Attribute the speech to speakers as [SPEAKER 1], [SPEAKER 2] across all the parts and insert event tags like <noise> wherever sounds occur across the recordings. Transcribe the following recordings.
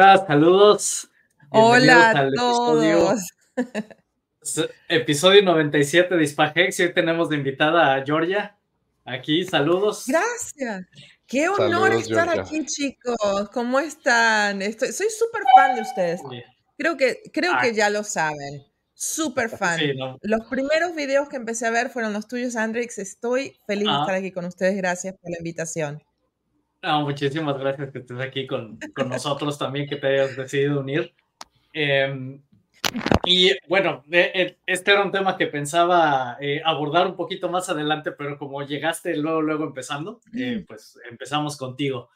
[SPEAKER 1] Hola, saludos.
[SPEAKER 2] Hola a todos. <laughs>
[SPEAKER 1] Episodio, 97 de Hispagex y hoy tenemos de invitada a Georgia. Aquí, saludos.
[SPEAKER 2] Gracias. Qué honor estar aquí, chicos. ¿Cómo están? Estoy, soy súper fan de ustedes. Creo que, creo que ah. ya lo saben. Súper fan. Los primeros videos que empecé a ver fueron los tuyos, Andrix. Estoy feliz de ah. estar aquí con ustedes. Gracias por la invitación.
[SPEAKER 1] Muchísimas gracias que estés aquí con, con nosotros también, que te hayas decidido unir. Em, y bueno, este era un tema que pensaba eh, abordar un poquito más adelante, pero como llegaste luego, luego empezando, eh, pues empezamos contigo.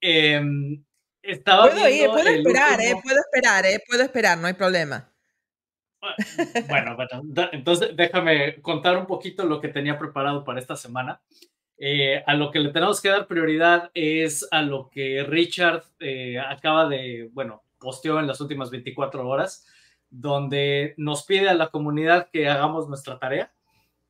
[SPEAKER 1] Em,
[SPEAKER 2] estaba puedo ir, puedo esperar, eh, puedo esperar, eh, puedo esperar, no hay problema.
[SPEAKER 1] Bueno, bueno, entonces déjame contar un poquito lo que tenía preparado para esta semana. A lo que le tenemos que dar prioridad es a lo que Richard acaba de, bueno, posteó en las últimas 24 horas donde nos pide a la comunidad que hagamos nuestra tarea,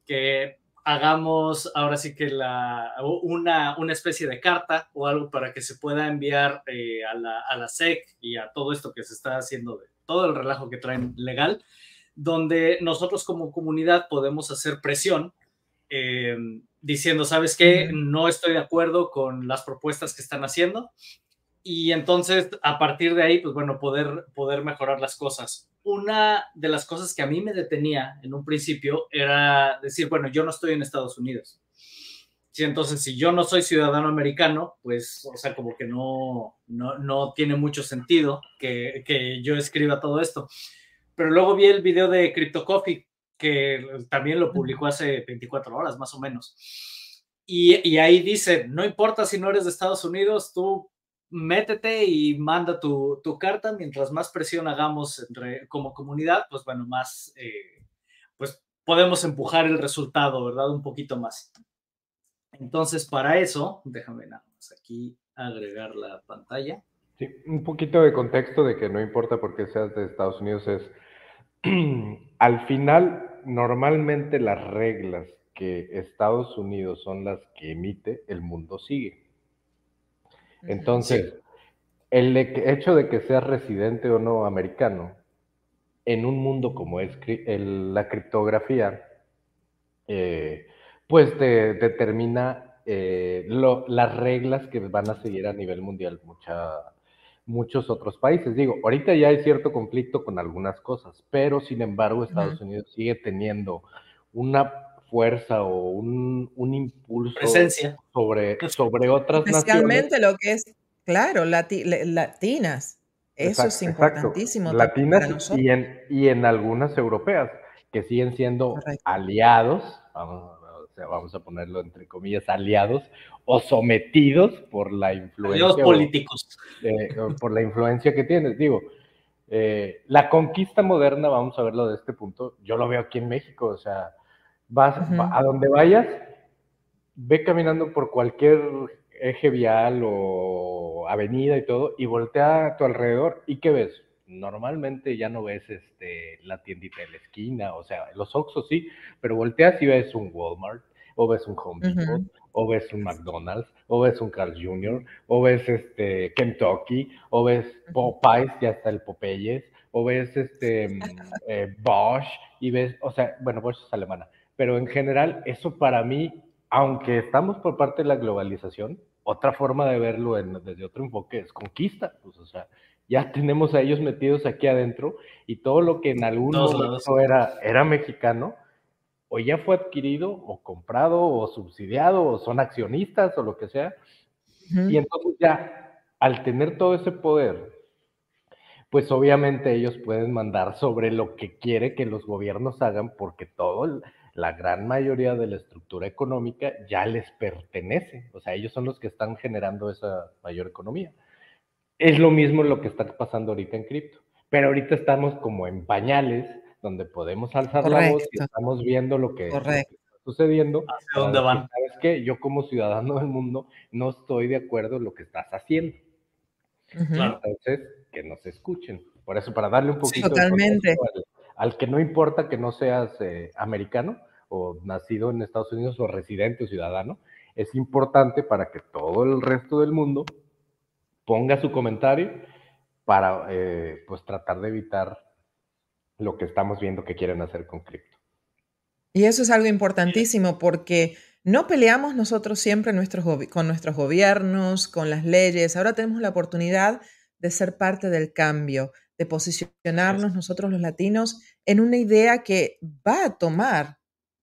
[SPEAKER 1] que hagamos ahora sí que la, una, una especie de carta o algo para que se pueda enviar eh, a, la, a, la, SEC y a todo esto que se está haciendo, todo el relajo que traen legal, donde nosotros como comunidad podemos hacer presión eh, diciendo, ¿sabes qué? No estoy de acuerdo con las propuestas que están haciendo. Y entonces, a partir de ahí, pues bueno, poder, poder mejorar las cosas una de las cosas que a mí me detenía en un principio era decir, bueno, yo no estoy en Estados Unidos. Sí, entonces, si yo no soy ciudadano americano, pues, o sea, como que no, no, tiene mucho sentido que, que, yo escriba todo esto. Pero luego vi el video de Crypto Coffee, que también lo publicó hace 24 horas, más o menos. Y, y ahí dice, no importa si no eres de Estados Unidos, tú métete y manda tu, carta. Mientras más presión hagamos entre, como comunidad, pues bueno, más eh, pues podemos empujar el resultado, ¿verdad? Un poquito más. Entonces, para eso, déjame nada más aquí agregar la pantalla.
[SPEAKER 3] Sí, un poquito de contexto de que no importa por qué seas de Estados Unidos es, <clears throat> al final, normalmente las reglas que Estados Unidos son las que emite, el mundo sigue. Entonces, el hecho de que seas residente o no americano, en un mundo como es la criptografía, eh, pues te determina eh, las reglas que van a seguir a nivel mundial muchos otros países. Digo, ahorita ya hay cierto conflicto con algunas cosas, pero sin embargo Estados Unidos sigue teniendo una fuerza o un, impulso Sobre, sobre otras
[SPEAKER 2] Especialmente lo que es, claro, latinas. Eso es importantísimo.
[SPEAKER 3] Latinas y en, y en algunas europeas, que siguen siendo aliados, vamos, a ponerlo entre comillas, aliados o sometidos por la influencia.
[SPEAKER 1] políticos.
[SPEAKER 3] por la influencia que tienes. Digo, eh, la conquista moderna, vamos a verlo de este punto, yo lo veo aquí en México, o sea, Vas a donde vayas, ve caminando por cualquier eje vial o avenida y todo, y voltea a tu alrededor, ¿y qué ves? Normalmente ya no ves este, la tiendita de la esquina, o sea, los Oxxos sí, pero volteas y ves un Walmart, o ves un Home Depot, o ves un McDonald's, o ves un Carl Jr., o ves este Kentucky, o ves Popeyes, ya está el Popeyes, o ves este <laughs> eh, Bosch, y ves, o sea, bueno, Bosch es alemana, pero en general eso para mí, aunque estamos por parte de la globalización, otra forma de verlo desde otro enfoque es conquista, pues o sea, ya tenemos a ellos metidos aquí adentro y todo lo que en algún momento era, era mexicano, o ya fue adquirido o comprado o subsidiado o son accionistas o lo que sea. Y entonces ya, al tener todo ese poder, pues obviamente ellos pueden mandar sobre lo que quiere que los gobiernos hagan porque todo, la gran mayoría de la estructura económica ya les pertenece, o sea, ellos son los que están generando esa mayor economía. Es lo mismo lo que está pasando ahorita en cripto, pero ahorita estamos como en pañales, donde podemos alzar la voz y estamos viendo lo que, está sucediendo.
[SPEAKER 1] ¿Hacia dónde van?
[SPEAKER 3] ¿Sabes qué? Yo como ciudadano del mundo no estoy de acuerdo en lo que estás haciendo. Entonces, que nos escuchen. Por eso, para darle un poquito
[SPEAKER 2] totalmente
[SPEAKER 3] al que no importa que no seas eh, americano, o nacido en Estados Unidos o residente o ciudadano, es importante para que todo el resto del mundo ponga su comentario para eh, pues tratar de evitar lo que estamos viendo que quieren hacer con cripto.
[SPEAKER 2] Y eso es algo importantísimo porque no peleamos nosotros siempre nuestros con nuestros gobiernos, con las leyes. Ahora tenemos la oportunidad de ser parte del cambio, de posicionarnos nosotros los latinos en una idea que va a tomar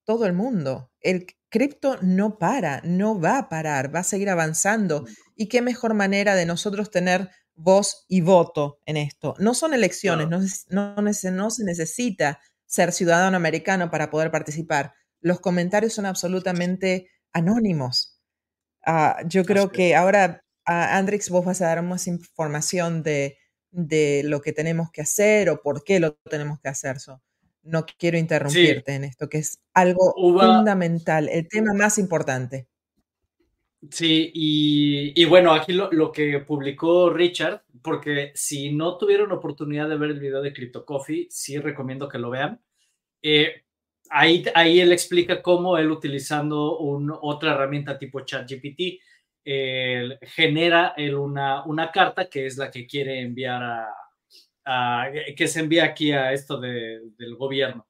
[SPEAKER 2] todo el mundo. El cripto no para, no va a parar, va a seguir avanzando. Y qué mejor manera de nosotros tener voz y voto en esto. No son elecciones, no, no, se necesita ser ciudadano americano para poder participar. Los comentarios son absolutamente anónimos. Ah, yo creo que ahora, uh, Andrix, vos vas a dar más información de, de, lo que tenemos que hacer o por qué lo tenemos que hacer. no quiero interrumpirte en esto, que es algo fundamental, el tema más importante.
[SPEAKER 1] Sí, y, bueno, aquí lo, que publicó Richard, porque si no tuvieron oportunidad de ver el video de Crypto Coffee, sí recomiendo que lo vean. Eh, ahí, ahí él explica cómo él utilizando otra herramienta tipo ChatGPT genera él una, una carta que es la que quiere enviar a, que se envía aquí a esto del gobierno.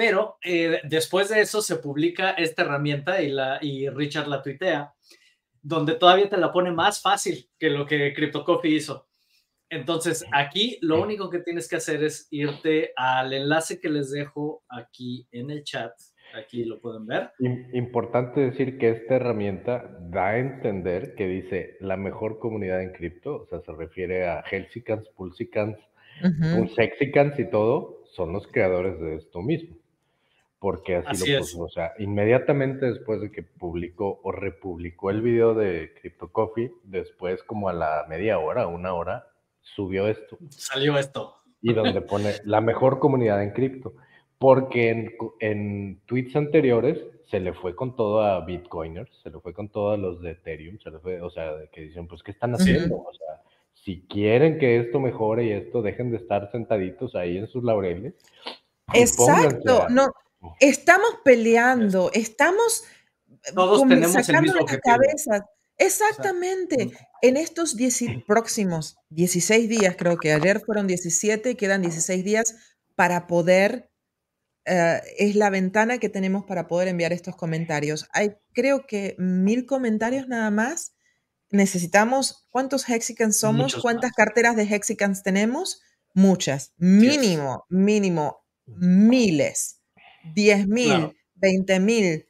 [SPEAKER 1] Pero eh, después de eso se publica esta herramienta y, la, y Richard la tuitea, donde todavía te la pone más fácil que lo que CryptoCoffee hizo. Entonces, aquí lo único que tienes que hacer es irte al enlace que les dejo aquí en el chat. Aquí lo pueden ver.
[SPEAKER 3] Importante decir que esta herramienta da a entender que dice la mejor comunidad en cripto, o sea, se refiere a Helsicans, Pulsicans, Sexicans y todo, son los creadores de esto mismo porque así, lo puso. O sea, inmediatamente después de que publicó o republicó el video de Crypto Coffee, después como a la media hora, una hora, subió esto.
[SPEAKER 1] Salió esto.
[SPEAKER 3] Y donde <laughs> pone la mejor comunidad en cripto. Porque en, en, tweets anteriores se le fue con todo a Bitcoiners, se le fue con todos los de Ethereum, se le fue, o sea, que dicen, pues, ¿qué están haciendo? O sea, si quieren que esto mejore y esto, dejen de estar sentaditos ahí en sus laureles.
[SPEAKER 2] Exacto, no, Estamos peleando, estamos
[SPEAKER 1] eh, Todos tenemos sacando el mismo
[SPEAKER 2] cabezas. Exactamente. En estos <clears throat> próximos 16 días, creo que ayer fueron 17, quedan 16 días para poder, eh, es la ventana que tenemos para poder enviar estos comentarios. Hay creo que mil comentarios nada más. Necesitamos, ¿cuántos Hexicans somos? ¿Cuántas carteras de Hexicans tenemos? Muchas. Mínimo, mínimo, miles. 10 mil, 20 mil,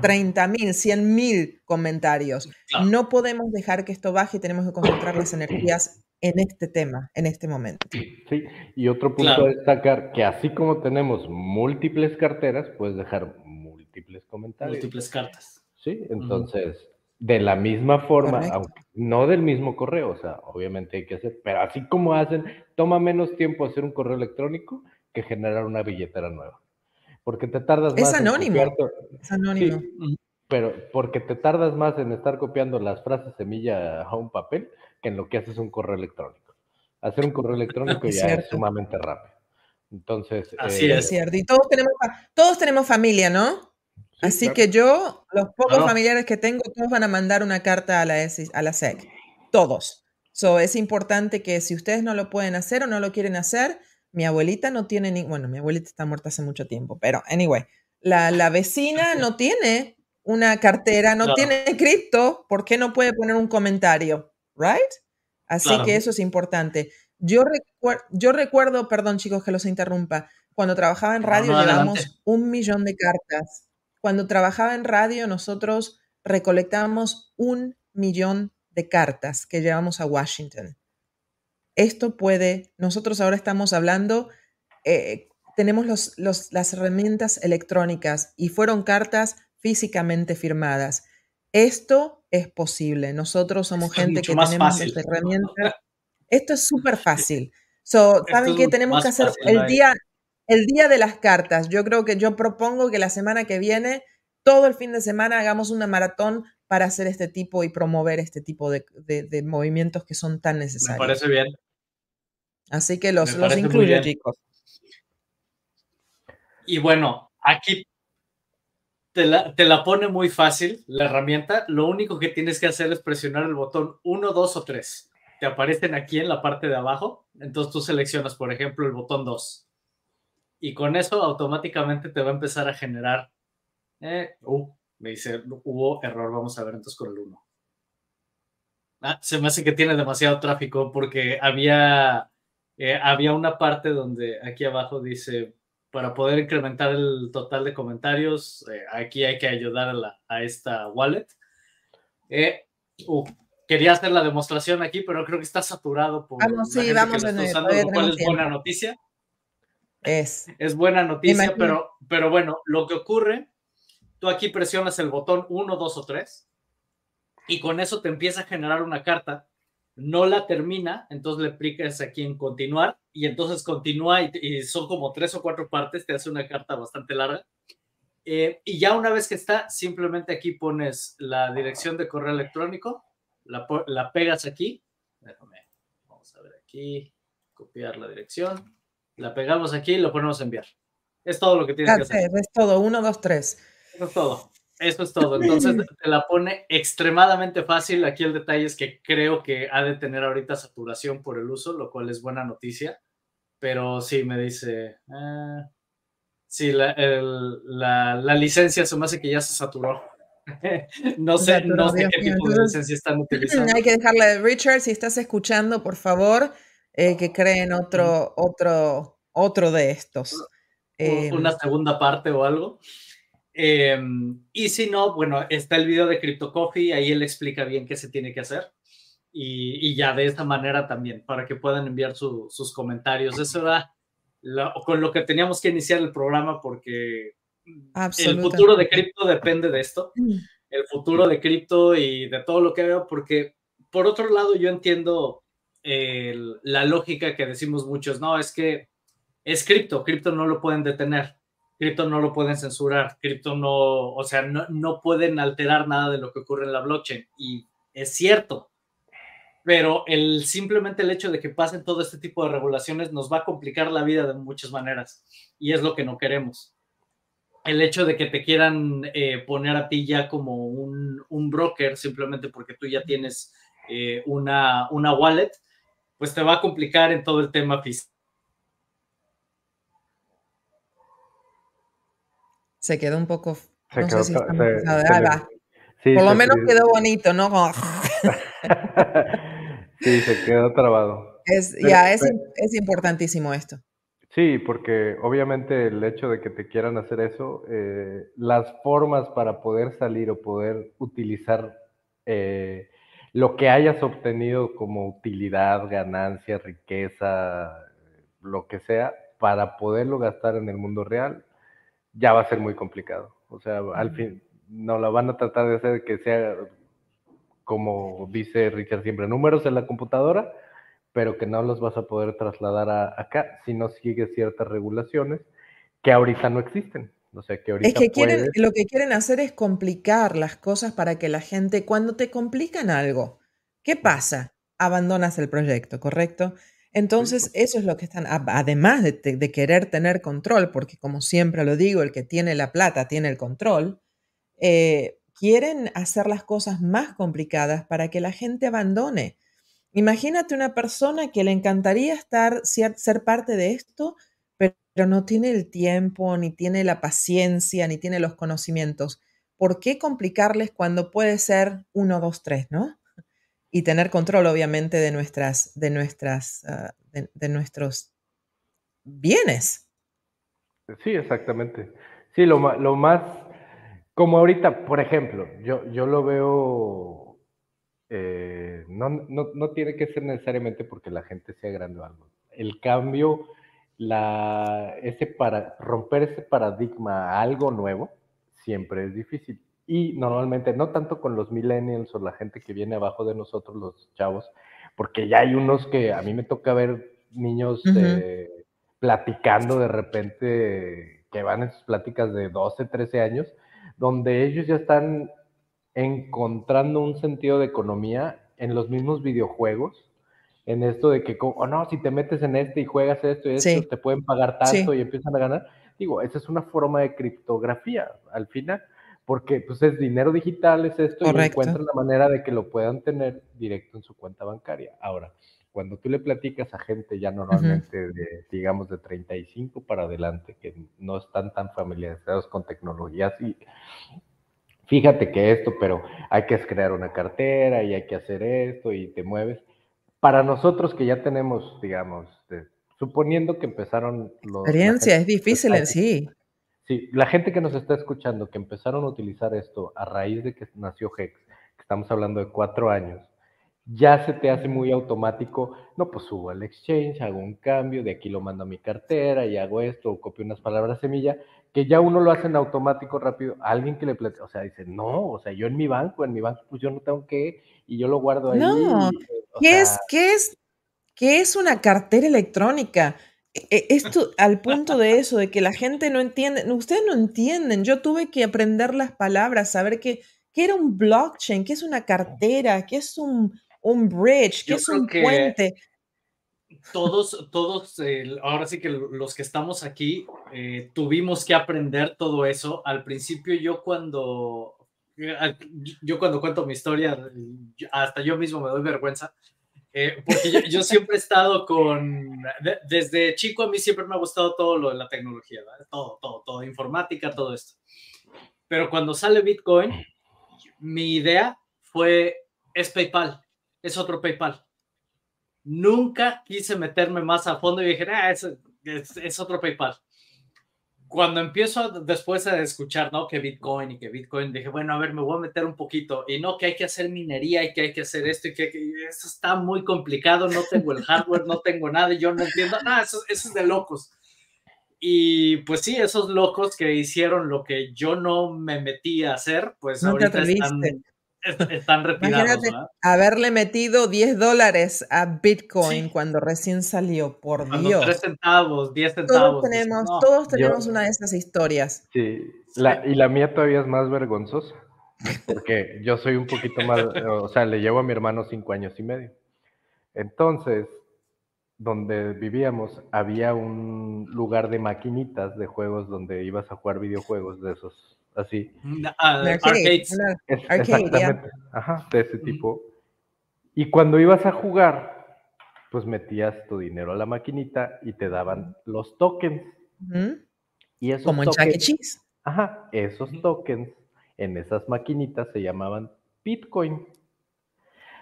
[SPEAKER 2] 30 mil, 100 mil comentarios. No podemos dejar que esto baje y tenemos que concentrar las energías en este tema, en este momento.
[SPEAKER 3] Sí, y otro punto a destacar, que así como tenemos múltiples carteras, puedes dejar múltiples comentarios.
[SPEAKER 1] Múltiples cartas.
[SPEAKER 3] Sí, entonces, de la misma forma, aunque no del mismo correo, o sea, obviamente hay que hacer, pero así como hacen, toma menos tiempo hacer un correo electrónico que generar una billetera nueva porque te tardas más.
[SPEAKER 2] Es anónimo. es anónimo.
[SPEAKER 3] pero porque te tardas más en estar copiando las frases semilla a un papel que en lo que haces un correo electrónico. Hacer un correo electrónico ya es sumamente rápido. Entonces.
[SPEAKER 2] Así eh, es. cierto. Y todos tenemos, todos tenemos familia, ¿no? Así que yo, los pocos familiares que tengo, todos van a mandar una carta a la, a la SEC. Todos. So, es importante que si ustedes no lo pueden hacer o no lo quieren hacer, mi abuelita no tiene ni, bueno, mi abuelita está muerta hace mucho tiempo, pero anyway, la, la vecina no tiene una cartera, no, tiene cripto, ¿por qué no puede poner un comentario? ¿Right? Así que eso es importante. Yo, yo recuerdo, perdón chicos que los interrumpa, cuando trabajaba en radio llevamos un millón de cartas. Cuando trabajaba en radio nosotros recolectábamos un millón de cartas que llevamos a Washington esto puede, nosotros ahora estamos hablando, eh, tenemos las herramientas electrónicas y fueron cartas físicamente firmadas. Esto es posible. Nosotros somos gente que tenemos esta herramienta. Esto es súper fácil. <laughs> ¿Saben qué tenemos que hacer el día, el día de las cartas? Yo creo que yo propongo que la semana que viene, todo el fin de semana, hagamos una maratón para hacer este tipo y promover este tipo de, de movimientos que son tan necesarios.
[SPEAKER 1] Me parece bien.
[SPEAKER 2] Así que los, los incluyo, chicos.
[SPEAKER 1] Y bueno, aquí te la, te la, pone muy fácil la herramienta. Lo único que tienes que hacer es presionar el botón 1, 2 o 3. Te aparecen aquí en la parte de abajo. Entonces tú seleccionas, por ejemplo, el botón 2. Y con eso automáticamente te va a empezar a generar. Eh, uh, me dice, hubo error. Vamos a ver entonces con el 1. Ah, se me hace que tiene demasiado tráfico porque había, eh, había una parte donde aquí abajo dice para poder incrementar el total de comentarios, eh, aquí hay que ayudar a, la, a esta wallet. Eh, uh, quería hacer la demostración aquí, pero creo que está saturado por
[SPEAKER 2] vamos, sí, vamos
[SPEAKER 1] que usando, lo cual es buena noticia. Es. Es buena noticia, pero, pero bueno, lo que ocurre, tú aquí presionas el botón 1, 2 o 3 y con eso te empieza a generar una carta no la termina, entonces le aplicas aquí en continuar y entonces continúa y, son como tres o cuatro partes, te hace una carta bastante larga. Eh, y ya una vez que está, simplemente aquí pones la dirección de correo electrónico, la, pegas aquí, déjame, vamos a ver aquí, copiar la dirección, la pegamos aquí y lo ponemos a enviar. Es todo lo que tienes que hacer.
[SPEAKER 2] Es todo, uno, dos, tres.
[SPEAKER 1] Es todo. Eso es todo. Entonces <laughs> te la pone extremadamente fácil. Aquí el detalle es que creo que ha de tener ahorita saturación por el uso, lo cual es buena noticia. Pero sí, me dice, ah, sí, la, la, licencia se me hace que ya se saturó. <laughs> no sé, no sé qué tipo de licencia están utilizando.
[SPEAKER 2] Hay que dejarle, Richard, si estás escuchando, por favor, eh, que creen otro, otro, otro de estos.
[SPEAKER 1] Una em, segunda parte o algo. Em, y si no, bueno, está el video de Crypto Coffee, ahí él explica bien qué se tiene que hacer. Y, ya de esta manera también, para que puedan enviar sus comentarios. Eso era con lo que teníamos que iniciar el programa porque el futuro de cripto depende de esto. Mm. El futuro de cripto y de todo lo que veo, porque por otro lado yo entiendo la lógica que decimos muchos, no, es que es cripto, cripto no lo pueden detener cripto no lo pueden censurar, cripto no, o sea, no, no, pueden alterar nada de lo que ocurre en la blockchain. Y es cierto, pero el, simplemente el hecho de que pasen todo este tipo de regulaciones nos va a complicar la vida de muchas maneras y es lo que no queremos. El hecho de que te quieran eh, poner a ti ya como un, un, broker simplemente porque tú ya tienes eh, una, una wallet, pues te va a complicar en todo el tema fiscal
[SPEAKER 2] se quedó un poco. no sé si Por lo menos quedó bonito, ¿no? <laughs> <laughs>
[SPEAKER 3] sí, se quedó trabado.
[SPEAKER 2] Es, ya, es, es, importantísimo esto.
[SPEAKER 3] Sí, porque obviamente el hecho de que te quieran hacer eso, eh, las formas para poder salir o poder utilizar eh, lo que hayas obtenido como utilidad, ganancia, riqueza, lo que sea, para poderlo gastar en el mundo real, ya va a ser muy complicado. O sea, al fin, no la van a tratar de hacer que sea, como dice Richard siempre, números en la computadora, pero que no los vas a poder trasladar a, acá si no sigues ciertas regulaciones que ahorita no existen. O sea, que ahorita
[SPEAKER 2] es que quieren, lo que quieren hacer es complicar las cosas para que la gente, cuando te complican algo, ¿qué pasa? Abandonas el proyecto, ¿correcto? Entonces, eso es lo que están, además de, querer tener control, porque como siempre lo digo, el que tiene la plata tiene el control, eh, quieren hacer las cosas más complicadas para que la gente abandone. Imagínate una persona que le encantaría estar, ser parte de esto, pero no tiene el tiempo, ni tiene la paciencia, ni tiene los conocimientos. ¿Por qué complicarles cuando puede ser uno, dos, tres, no? Y tener control, obviamente, de nuestras, de nuestras, ah, de, nuestros bienes.
[SPEAKER 3] Sí, exactamente. Sí, lo, lo, más, como ahorita, por ejemplo, yo, yo lo veo, eh, no, no, no, tiene que ser necesariamente porque la gente sea grande o algo. El cambio, la, ese para, romper ese paradigma a algo nuevo, siempre es difícil y normalmente no tanto con los millennials o la gente que viene abajo de nosotros, los chavos, porque ya hay unos que a mí me toca ver niños eh, platicando de repente, que van en sus pláticas de 12, 13 años, donde ellos ya están encontrando un sentido de economía en los mismos videojuegos, en esto de que, oh no, si te metes en este y juegas esto y esto, te pueden pagar tanto y empiezan a ganar. Digo, esa es una forma de criptografía al final, porque pues es dinero digital, es esto, y encuentran la manera de que lo puedan tener directo en su cuenta bancaria. Ahora, cuando tú le platicas a gente ya normalmente de, digamos, de 35 para adelante, que no están tan familiarizados con tecnologías y fíjate que esto, pero hay que crear una cartera y hay que hacer esto y te mueves. Para nosotros que ya tenemos, digamos, suponiendo que empezaron
[SPEAKER 2] los... Experiencia, es difícil en sí.
[SPEAKER 3] Sí, la gente que nos está escuchando, que empezaron a utilizar esto a raíz de que nació Hex, que estamos hablando de cuatro años, ya se te hace muy automático, no, pues subo al exchange, hago un cambio, de aquí lo mando a mi cartera y hago esto, o copio unas palabras semilla, que ya uno lo hace en automático rápido. alguien que le platica, o sea, dice, no, o sea, yo en mi banco, en mi banco, pues yo no tengo que, y yo lo guardo ahí.
[SPEAKER 2] No, ¿qué, es, ¿qué, es, ¿qué es una cartera electrónica? E, esto al punto de eso, de que la gente no entiende, ustedes no entienden, yo tuve que aprender las palabras, saber qué, qué era un blockchain, qué es una cartera, qué es un, un bridge, que es un puente.
[SPEAKER 1] Todos, todos, ahora sí que los que estamos aquí, eh, tuvimos que aprender todo eso. Al principio yo cuando, eh, yo cuando cuento mi historia, hasta yo mismo me doy vergüenza, eh, porque yo, siempre he estado con, desde chico a mí siempre me ha gustado todo lo de la tecnología, todo, todo, todo, informática, todo esto. Pero cuando sale Bitcoin, mi idea fue, es PayPal es otro PayPal. Nunca quise meterme más a fondo y dije, ah, es, otro PayPal. Cuando empiezo después a escuchar, ¿no? Que Bitcoin y que Bitcoin, dije, bueno, a ver, me voy a meter un poquito. Y no, que hay que hacer minería y que hay que hacer esto y que, eso está muy complicado, no tengo el hardware, no tengo nada, y yo no entiendo. nada, eso, eso es de locos. Y pues sí, esos locos que hicieron lo que yo no me metí a hacer, pues ahorita están, están retirados. Imagínate
[SPEAKER 2] haberle metido 10 dólares a Bitcoin cuando recién salió, por Dios.
[SPEAKER 1] 3 centavos, 10 centavos.
[SPEAKER 2] Todos tenemos, todos tenemos una de esas historias.
[SPEAKER 3] Sí, la, y la mía todavía es más vergonzosa, porque yo soy un poquito más, <laughs> o sea, le llevo a mi hermano 5 años y medio. Entonces, donde vivíamos, había un lugar de maquinitas de juegos donde ibas a jugar videojuegos de esos así.
[SPEAKER 1] Mm, ah, arcades.
[SPEAKER 3] exactamente. Ajá, de ese tipo. Y cuando ibas a jugar, pues metías tu dinero a la maquinita y te daban los tokens. y esos
[SPEAKER 2] Como en Chuck e. Cheese.
[SPEAKER 3] Ajá, esos tokens en esas maquinitas se llamaban Bitcoin.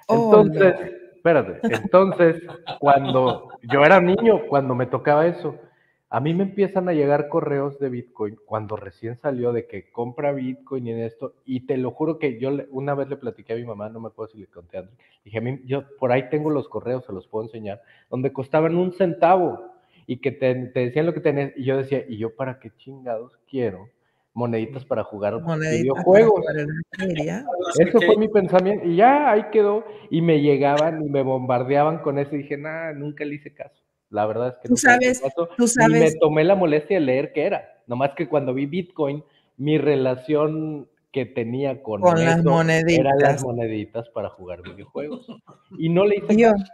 [SPEAKER 3] Oh, entonces, espérate, entonces, cuando yo era niño, cuando me tocaba eso, a mí me empiezan a llegar correos de Bitcoin cuando recién salió de que compra Bitcoin y en esto, y te lo juro que yo una vez le platiqué a mi mamá, no me acuerdo si le conté a André, dije, a mí, yo por ahí tengo los correos, se los puedo enseñar, donde costaban un centavo y que te, decían lo que tenés, y yo decía, ¿y yo para qué chingados quiero moneditas para jugar videojuegos? <laughs> Eso fue mi pensamiento, y ya ahí quedó, y me llegaban y me bombardeaban con eso, y dije, nada, nunca le hice caso. La verdad es que
[SPEAKER 2] tú sabes, tú sabes.
[SPEAKER 3] me tomé la molestia de leer qué era. Nomás que cuando vi Bitcoin, mi relación que tenía con,
[SPEAKER 2] las moneditas.
[SPEAKER 3] eran las moneditas para jugar videojuegos. Y no le hice caso.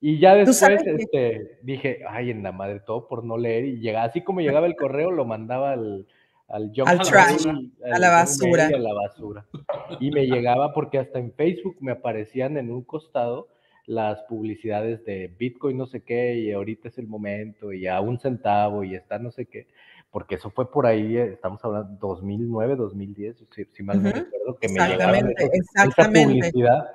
[SPEAKER 3] Y ya después este, dije, ay, en la madre, todo por no leer. Y llegaba, así como llegaba el correo, lo mandaba al, al,
[SPEAKER 2] al trash, a la basura.
[SPEAKER 3] A la basura. Y me llegaba porque hasta en Facebook me aparecían en un costado las publicidades de Bitcoin no sé qué y ahorita es el momento y a un centavo y está no sé qué, porque eso fue por ahí, eh, estamos hablando 2009, 2010, si, si mal no recuerdo, que me llegaron esa publicidad.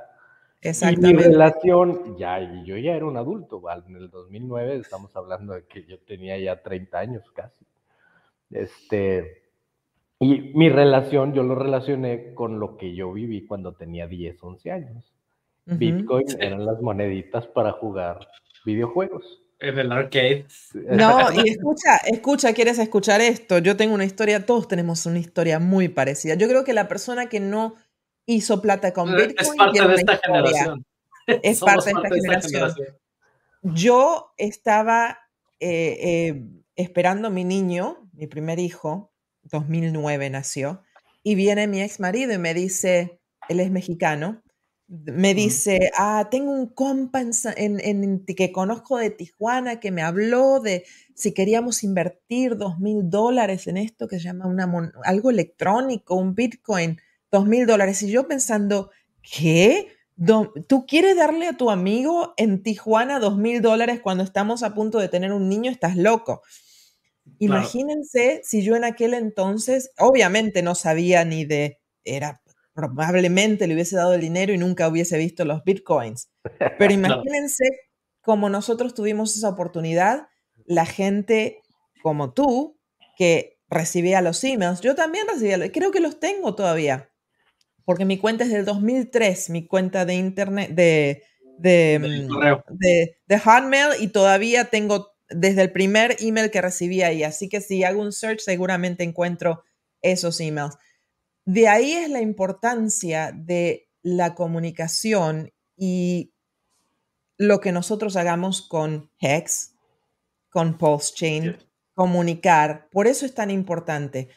[SPEAKER 3] Exactamente. Y mi relación, ya, yo ya era un adulto, en el 2009 estamos hablando de que yo tenía ya 30 años casi. Este, y mi relación, yo lo relacioné con lo que yo viví cuando tenía 10, 11 años. Bitcoin eran las moneditas para jugar videojuegos.
[SPEAKER 1] En el arcade. <laughs>
[SPEAKER 2] No, y escucha, escucha, ¿quieres escuchar esto? Yo tengo una historia, todos tenemos una historia muy parecida. Yo creo que la persona que no hizo plata con Bitcoin
[SPEAKER 1] es parte de esta generación.
[SPEAKER 2] Es parte, de esta, generación. Yo estaba eh, eh, esperando a mi niño, mi primer hijo, 2009 nació, y viene mi ex marido y me dice, él es mexicano, me dice, ah, tengo un compa en, que conozco de Tijuana que me habló de si queríamos invertir dos mil dólares en esto que se llama una, algo electrónico, un Bitcoin, dos mil dólares. Y yo pensando, ¿qué? ¿Tú quieres darle a tu amigo en Tijuana dos mil dólares cuando estamos a punto de tener un niño? Estás loco. Imagínense si yo en aquel entonces, obviamente no sabía ni de, era probablemente le hubiese dado el dinero y nunca hubiese visto los bitcoins. Pero <laughs> imagínense como nosotros tuvimos esa oportunidad, la gente como tú, que recibía los emails, yo también recibía, creo que los tengo todavía, porque mi cuenta es del 2003, mi cuenta de internet, de, de, mm, de, de Hotmail, y todavía tengo desde el primer email que recibí ahí. Así que si hago un search, seguramente encuentro esos emails. De ahí es la importancia de la comunicación y lo que nosotros hagamos con Hex, con PulseChain, comunicar. Por eso es tan importante,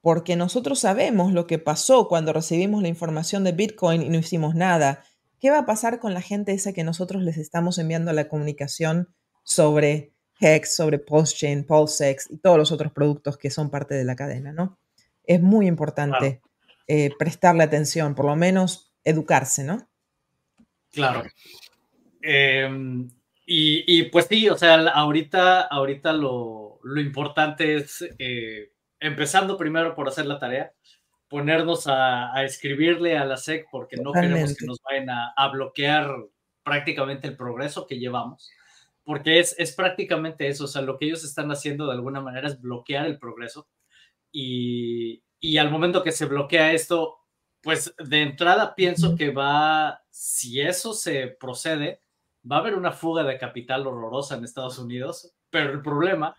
[SPEAKER 2] porque nosotros sabemos lo que pasó cuando recibimos la información de Bitcoin y no hicimos nada. ¿Qué va a pasar con la gente esa que nosotros les estamos enviando la comunicación sobre Hex, sobre PulseChain, PulseX y todos los otros productos que son parte de la cadena, ¿no? Es muy importante eh, prestarle atención, por lo menos educarse, ¿no?
[SPEAKER 1] Claro. Em, y, pues sí, o sea, ahorita, ahorita lo, importante es, eh, empezando primero por hacer la tarea, ponernos a, escribirle a la SEC porque no queremos que nos vayan a, bloquear prácticamente el progreso que llevamos, porque es, es prácticamente eso, o sea, lo que ellos están haciendo de alguna manera es bloquear el progreso y, y al momento que se bloquea esto, pues de entrada pienso que va, si eso se procede, va a haber una fuga de capital horrorosa en Estados Unidos, pero el problema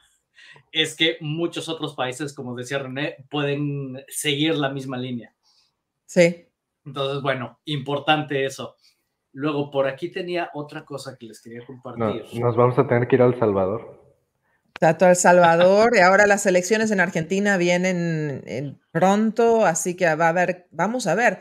[SPEAKER 1] es que muchos otros países, como decía René, pueden seguir la misma línea.
[SPEAKER 2] Sí.
[SPEAKER 1] Entonces, bueno, importante eso. Luego, por aquí tenía otra cosa que les quería compartir.
[SPEAKER 3] nos vamos a tener que ir al Salvador.
[SPEAKER 2] Tato El Salvador y ahora las elecciones en Argentina vienen pronto, así que va a haber, vamos a ver,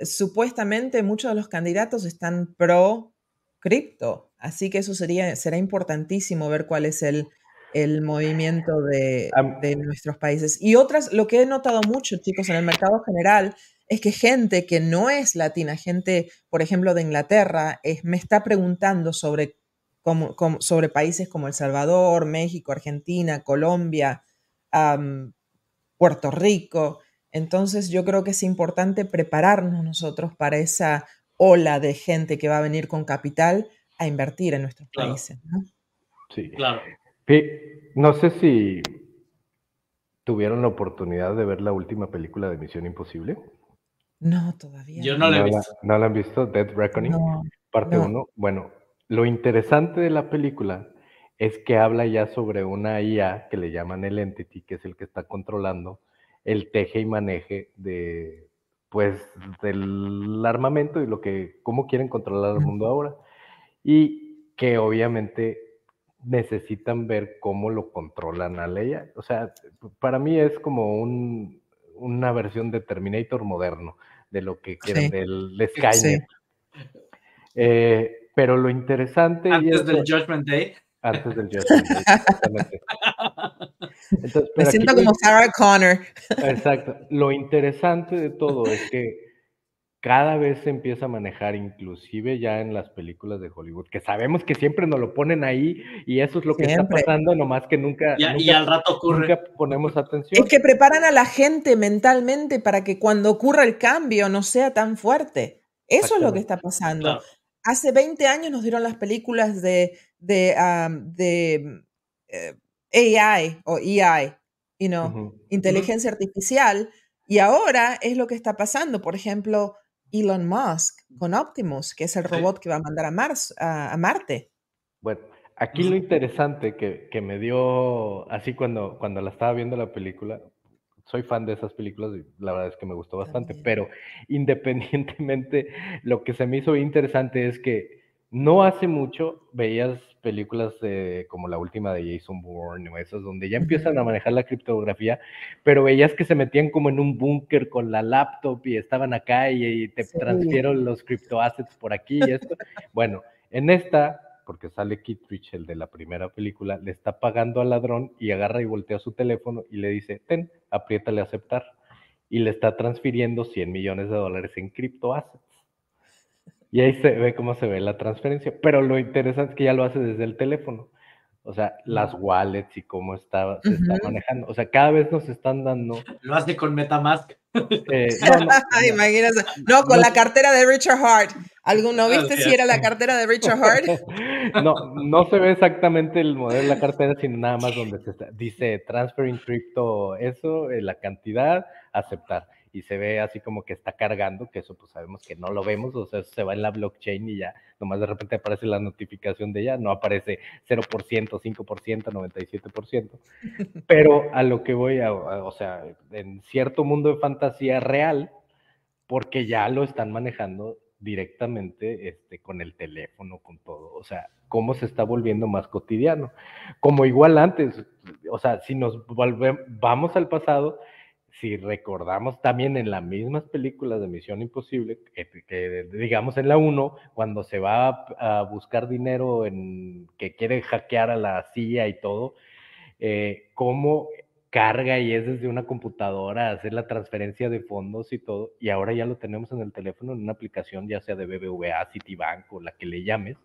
[SPEAKER 2] supuestamente muchos de los candidatos están pro cripto, así que eso sería, será importantísimo ver cuál es el, el movimiento de, de, nuestros países. Y otras, lo que he notado mucho, chicos, en el mercado general, es que gente que no es latina, gente, por ejemplo, de Inglaterra, es, me está preguntando sobre sobre países como El Salvador, México, Argentina, Colombia, Puerto Rico. Entonces yo creo que es importante prepararnos nosotros para esa ola de gente que va a venir con capital a invertir en nuestros países. ¿no?
[SPEAKER 3] Sí, claro. No sé si tuvieron la oportunidad de ver la última película de Misión Imposible.
[SPEAKER 2] No, todavía.
[SPEAKER 1] Yo no la he visto.
[SPEAKER 3] ¿No la han visto? Dead Reckoning, parte 1. Bueno, lo interesante de la película es que habla ya sobre una IA que le llaman el Entity, que es el que está controlando el teje y maneje de pues del armamento y lo que cómo quieren controlar el mundo ahora y que obviamente necesitan ver cómo lo controlan a Leia. O sea, para mí es como una versión de Terminator moderno, de lo que quieren del de Skynet. Eh, pero lo interesante.
[SPEAKER 1] Antes del Judgment Day.
[SPEAKER 3] Antes del Judgment Day, exactamente.
[SPEAKER 2] Me siento como Sarah Connor.
[SPEAKER 3] Exacto. Lo interesante de todo es que cada vez se empieza a manejar, inclusive ya en las películas de Hollywood, que sabemos que siempre nos lo ponen ahí y eso es lo que está pasando, nomás que nunca,
[SPEAKER 1] y, al rato ocurre.
[SPEAKER 3] nunca ponemos atención.
[SPEAKER 2] Es que preparan a la gente mentalmente para que cuando ocurra el cambio no sea tan fuerte. Eso es lo que está pasando hace 20 años nos dieron las películas de, de, de eh, AI o EI, you know, inteligencia artificial, y ahora es lo que está pasando. Por ejemplo, Elon Musk con Optimus, que es el robot que va a mandar a, Mars, a, Marte.
[SPEAKER 3] Bueno, aquí lo interesante que, que, me dio, así cuando, cuando la estaba viendo la película, soy fan de esas películas y la verdad es que me gustó bastante, pero <laughs> independientemente, lo que se me hizo interesante es que no hace mucho veías películas como la última de Jason Bourne o esas donde ya empiezan a manejar la criptografía, pero veías que se metían como en un búnker con la laptop y estaban acá y, te transfiero los criptoassets por aquí y esto. bueno, en esta, porque sale Kittridge, el de la primera película, le está pagando al ladrón y agarra y voltea su teléfono y le dice, ten, apriétale a aceptar. Y le está transfiriendo 100 millones de dólares en criptoassets. Y ahí se ve cómo se ve la transferencia. Pero lo interesante es que ya lo hace desde el teléfono. O sea, las wallets y cómo está, se está manejando. O sea, cada vez nos están dando. <laughs>
[SPEAKER 1] Lo hace con Metamask.
[SPEAKER 2] Eh, <laughs> no, Imagínate. No, con la cartera de Richard Hart. ¿Alguno viste si era la cartera de Richard Hart?
[SPEAKER 3] no, no se ve exactamente el modelo de la cartera, sino nada más donde se está, dice transferring crypto, eso, eh, la cantidad, aceptar y se ve así como que está cargando, que eso pues sabemos que no lo vemos, o sea, se va en la blockchain y ya, nomás de repente aparece la notificación de ella, no aparece 0%, 5%, 97%, pero a lo que voy a, o sea, en cierto mundo de fantasía real, porque ya lo están manejando directamente este, con el teléfono, con todo, o sea, cómo se está volviendo más cotidiano, como igual antes, o sea, si nos volvemos, vamos al pasado, si recordamos también en las mismas películas de Misión Imposible, que, digamos en la 1, cuando se va a, buscar dinero en que quiere hackear a la CIA y todo, eh, cómo carga y es desde una computadora hacer la transferencia de fondos y todo, y ahora ya lo tenemos en el teléfono en una aplicación, ya sea de BBVA, Citibank o la que le llames,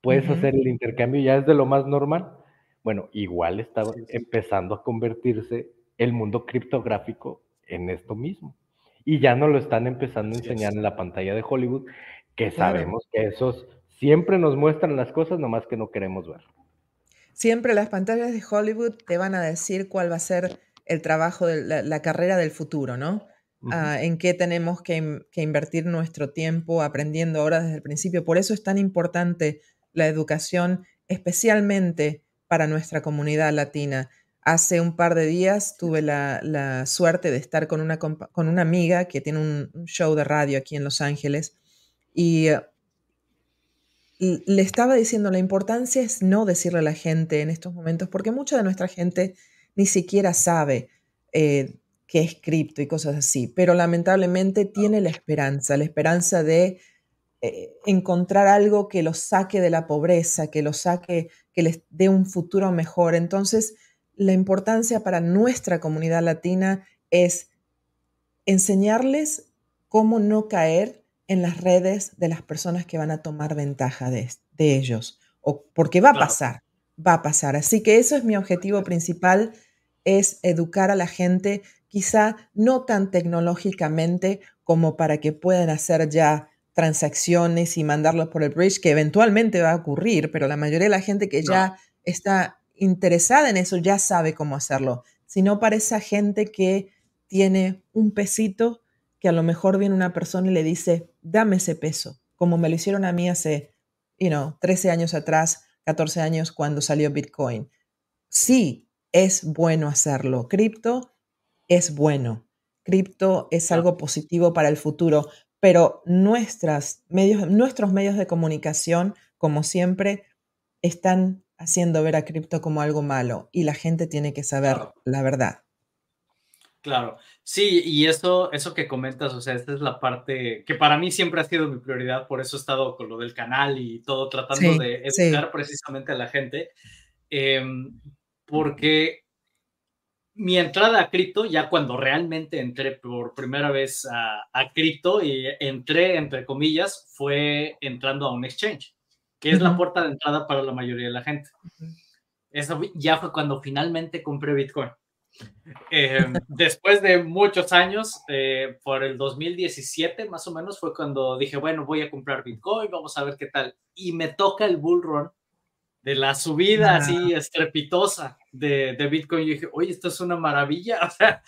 [SPEAKER 3] puedes hacer el intercambio ya es de lo más normal. Bueno, igual está empezando a convertirse el mundo criptográfico en esto mismo. Y ya no lo están empezando a enseñar en la pantalla de Hollywood, que sabemos que esos siempre nos muestran las cosas, nomás que no queremos ver.
[SPEAKER 2] Siempre las pantallas de Hollywood te van a decir cuál va a ser el trabajo de la, carrera del futuro, ¿no? Ah, en qué tenemos que, que, invertir nuestro tiempo aprendiendo ahora desde el principio. Por eso es tan importante la educación, especialmente para nuestra comunidad latina. Hace un par de días tuve la, suerte de estar con una, con una amiga que tiene un show de radio aquí en Los Ángeles y eh, le estaba diciendo la importancia es no decirle a la gente en estos momentos, porque mucha de nuestra gente ni siquiera sabe eh, qué es cripto y cosas así, pero lamentablemente tiene la esperanza, la esperanza de eh, encontrar algo que los saque de la pobreza, que los saque, que les dé un futuro mejor. Entonces, la importancia para nuestra comunidad latina es enseñarles cómo no caer en las redes de las personas que van a tomar ventaja de, ellos, o porque va a pasar, va a pasar. Así que eso es mi objetivo principal, es educar a la gente, quizá no tan tecnológicamente como para que puedan hacer ya transacciones y mandarlos por el bridge, que eventualmente va a ocurrir, pero la mayoría de la gente que ya está interesada en eso ya sabe cómo hacerlo, sino para esa gente que tiene un pesito que a lo mejor viene una persona y le dice, dame ese peso, como me lo hicieron a mí hace, you know, 13 años atrás, 14 años cuando salió Bitcoin. Sí, es bueno hacerlo. Cripto es bueno. Cripto es algo positivo para el futuro, pero nuestras medios, nuestros medios de comunicación, como siempre, están haciendo ver a cripto como algo malo y la gente tiene que saber la verdad.
[SPEAKER 1] Claro, sí, y eso, eso que comentas, o sea, esta es la parte que para mí siempre ha sido mi prioridad, por eso he estado con lo del canal y todo tratando de educar precisamente a la gente, em, porque mi entrada a cripto, ya cuando realmente entré por primera vez a, a cripto y entré, entre comillas, fue entrando a un exchange que es la puerta de entrada para la mayoría de la gente. Eso ya fue cuando finalmente compré Bitcoin. Em, <laughs> después de muchos años, eh, por el 2017 más o menos, fue cuando dije, bueno, voy a comprar Bitcoin, vamos a ver qué tal. Y me toca el bull run de la subida así estrepitosa de, de, Bitcoin. Y dije, oye, esto es una maravilla. <laughs> O sea,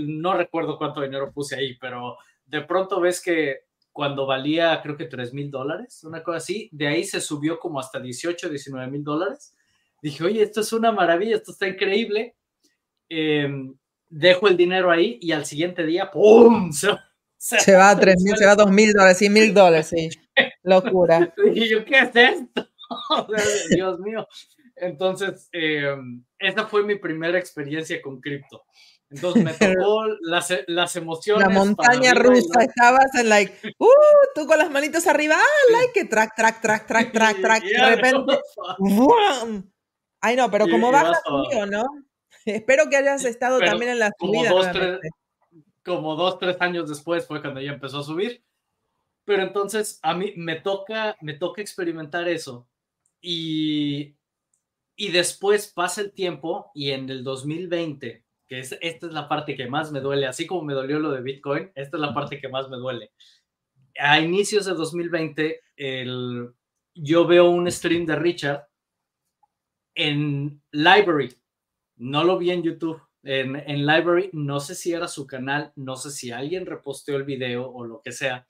[SPEAKER 1] no recuerdo cuánto dinero puse ahí, pero de pronto ves que cuando valía creo que 3 mil dólares, una cosa así, de ahí se subió como hasta 18, 19 mil dólares. Dije, oye, esto es una maravilla, esto está increíble. Em, dejo el dinero ahí y al siguiente día, ¡pum! <laughs>
[SPEAKER 2] Se, va a 3 mil, se va a 2 mil dólares, sí, mil dólares, sí. Locura. <laughs>
[SPEAKER 1] Y yo, ¿qué es esto? <laughs> Dios mío. Entonces, em, esa fue mi primera experiencia con cripto. Entonces me <laughs> tocó las, las emociones.
[SPEAKER 2] La montaña rusa, estabas en like, uh, tú con las manitos arriba, ah, like, que track, track, track, track, <laughs> track, track, de repente, Ay, no, pero como baja conmigo, ¿no? <laughs> Espero que hayas estado también en la subida.
[SPEAKER 1] Como dos, tres, como dos, tres años después fue cuando ya empezó a subir. Pero entonces a mí me toca, me toca experimentar eso. Y, y después pasa el tiempo y en el 2020 que es, esta es la parte que más me duele, así como me dolió lo de Bitcoin, esta es la parte que más me duele. A inicios de 2020, el, yo veo un stream de Richard en Library, no lo vi en YouTube, en, en Library, no sé si era su canal, no sé si alguien reposteó el video o lo que sea,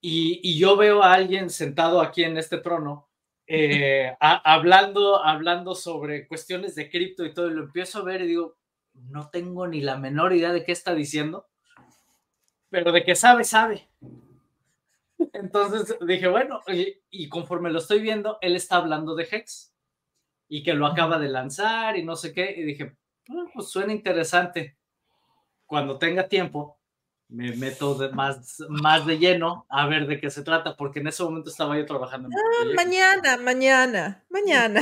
[SPEAKER 1] y, y yo veo a alguien sentado aquí en este trono eh, <laughs> hablando, hablando sobre cuestiones de cripto y todo, y lo empiezo a ver y digo, no tengo ni la menor idea de qué está diciendo, pero de que sabe, sabe. Entonces dije, bueno, y, conforme lo estoy viendo, él está hablando de Hex y que lo acaba de lanzar y no sé qué, y dije, ah, pues suena interesante. Cuando tenga tiempo, me meto más, más de lleno a ver de qué se trata, porque en ese momento estaba yo trabajando. En
[SPEAKER 2] ah, mañana, mañana, mañana.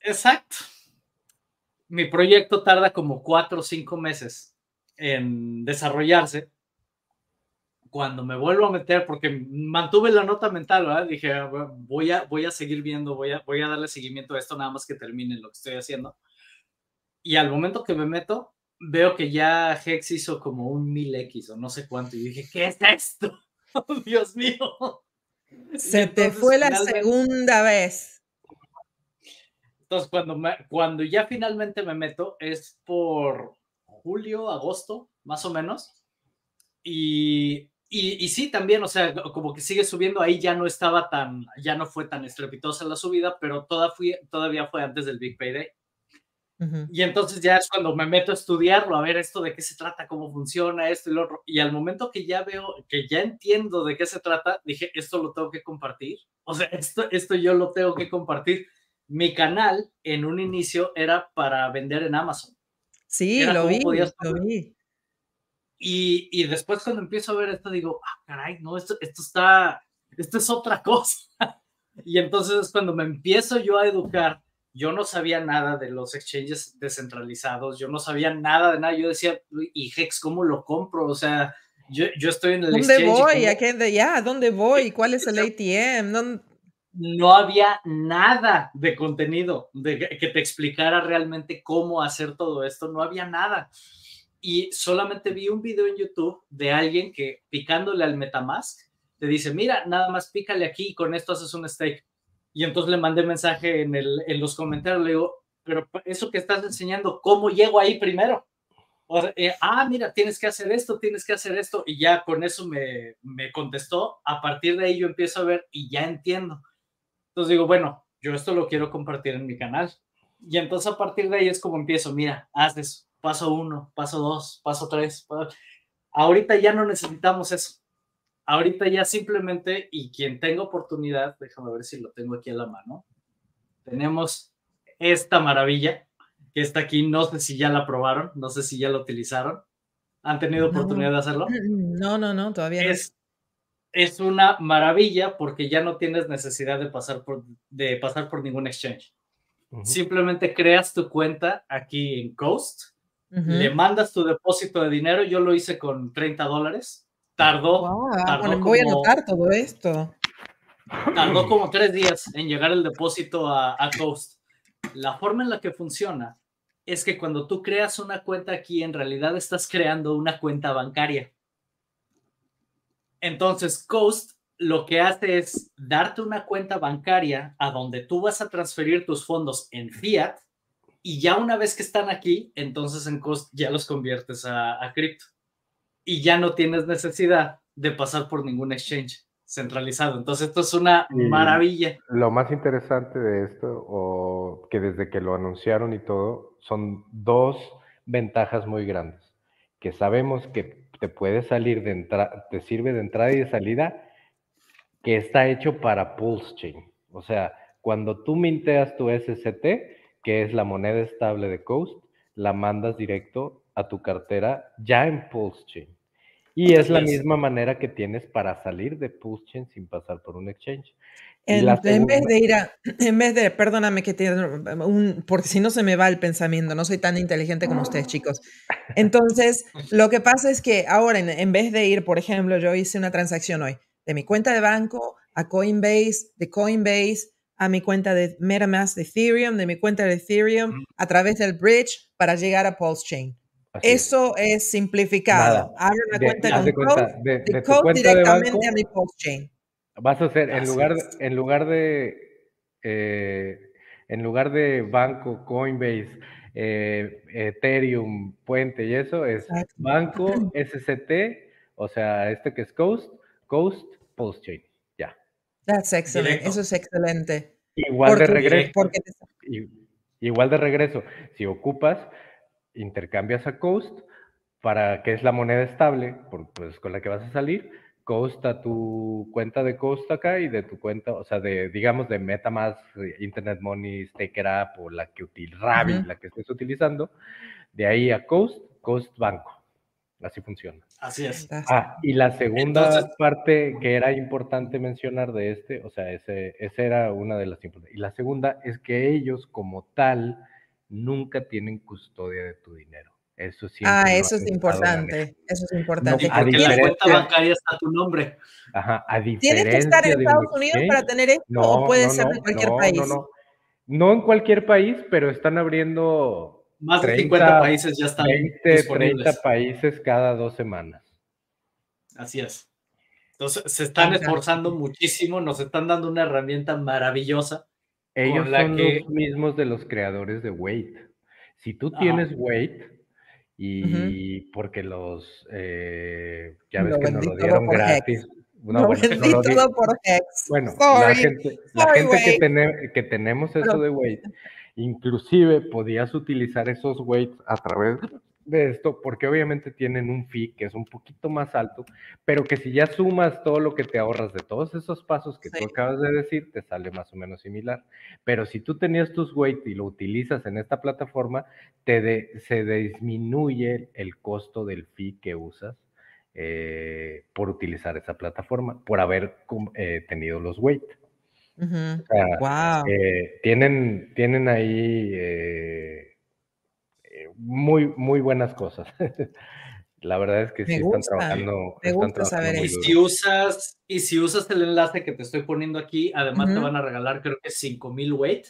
[SPEAKER 1] Exacto mi proyecto tarda como cuatro o cinco meses en desarrollarse. Cuando me vuelvo a meter, porque mantuve la nota mental, dije, ah, voy a, voy a seguir viendo, voy a, voy a darle seguimiento a esto nada más que termine lo que estoy haciendo. Y al momento que me meto, veo que ya Hex hizo como un 1000X o no sé cuánto. Y dije, ¿qué es esto? <laughs> Dios mío.
[SPEAKER 2] Se te fue la segunda vez.
[SPEAKER 1] Entonces, cuando, cuando ya finalmente me meto, es por julio, agosto, más o menos. Y, y, sí, también, o sea, como que sigue subiendo, ahí ya no estaba tan, ya no fue tan estrepitosa la subida, pero toda fui, todavía fue antes del Big Payday. Y entonces ya es cuando me meto a estudiarlo, a ver esto de qué se trata, cómo funciona esto y lo otro. Y al momento que ya veo, que ya entiendo de qué se trata, dije, esto lo tengo que compartir. O sea, esto, esto yo lo tengo que compartir mi canal en un inicio era para vender en Amazon.
[SPEAKER 2] Sí, lo vi, lo vi.
[SPEAKER 1] Y, y, después cuando empiezo a ver esto digo, ah, caray, no, esto, esto está, esto es otra <laughs> cosa. y entonces es cuando me empiezo yo a educar. Yo no sabía nada de los exchanges descentralizados, yo no sabía nada de nada. Yo decía, ¿y Hex cómo lo compro? O sea, yo, yo estoy en el
[SPEAKER 2] ¿Dónde voy? ¿A qué, ya, ¿dónde voy? <laughs> ¿Cuál es el ATM? ¿Dónde,
[SPEAKER 1] no había nada de contenido de que te explicara realmente cómo hacer todo esto, no había nada. Y solamente vi un video en YouTube de alguien que picándole al Metamask te dice, mira, nada más pícale aquí y con esto haces un stake. Y entonces le mandé mensaje en, el, en los comentarios, le digo, pero eso que estás enseñando, ¿cómo llego ahí primero? Eh, ah, mira, tienes que hacer esto, tienes que hacer esto. Y ya con eso me, me contestó. A partir de ahí yo empiezo a ver y ya entiendo entonces digo, bueno, yo esto lo quiero compartir en mi canal. Y entonces a partir de ahí es como empiezo, mira, haces paso uno, paso dos, paso tres. Ahorita ya no necesitamos eso. Ahorita ya simplemente, y quien tenga oportunidad, déjame ver si lo tengo aquí a la mano, tenemos esta maravilla que está aquí, no sé si ya la probaron, no sé si ya la utilizaron. ¿Han tenido oportunidad de hacerlo?
[SPEAKER 2] No, no, no, todavía no
[SPEAKER 1] es una maravilla porque ya no tienes necesidad de pasar por, de pasar por ningún exchange. Simplemente creas tu cuenta aquí en Coast, le mandas tu depósito de dinero. Yo lo hice con 30 dólares. Tardó.
[SPEAKER 2] voy a anotar todo esto.
[SPEAKER 1] Tardó como tres días en llegar el depósito a, a Coast. La forma en la que funciona es que cuando tú creas una cuenta aquí, en realidad estás creando una cuenta bancaria. Entonces, Coast lo que hace es darte una cuenta bancaria a donde tú vas a transferir tus fondos en fiat y ya una vez que están aquí, entonces en Coast ya los conviertes a, a cripto y ya no tienes necesidad de pasar por ningún exchange centralizado. Entonces, esto es una maravilla.
[SPEAKER 3] Lo más interesante de esto, o que desde que lo anunciaron y todo, son dos ventajas muy grandes. Que sabemos que te puede salir de entrada, te sirve de entrada y de salida que está hecho para Pulse Chain. O sea, cuando tú minteas tu SST, que es la moneda estable de Coast, la mandas directo a tu cartera ya en Pulse Chain. Y es la misma manera que tienes para salir de Pulse Chain sin pasar por un exchange.
[SPEAKER 2] En, vez de ir a, <clears throat> en vez de, perdóname que te, un, porque si no se me va el pensamiento, no soy tan inteligente como ustedes, chicos. Entonces, lo que pasa es que ahora, en, en vez de ir, por ejemplo, yo hice una transacción hoy de mi cuenta de banco a Coinbase, de Coinbase a mi cuenta de MetaMask de Ethereum, de mi cuenta de Ethereum, a través del bridge para llegar a Pulse Chain. Eso es, simplificado. Abro una cuenta con Code, de, Code directamente a mi Pulse Chain.
[SPEAKER 3] Vas a hacer, en lugar, en lugar de eh, en lugar de banco, Coinbase, eh, Ethereum, Puente y eso, es banco, <clears throat> SCT, o sea, este que es Coast, Coast, Pulse Chain.
[SPEAKER 2] That's excellent. Eso es excelente.
[SPEAKER 3] Igual de regreso. Igual de regreso. Si ocupas, intercambias a Coast para que es la moneda estable, pues con la que vas a salir, Coast a tu cuenta de Coast acá y de tu cuenta, o sea, de, digamos, de MetaMask, Internet Money, Staker App o la que util, Ravi, la que estés utilizando, de ahí a Coast, Coast Banco. Así funciona.
[SPEAKER 1] Así es.
[SPEAKER 3] Ah, y la segunda parte que era importante mencionar de este, o sea, ese, esa era una de las importantes. Y la segunda es que ellos como tal nunca tienen custodia de tu dinero. Eso sí.
[SPEAKER 2] Ah, eso es importante. Eso es importante.
[SPEAKER 1] No, porque la cuenta bancaria está tu nombre.
[SPEAKER 3] Ajá, a diferencia
[SPEAKER 2] ¿Tienes que estar en Estados Unidos para tener esto o puede ser en cualquier país? No,
[SPEAKER 3] no, no. en cualquier país, pero están abriendo
[SPEAKER 1] más de 50 países ya están 20, disponibles.
[SPEAKER 3] 30 países cada dos semanas.
[SPEAKER 1] Así es. Entonces, se están esforzando muchísimo, nos están dando una herramienta maravillosa.
[SPEAKER 3] Ellos son los mismos de los creadores de Wait. Si tú tienes Wait, y porque los, eh, ya ves que nos lo dieron gratis.
[SPEAKER 2] No, bueno, no todo por Hex.
[SPEAKER 3] Bueno, la gente, la gente que, que, tenemos eso de Wait, Inclusive podías utilizar esos weights a través de esto, porque obviamente tienen un fee que es un poquito más alto, pero que si ya sumas todo lo que te ahorras de todos esos pasos que tú acabas de decir, te sale más o menos similar. Pero si tú tenías tus weights y lo utilizas en esta plataforma, te se disminuye el costo del fee que usas eh, por utilizar esa plataforma, por haber eh, tenido los weights
[SPEAKER 2] wow.
[SPEAKER 3] Eh, tienen, tienen ahí eh, muy, muy buenas cosas. <laughs> La verdad es que sí están trabajando.
[SPEAKER 2] Me gusta saber
[SPEAKER 1] y si usas Y si usas el enlace que te estoy poniendo aquí, además te van a regalar creo que 5000 weight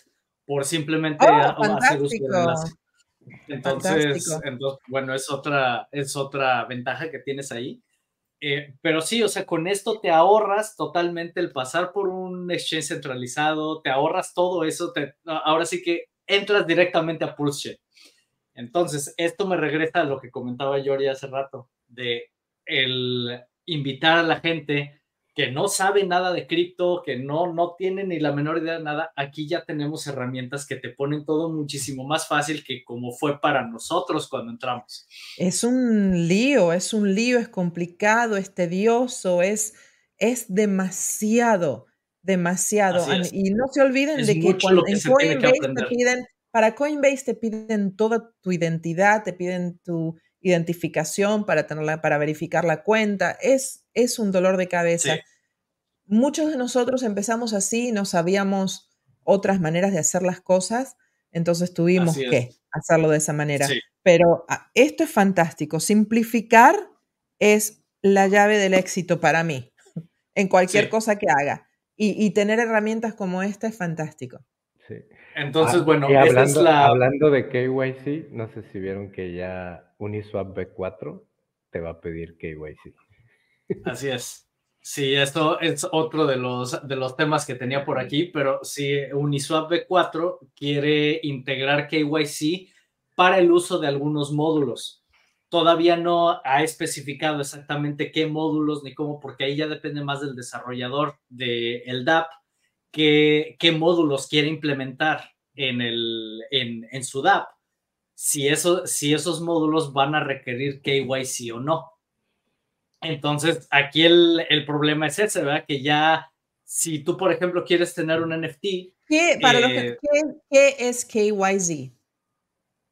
[SPEAKER 1] por simplemente
[SPEAKER 2] oh, hacer uso del enlace.
[SPEAKER 1] Entonces, entonces, bueno, es otra, es otra ventaja que tienes ahí. Eh, pero sí, o sea, con esto te ahorras totalmente el pasar por un exchange centralizado, te ahorras todo eso, te, ahora sí que entras directamente a Pulse Entonces, esto me regresa a lo que comentaba Jordi hace rato, de el invitar a la gente que no sabe nada de cripto, que no, no tiene ni la menor idea de nada, aquí ya tenemos herramientas que te ponen todo muchísimo más fácil que como fue para nosotros cuando entramos.
[SPEAKER 2] Es un lío, es un lío, es complicado, es tedioso, es, es demasiado, demasiado. Y no se olviden de que, cuando, en Coinbase te piden, para Coinbase te piden toda tu identidad, te piden tu identificación para tenerla, para verificar la cuenta. Es, es un dolor de cabeza. Muchos de nosotros empezamos así, no sabíamos otras maneras de hacer las cosas, entonces tuvimos que hacerlo de esa manera. Pero ah, esto es fantástico. Simplificar es la llave del éxito para mí, en cualquier cosa que haga. Y, tener herramientas como esta es fantástico.
[SPEAKER 1] Entonces, ah, bueno,
[SPEAKER 3] hablando, es la... hablando de KYC, no sé si vieron que ya Uniswap B4 te va a pedir KYC.
[SPEAKER 1] Así es. Sí, esto es otro de los, de los temas que tenía por aquí, pero si Uniswap V4 quiere integrar KYC para el uso de algunos módulos. Todavía no ha especificado exactamente qué módulos ni cómo, porque ahí ya depende más del desarrollador del el DAP, qué, qué módulos quiere implementar en, el, en, en su DAP, si, eso, si esos módulos van a requerir KYC o no. Entonces, aquí el, problema es ese, ¿verdad? Que ya si tú, por ejemplo, quieres tener un NFT.
[SPEAKER 2] ¿Qué, para que, ¿qué, es KYZ?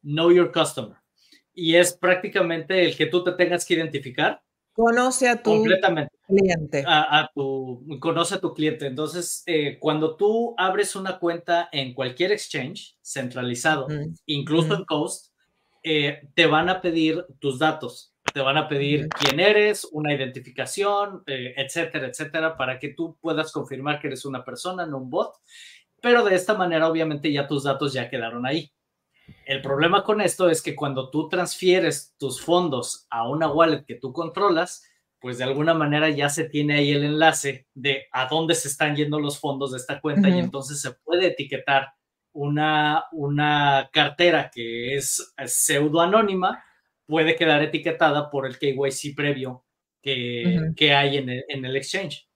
[SPEAKER 1] Know Your Customer. Y es prácticamente el que tú te tengas que identificar.
[SPEAKER 2] Conoce a tu cliente.
[SPEAKER 1] A, tu, conoce a tu cliente. Entonces, eh, cuando tú abres una cuenta en cualquier exchange centralizado, incluso en Coast, eh, te van a pedir tus datos te van a pedir quién eres, una identificación, eh, etcétera, etcétera, para que tú puedas confirmar que eres una persona, no un bot. Pero de esta manera, obviamente, ya tus datos ya quedaron ahí. El problema con esto es que cuando tú transfieres tus fondos a una wallet que tú controlas, pues de alguna manera ya se tiene ahí el enlace de a dónde se están yendo los fondos de esta cuenta y entonces se puede etiquetar una, una cartera que es pseudo anónima puede quedar etiquetada por el KYC previo que, que hay en el, en el, exchange.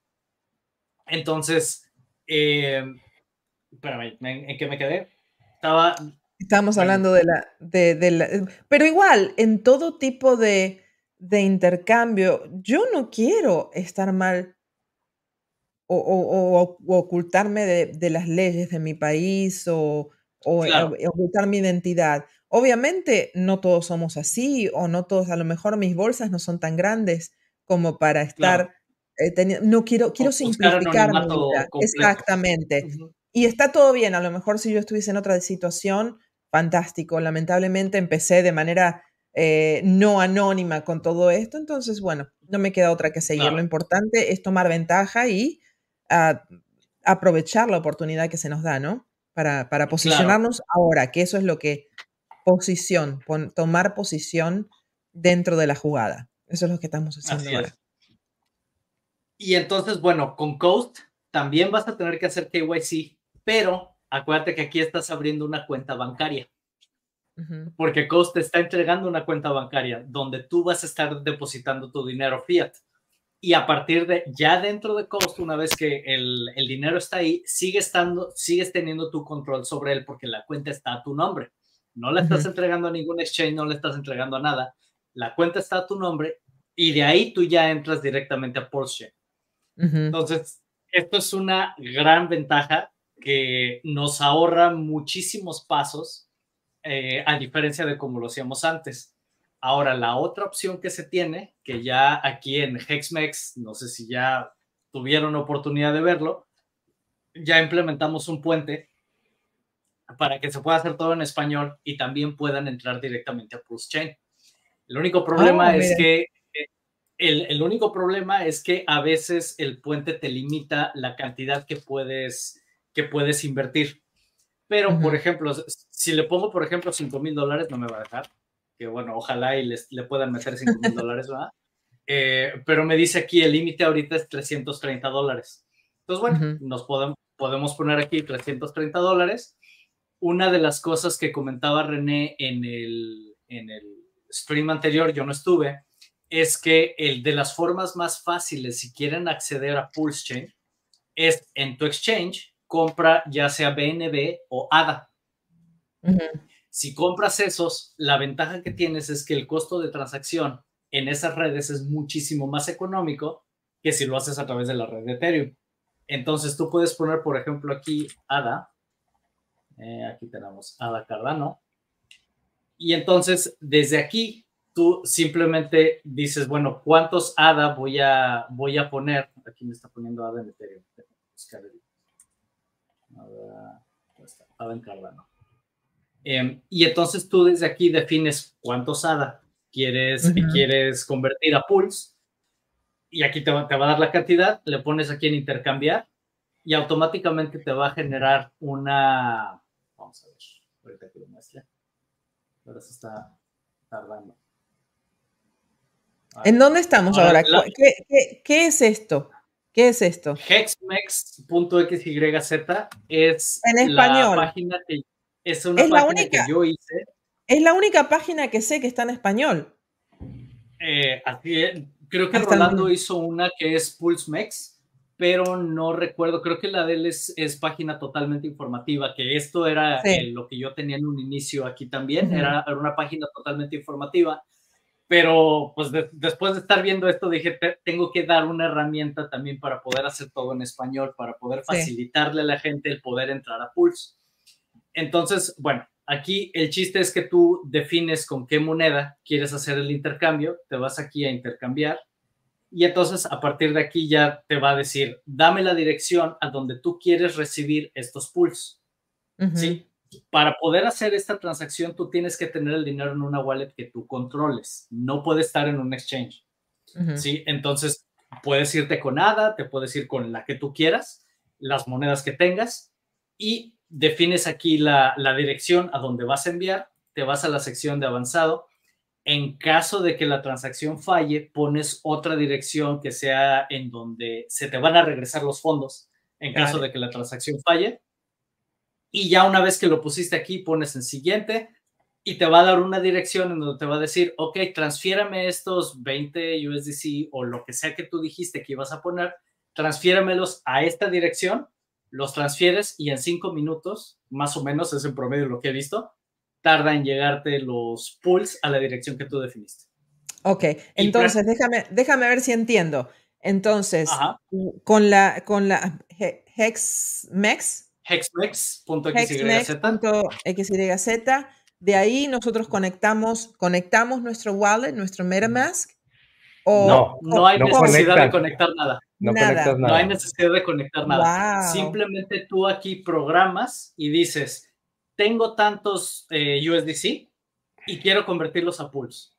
[SPEAKER 1] Entonces, eh, espérame, ¿en, qué me quedé? Estaba...
[SPEAKER 2] Estábamos hablando de la, de, la... Pero igual, en todo tipo de, de intercambio, yo no quiero estar mal o, o, ocultarme de, de, las leyes de mi país o, ocultar mi identidad. Obviamente no todos somos así o no todos, a lo mejor mis bolsas no son tan grandes como para estar, eh, no quiero, quiero simplificar mi vida. Exactamente. Y está todo bien, a lo mejor si yo estuviese en otra situación, fantástico. Lamentablemente empecé de manera eh, no anónima con todo esto, entonces bueno, no me queda otra que seguir. Lo importante es tomar ventaja y ah, aprovechar la oportunidad que se nos da, ¿no? Para, para posicionarnos ahora, que eso es lo que posición, tomar posición dentro de la jugada. Eso es lo que estamos haciendo ahora.
[SPEAKER 1] Y entonces, bueno, con Coast también vas a tener que hacer KYC, pero acuérdate que aquí estás abriendo una cuenta bancaria. Porque Coast te está entregando una cuenta bancaria donde tú vas a estar depositando tu dinero fiat. Y a partir de ya dentro de Coast, una vez que el, el dinero está ahí, sigue estando, sigues teniendo tu control sobre él porque la cuenta está a tu nombre. No la estás entregando a ningún exchange, no le estás entregando a nada. La cuenta está a tu nombre y de ahí tú ya entras directamente a Porsche. Entonces, esto es una gran ventaja que nos ahorra muchísimos pasos, eh, a diferencia de como lo hacíamos antes. Ahora, la otra opción que se tiene, que ya aquí en Hexmex, no sé si ya tuvieron oportunidad de verlo, ya implementamos un puente para que se pueda hacer todo en español y también puedan entrar directamente a Pulse Chain. El único problema oh, es que el, el, único problema es que a veces el puente te limita la cantidad que puedes, que puedes invertir. Pero, por ejemplo, si le pongo, por ejemplo, 5 mil dólares, no me va a dejar. Que bueno, ojalá y les, le puedan meter 5 mil dólares, ¿verdad? <laughs> Eh, pero me dice aquí el límite ahorita es 330 dólares. Entonces, bueno, nos podemos, podemos poner aquí 330 dólares una de las cosas que comentaba René en el, en el stream anterior, yo no estuve, es que el de las formas más fáciles si quieren acceder a Pulse Chain es en tu exchange, compra ya sea BNB o ADA. Si compras esos, la ventaja que tienes es que el costo de transacción en esas redes es muchísimo más económico que si lo haces a través de la red de Ethereum. Entonces tú puedes poner, por ejemplo, aquí ADA eh, aquí tenemos Ada Cardano. Y entonces, desde aquí, tú simplemente dices, bueno, ¿cuántos ADA voy a, voy a poner? Aquí me está poniendo ADA en Ethereum. ADA, en Cardano. Em, y entonces tú desde aquí defines cuántos ADA quieres, quieres convertir a Pulse. Y aquí te va, te va a dar la cantidad, le pones aquí en intercambiar y automáticamente te va a generar una, Vamos a ver, ahorita que lo muestre. Ahora se está tardando.
[SPEAKER 2] ¿En dónde estamos ahora? ¿Qué, es esto? ¿Qué es esto?
[SPEAKER 1] Hexmex.xyz es
[SPEAKER 2] en español.
[SPEAKER 1] la página que es una página que yo hice.
[SPEAKER 2] Es la única página que sé que está en español.
[SPEAKER 1] Eh, así Creo que Rolando hizo una que es PulseMex pero no recuerdo, creo que la de él es, página totalmente informativa, que esto era lo que yo tenía en un inicio aquí también, era, una página totalmente informativa, pero pues después de estar viendo esto dije, tengo que dar una herramienta también para poder hacer todo en español, para poder facilitarle a la gente el poder entrar a Pulse. Entonces, bueno, aquí el chiste es que tú defines con qué moneda quieres hacer el intercambio, te vas aquí a intercambiar y entonces a partir de aquí ya te va a decir, dame la dirección a donde tú quieres recibir estos pools. ¿Sí? Para poder hacer esta transacción, tú tienes que tener el dinero en una wallet que tú controles. No puede estar en un exchange. ¿Sí? Entonces, puedes irte con ADA, te puedes ir con la que tú quieras, las monedas que tengas y defines aquí la, la dirección a donde vas a enviar, te vas a la sección de avanzado. En caso de que la transacción falle, pones otra dirección que sea en donde se te van a regresar los fondos en caso de que la transacción falle y ya una vez que lo pusiste aquí, pones en siguiente y te va a dar una dirección en donde te va a decir, ok, transfiérame estos 20 USDC o lo que sea que tú dijiste que ibas a poner, transfiéramelos a esta dirección, los transfieres y en cinco minutos, más o menos, es en promedio lo que he visto, tarda en llegarte los pools a la dirección que tú definiste.
[SPEAKER 2] Ok, entonces déjame, déjame ver si entiendo. Entonces, con la, con la HexMex,
[SPEAKER 1] hexmex.xyz.
[SPEAKER 2] De ahí nosotros conectamos, conectamos nuestro wallet, nuestro MetaMask.
[SPEAKER 1] O, no, no hay necesidad de conectar nada. No, nada. no hay necesidad de conectar nada. Simplemente tú aquí programas y dices, tengo tantos eh, USDC y quiero convertirlos a pools.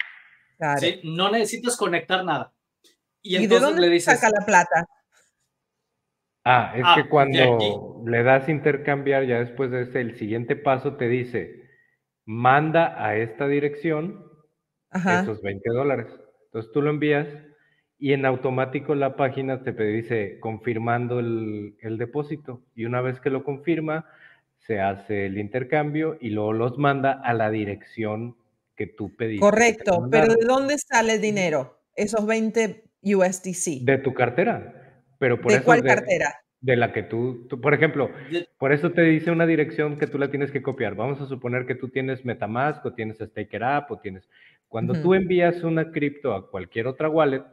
[SPEAKER 1] No necesitas conectar nada.
[SPEAKER 2] Y, entonces de dónde le dices, saca la plata?
[SPEAKER 3] Ah, es que ah, cuando le das intercambiar, ya después de ese, el siguiente paso te dice, manda a esta dirección esos 20 dólares. Entonces tú lo envías y en automático la página te dice confirmando el, el, depósito. Y una vez que lo confirma, se hace el intercambio y luego los manda a la dirección que tú pediste.
[SPEAKER 2] Correcto, pero ¿de dónde sale el dinero? Esos 20 USDC.
[SPEAKER 3] De tu cartera. Pero por
[SPEAKER 2] ¿De
[SPEAKER 3] eso
[SPEAKER 2] cuál cartera?
[SPEAKER 3] De la que tú, por ejemplo, por eso te dice una dirección que tú la tienes que copiar. Vamos a suponer que tú tienes Metamask o tienes StakerApp o tienes... Cuando tú envías una cripto a cualquier otra wallet,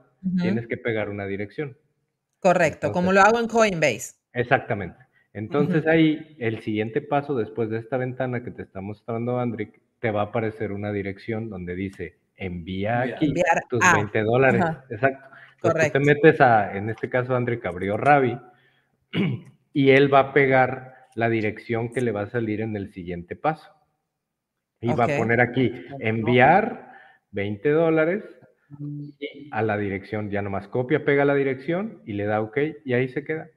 [SPEAKER 3] tienes que pegar una dirección.
[SPEAKER 2] Correcto, como lo hago en Coinbase.
[SPEAKER 3] Exactamente. Entonces ahí el siguiente paso después de esta ventana que te está mostrando Andrick, te va a aparecer una dirección donde dice envía aquí tus 20 dólares. Exacto. Correcto. te metes a, en este caso, André abrió Ravi <clears throat> y él va a pegar la dirección que le va a salir en el siguiente paso. Y va a poner aquí, enviar 20 dólares a la dirección, ya nomás copia, pega la dirección y le da OK y ahí se queda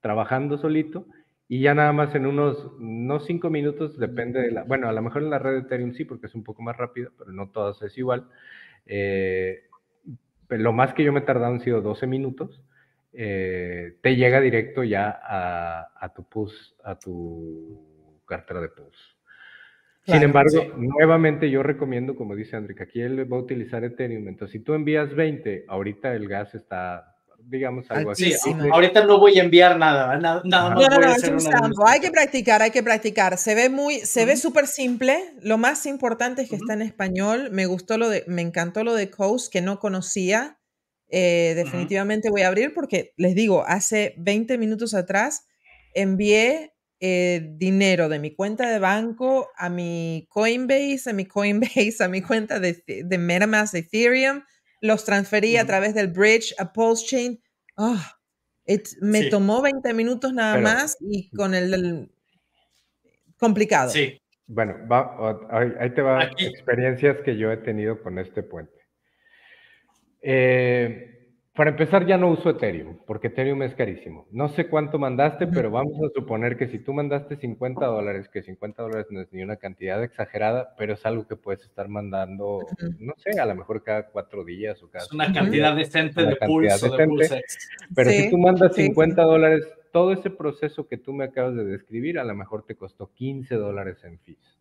[SPEAKER 3] trabajando solito y ya nada más en unos, no cinco minutos, depende de la, bueno, a lo mejor en la red de Ethereum sí, porque es un poco más rápido, pero no todas es igual. Eh, lo más que yo me he tardado han sido 12 minutos, eh, te llega directo ya a, tu PUS, a tu cartera de PUS. Sin embargo, nuevamente yo recomiendo, como dice André, aquí él va a utilizar Ethereum. Entonces, si tú envías 20, ahorita el gas está, digamos, algo así.
[SPEAKER 1] Sí, ahorita no voy a enviar nada, nada, nada no,
[SPEAKER 2] no, Hay que practicar, hay que practicar. Se ve muy, se ve súper simple. Lo más importante es que está en español. Me gustó lo de, me encantó lo de Coast que no conocía. Eh, definitivamente voy a abrir porque les digo, hace 20 minutos atrás envié eh, dinero de mi cuenta de banco a mi Coinbase, a mi Coinbase, a mi cuenta de, de MetaMask de Ethereum, los transferí a través del bridge a Pulse Chain. Ah, me tomó 20 minutos nada más y con el, complicado.
[SPEAKER 1] Sí.
[SPEAKER 3] Bueno, ahí, te va experiencias que yo he tenido con este puente. Eh, para empezar, ya no uso Ethereum, porque Ethereum es carísimo. No sé cuánto mandaste, pero vamos a suponer que si tú mandaste 50 dólares, que 50 dólares no es ni una cantidad exagerada, pero es algo que puedes estar mandando, no sé, a lo mejor cada cuatro días o cada...
[SPEAKER 1] Es una cantidad decente de pulso.
[SPEAKER 3] pero si tú mandas 50 dólares, todo ese proceso que tú me acabas de describir, a lo mejor te costó 15 dólares en fees.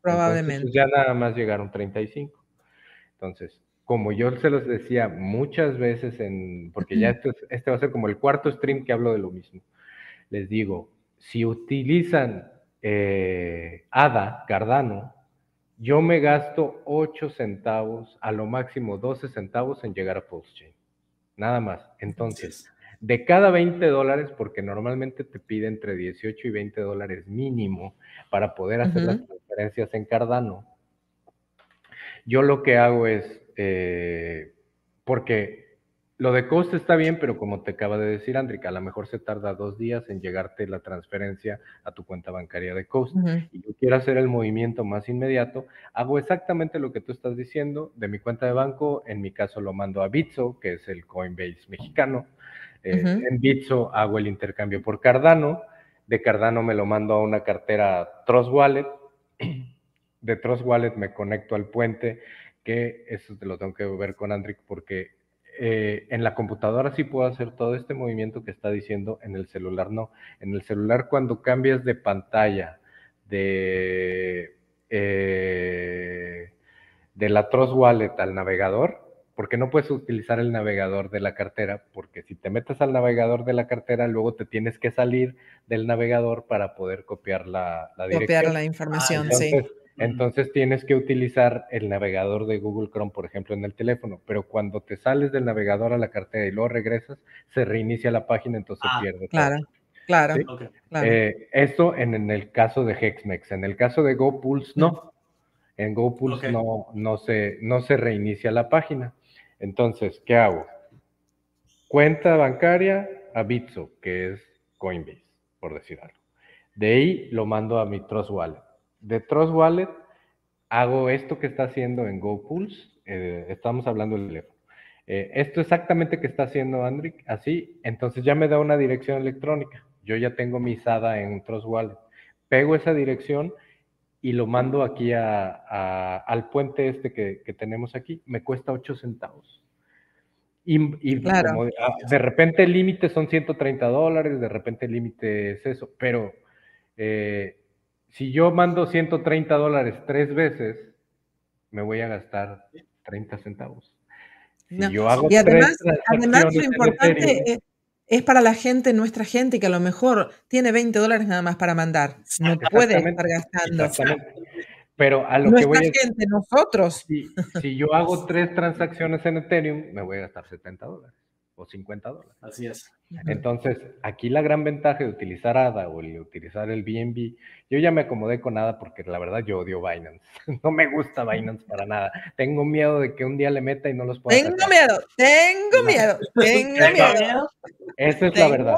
[SPEAKER 2] Probablemente.
[SPEAKER 3] Pues, ya nada más llegaron 35. Entonces, como yo se los decía muchas veces, en, porque ya este, este va a ser como el cuarto stream que hablo de lo mismo, les digo, si utilizan eh, ADA, Cardano, yo me gasto 8 centavos, a lo máximo 12 centavos en llegar a PulseChain. Nada más. Entonces, de cada 20 dólares, porque normalmente te pide entre 18 y 20 dólares mínimo para poder hacer las transferencias en Cardano, yo lo que hago es, eh, porque lo de coste está bien, pero como te acaba de decir Andrica, a lo mejor se tarda dos días en llegarte la transferencia a tu cuenta bancaria de coste. Y yo quiero hacer el movimiento más inmediato, hago exactamente lo que tú estás diciendo de mi cuenta de banco. En mi caso lo mando a Bitso, que es el Coinbase mexicano. Eh, en Bitso hago el intercambio por Cardano. De Cardano me lo mando a una cartera Trust Wallet. <clears throat> De Trust Wallet me conecto al puente, que eso te lo tengo que ver con Andric porque eh, en la computadora sí puedo hacer todo este movimiento que está diciendo, en el celular no. En el celular cuando cambias de pantalla de, eh, de la Trust Wallet al navegador, porque no puedes utilizar el navegador de la cartera, porque si te metes al navegador de la cartera, luego te tienes que salir del navegador para poder copiar la, la
[SPEAKER 2] dirección. Copiar la información,
[SPEAKER 3] ah,
[SPEAKER 2] sí.
[SPEAKER 3] Entonces tienes que utilizar el navegador de Google Chrome, por ejemplo, en el teléfono, pero cuando te sales del navegador a la cartera y luego regresas, se reinicia la página, entonces ah, pierde.
[SPEAKER 2] Claro, claro.
[SPEAKER 3] Eh, esto en, el caso de Hexmex. En el caso de GoPulse, no. En GoPulse no, no, se, no se reinicia la página. Entonces, ¿qué hago? Cuenta bancaria a Bitso, que es Coinbase, por decir algo. De ahí lo mando a mi Trust Wallet de Trust Wallet hago esto que está haciendo en GoPulse. Eh, estamos hablando del teléfono. Eh, esto exactamente que está haciendo Andric, así, entonces ya me da una dirección electrónica. Yo ya tengo mi SADA en Trust Wallet. Pego esa dirección y lo mando aquí al puente este que, tenemos aquí. Me cuesta 8 centavos. Y, ah, de repente el límite son 130 dólares, de repente el límite es eso, pero eh, si yo mando 130 dólares tres veces, me voy a gastar 30 centavos.
[SPEAKER 2] Si yo hago y además, además lo importante es, para la gente, nuestra gente, que a lo mejor tiene 20 dólares nada más para mandar. No puede estar gastando.
[SPEAKER 3] Pero a lo que voy
[SPEAKER 2] a gente, nosotros.
[SPEAKER 3] Si, si yo hago tres transacciones en Ethereum, me voy a gastar 70 dólares o 50 dólares.
[SPEAKER 1] Así es.
[SPEAKER 3] Entonces, aquí la gran ventaja de utilizar ADA o de utilizar el BNB, yo ya me acomodé con ADA porque la verdad yo odio Binance. <laughs> No me gusta Binance para nada. Tengo miedo de que un día le meta y no los pueda.
[SPEAKER 2] Tengo miedo, tengo miedo, tengo miedo.
[SPEAKER 3] Esa es la verdad.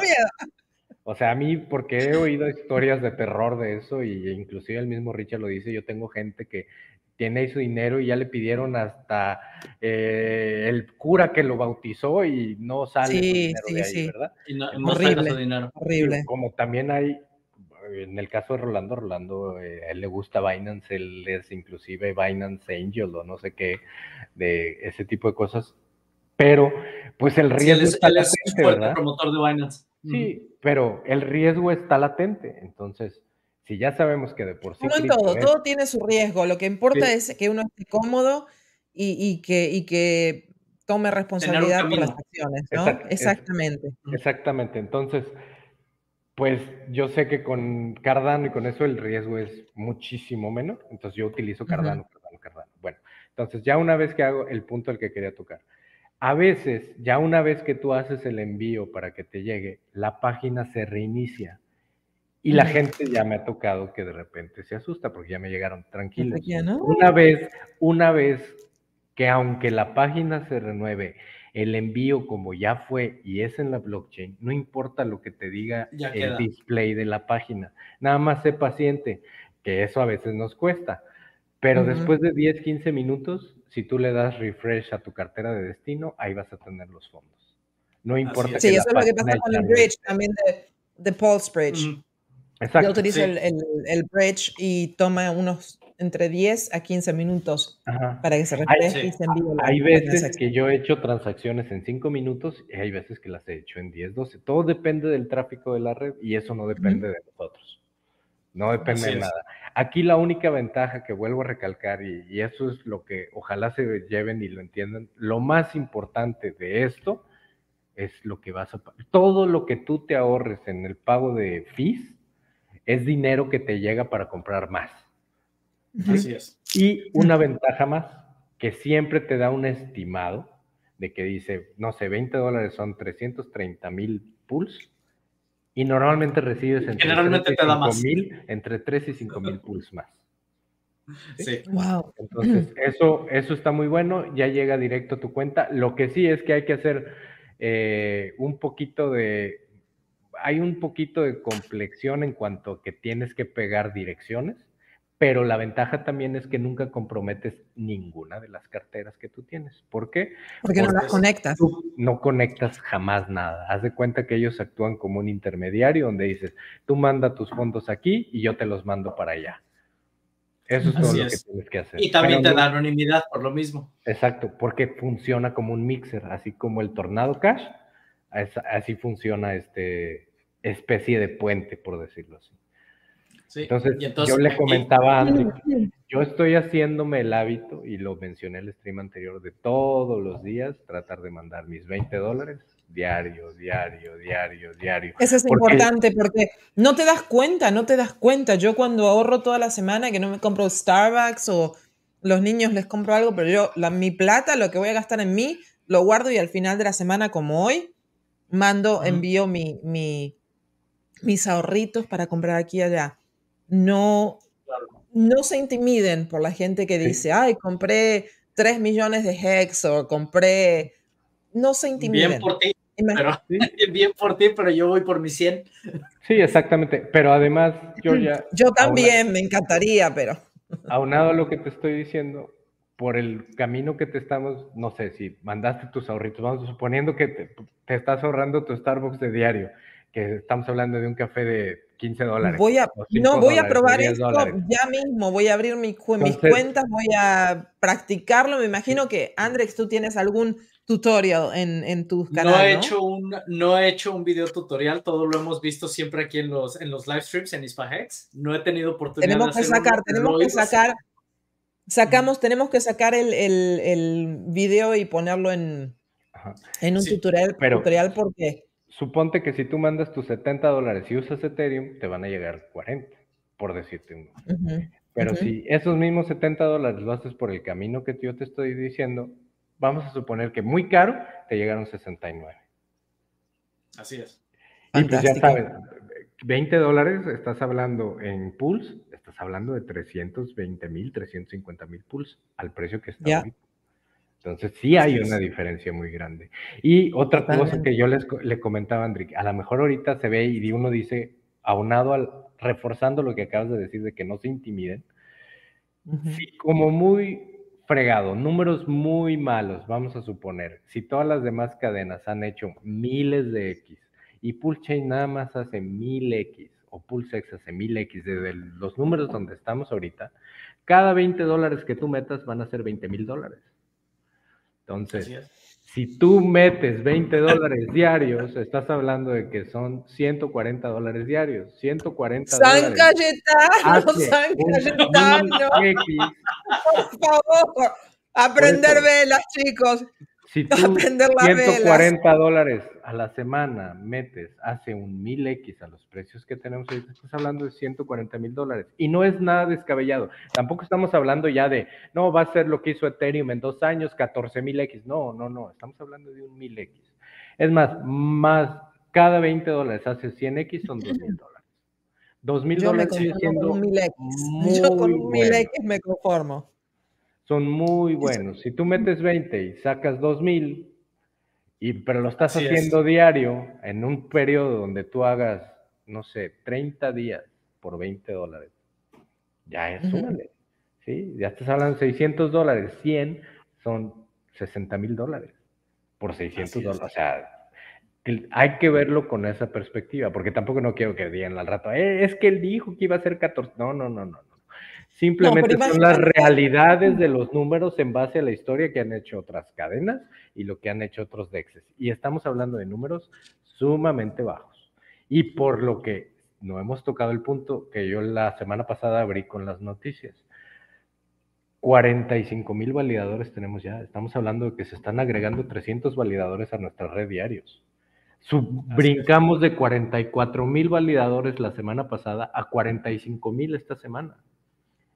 [SPEAKER 3] O sea, a mí, porque he oído historias de terror de eso, y inclusive el mismo Richard lo dice, yo tengo gente que tiene su dinero y ya le pidieron hasta eh, el cura que lo bautizó y no sale
[SPEAKER 2] sí, sí,
[SPEAKER 3] de
[SPEAKER 2] sí.
[SPEAKER 3] ¿verdad?
[SPEAKER 1] Y no, horrible, dinero.
[SPEAKER 2] horrible.
[SPEAKER 3] Como también hay, en el caso de Rolando, Rolando, eh, a él le gusta Binance, él es inclusive Binance Angel o no sé qué, de ese tipo de cosas, pero pues el riesgo está latente, ¿verdad?
[SPEAKER 1] promotor de Binance.
[SPEAKER 3] Sí, pero el riesgo está latente, entonces si ya sabemos que de por sí...
[SPEAKER 2] Como en todo, todo tiene su riesgo. Lo que importa es que uno esté cómodo y, que, y que tome responsabilidad por las acciones, ¿no? Exactamente.
[SPEAKER 3] Exactamente. Entonces, pues yo sé que con Cardano y con eso el riesgo es muchísimo menor. Entonces yo utilizo Cardano, Cardano, Cardano. Bueno, entonces ya una vez que hago el punto al que quería tocar. A veces, ya una vez que tú haces el envío para que te llegue, la página se reinicia y la gente ya me ha tocado que de repente se asusta porque ya me llegaron tranquilos. Una vez, una vez que aunque la página se renueve, el envío como ya fue y es en la blockchain, no importa lo que te diga el display de la página. Nada más sé paciente, que eso a veces nos cuesta. Pero después de 10, 15 minutos, si tú le das refresh a tu cartera de destino, ahí vas a tener los fondos. No importa.
[SPEAKER 2] Sí, eso es lo que pasa con el bridge también de, de Pulse Bridge. Yo utilizo el, bridge y toma unos entre 10 a 15 minutos para que se refresque y se envíe.
[SPEAKER 3] hay veces que yo he hecho transacciones en 5 minutos y hay veces que las he hecho en 10, 12. Todo depende del tráfico de la red y eso no depende de nosotros. No depende de nada. Aquí la única ventaja que vuelvo a recalcar, y, y, eso es lo que ojalá se lleven y lo entiendan, lo más importante de esto es lo que vas a... Todo lo que tú te ahorres en el pago de fees, es dinero que te llega para comprar más.
[SPEAKER 1] Así es.
[SPEAKER 3] Y una ventaja más, que siempre te da un estimado de que dice, no sé, 20 dólares son 330 mil pools y normalmente recibes entre,
[SPEAKER 1] Generalmente 3 y
[SPEAKER 3] Mil, entre 3 y 5 mil pools más.
[SPEAKER 1] Sí.
[SPEAKER 2] Wow.
[SPEAKER 3] Entonces, eso, eso está muy bueno, ya llega directo a tu cuenta. Lo que sí es que hay que hacer eh, un poquito de, hay un poquito de complexión en cuanto a que tienes que pegar direcciones, pero la ventaja también es que nunca comprometes ninguna de las carteras que tú tienes. ¿Por qué?
[SPEAKER 2] Porque, no las conectas.
[SPEAKER 3] no conectas jamás nada. Haz de cuenta que ellos actúan como un intermediario donde dices, tú manda tus fondos aquí y yo te los mando para allá. Eso es todo lo que tienes que hacer.
[SPEAKER 1] Y también te da anonimidad por lo mismo.
[SPEAKER 3] Exacto, porque funciona como un mixer, así como el Tornado Cash, así funciona este especie de puente, por decirlo así. entonces, yo le comentaba a André, yo estoy haciéndome el hábito, y lo mencioné en el stream anterior, de todos los días tratar de mandar mis 20 dólares diario, diario, diario, diario.
[SPEAKER 2] Eso es importante porque no te das cuenta, no te das cuenta. Yo cuando ahorro toda la semana que no me compro Starbucks o los niños les compro algo, pero yo la, mi plata, lo que voy a gastar en mí, lo guardo y al final de la semana como hoy, mando, envío mi, mi, mis ahorritos para comprar aquí y allá. No, no se intimiden por la gente que dice, ay, compré 3 millones de hex o compré... No se intimiden.
[SPEAKER 1] Bien por ti. <laughs> bien por ti, pero yo voy por mi 100.
[SPEAKER 3] Sí, exactamente. Pero además, yo ya. <clears throat>
[SPEAKER 2] Yo también, me encantaría, pero. <laughs>
[SPEAKER 3] Aunado a lo que te estoy diciendo, por el camino que te estamos, no sé, si mandaste tus ahorritos, vamos suponiendo que te, estás ahorrando tu Starbucks de diario, que estamos hablando de un café de 15 dólares.
[SPEAKER 2] Voy a, no, voy a probar esto ya mismo, voy a abrir mi, mis cuentas, voy a practicarlo. Me imagino que, Andrex, tú tienes algún tutorial en, en tus canales.
[SPEAKER 1] No he, hecho un, no he hecho un video tutorial, todo lo hemos visto siempre aquí en los, en los live streams en Ispahex. No he tenido oportunidad
[SPEAKER 2] tenemos
[SPEAKER 1] de
[SPEAKER 2] que sacar, Tenemos que sacar, sacamos, tenemos que sacar el, el, el video y ponerlo en, en un tutorial, pero, tutorial porque...
[SPEAKER 3] Suponte que si tú mandas tus 70 dólares y usas Ethereum, te van a llegar 40, por decirte uno. Pero si esos mismos 70 dólares lo haces por el camino que yo te estoy diciendo, vamos a suponer que muy caro, te llegaron 69.
[SPEAKER 1] Así es.
[SPEAKER 3] Y pues ya sabes, 20 dólares, estás hablando en pools, estás hablando de 320 mil, 350 mil pools al precio que está hoy. Entonces sí hay una diferencia muy grande. Y otra cosa que yo les, le comentaba a Andrick, a lo mejor ahorita se ve y uno dice, aunado al, reforzando lo que acabas de decir de que no se intimiden, sí, como muy fregado, números muy malos, vamos a suponer, si todas las demás cadenas han hecho miles de X y Pulsechain nada más hace mil X o Pulsex hace mil X desde los números donde estamos ahorita, cada 20 dólares que tú metas van a ser 20 mil dólares. Entonces, si tú metes 20 dólares diarios, estás hablando de que son 140 dólares diarios. 140
[SPEAKER 2] San Cayetano, San Cayetano. Por favor, aprender velas, chicos.
[SPEAKER 3] Si <laughs> tú 140 dólares a la semana metes, hace un 1000X a los precios que tenemos ahorita, estás hablando de 140 mil dólares. Y no es nada descabellado. Tampoco estamos hablando ya de, no, va a ser lo que hizo Ethereum en dos años, 14 mil X. No, no, no. Estamos hablando de un 1000X. Es más, más, cada 20 dólares hace 100X son 2 mil <laughs> dólares. 2 mil dólares sigue siendo.
[SPEAKER 2] Yo con un 1000X me conformo
[SPEAKER 3] son muy buenos. Si tú metes 20 y sacas 2000, y, pero lo estás haciendo diario en un periodo donde tú hagas, no sé, 30 días por 20 dólares, ya es súmale. ¿sí? Ya estás hablando de 600 dólares, 100 son 60 mil dólares por 600 dólares. O sea, hay que verlo con esa perspectiva, porque tampoco no quiero que digan al rato, eh, es que él dijo que iba a ser 14. No, no, no, no. Simplemente son las realidades de los números en base a la historia que han hecho otras cadenas y lo que han hecho otros DEXs. Y estamos hablando de números sumamente bajos. Y por lo que no hemos tocado el punto que yo la semana pasada abrí con las noticias. 45 mil validadores tenemos ya. Estamos hablando de que se están agregando 300 validadores a nuestra red diarios. brincamos de 44 mil validadores la semana pasada a 45 mil esta semana.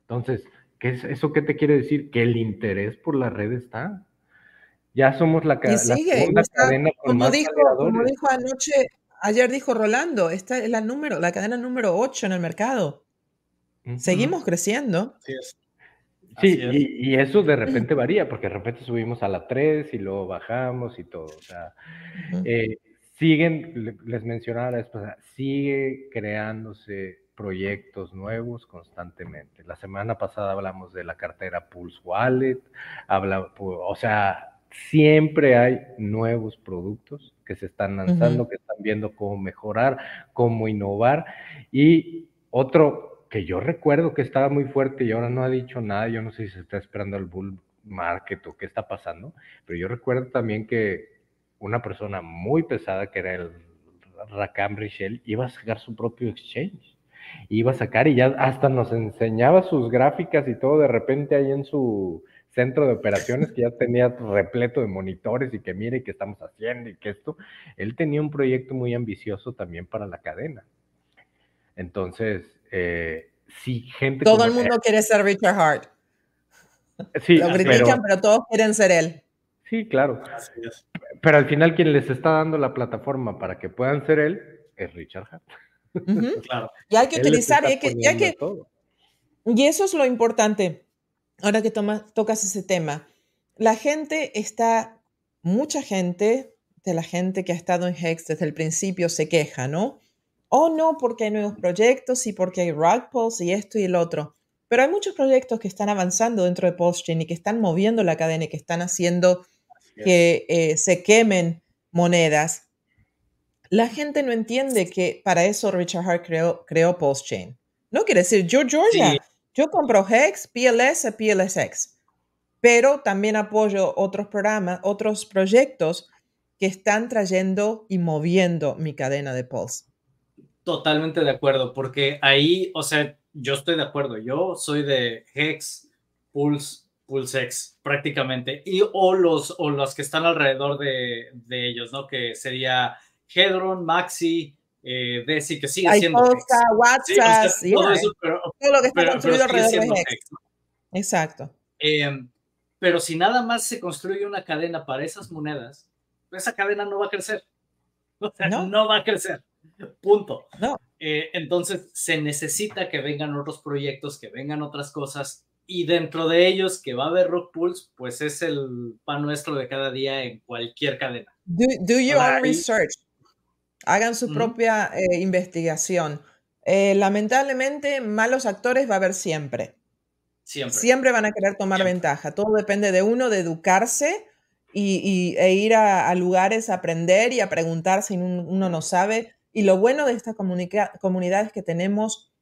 [SPEAKER 3] Entonces, ¿Qué es, ¿Eso qué te quiere decir? Que el interés por la red está. Ya somos la,
[SPEAKER 2] segunda cadena con como más dijo, Como dijo anoche, ayer dijo Rolando, esta es la número, la cadena número 8 en el mercado. Seguimos creciendo.
[SPEAKER 3] Sí, y, eso de repente varía, porque de repente subimos a la 3 y luego bajamos y todo. O sea, eh, siguen, les mencionaba la vez sigue creándose proyectos nuevos constantemente. La semana pasada hablamos de la cartera Pulse Wallet, habla, o sea, siempre hay nuevos productos que se están lanzando, que están viendo cómo mejorar, cómo innovar. Y otro que yo recuerdo que estaba muy fuerte y ahora no ha dicho nada, yo no sé si se está esperando el bull market o qué está pasando, pero yo recuerdo también que una persona muy pesada que era el Rakam Richel iba a sacar su propio exchange iba a sacar y ya hasta nos enseñaba sus gráficas y todo de repente ahí en su centro de operaciones que ya tenía repleto de monitores y que mire qué estamos haciendo y que esto, él tenía un proyecto muy ambicioso también para la cadena. Entonces, eh, sí, gente...
[SPEAKER 2] Todo el mundo quiere ser Richard Hart. Sí, Lo critican, pero, todos quieren ser él.
[SPEAKER 3] Sí, claro. Pero al final quien les está dando la plataforma para que puedan ser él es Richard Hart. <laughs>
[SPEAKER 2] Y hay que utilizar, y, que, y, eso es lo importante. Ahora que tocas ese tema, la gente está, mucha gente de la gente que ha estado en Hex desde el principio se queja, ¿no? Oh, no, porque hay nuevos proyectos y porque hay rug pulls y esto y el otro. Pero hay muchos proyectos que están avanzando dentro de PostChain y que están moviendo la cadena y que están haciendo que eh, se quemen monedas la gente no entiende que para eso Richard Hart creó, creó PostChain. No quiere decir, yo Georgia, yo compro Hex, PLS, PLSX, pero también apoyo otros programas, otros proyectos que están trayendo y moviendo mi cadena de Pulse.
[SPEAKER 1] Totalmente de acuerdo, porque ahí, o sea, yo estoy de acuerdo, yo soy de Hex, Pulse, PulseX prácticamente, y o los, o los que están alrededor de, de ellos, ¿no? Que sería Hedron, Maxi, eh, Desi, que sigue siendo WhatsApp, todo, eso, pero, todo, lo que está construido alrededor de.
[SPEAKER 2] Exacto.
[SPEAKER 1] Em, pero si nada más se construye una cadena para esas monedas, esa cadena no va a crecer. <laughs> O sea, no. va a crecer. Punto.
[SPEAKER 2] No.
[SPEAKER 1] Eh, entonces se necesita que vengan otros proyectos, que vengan otras cosas, y dentro de ellos que va a haber Rock Pulse, pues es el pan nuestro de cada día en cualquier cadena.
[SPEAKER 2] Do, do your own research hagan su propia eh, investigación. Eh, lamentablemente, malos actores va a haber siempre.
[SPEAKER 1] Siempre.
[SPEAKER 2] Siempre van a querer tomar ventaja. Todo depende de uno, de educarse y, e ir a, lugares a aprender y a preguntar si uno no sabe. Y lo bueno de esta comunidad es que tenemos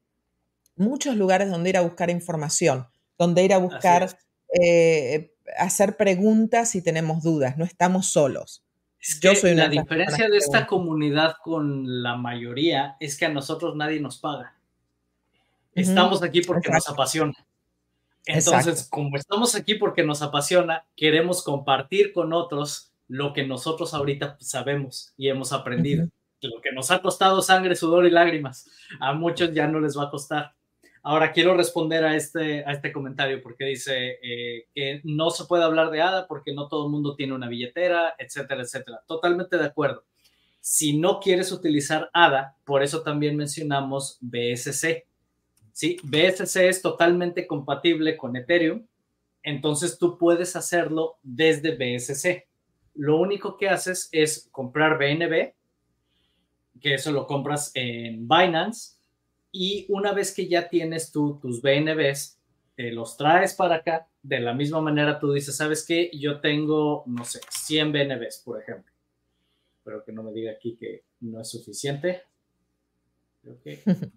[SPEAKER 2] muchos lugares donde ir a buscar información, donde ir a buscar, eh, hacer preguntas si tenemos dudas. No estamos solos.
[SPEAKER 1] Yo soy la diferencia de esta comunidad con la mayoría es que a nosotros nadie nos paga. Estamos aquí porque nos apasiona. Entonces, como estamos aquí porque nos apasiona, queremos compartir con otros lo que nosotros ahorita sabemos y hemos aprendido. Lo que nos ha costado sangre, sudor y lágrimas, a muchos ya no les va a costar. Ahora quiero responder a este, a este comentario porque dice eh, que no se puede hablar de ADA porque no todo el mundo tiene una billetera, etcétera, etcétera. Totalmente de acuerdo. Si no quieres utilizar ADA, por eso también mencionamos BSC. ¿sí? BSC es totalmente compatible con Ethereum, entonces tú puedes hacerlo desde BSC. Lo único que haces es comprar BNB, que eso lo compras en Binance y una vez que ya tienes tú tus BNBs, te los traes para acá. De la misma manera tú dices, ¿sabes qué? Yo tengo, no sé, 100 BNBs, por ejemplo. Pero que no me diga aquí que no es suficiente. <laughs>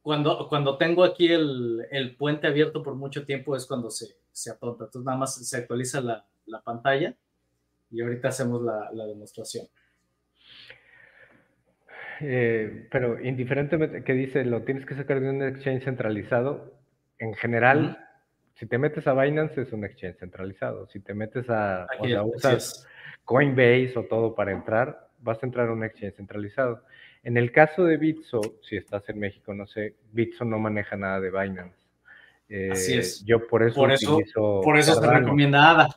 [SPEAKER 1] Cuando, cuando tengo aquí el, puente abierto por mucho tiempo es cuando se, se atonta. Entonces nada más se actualiza la, pantalla y ahorita hacemos la demostración.
[SPEAKER 3] Eh, pero indiferentemente que dice lo tienes que sacar de un exchange centralizado, en general, si te metes a Binance es un exchange centralizado. Si te metes a, o sea, usas Coinbase o todo para entrar, vas a entrar a un exchange centralizado. En el caso de Bitso, si estás en México, no sé, Bitso no maneja nada de Binance.
[SPEAKER 1] Así es.
[SPEAKER 3] Yo por eso,
[SPEAKER 1] por eso, por eso te recomienda ADA.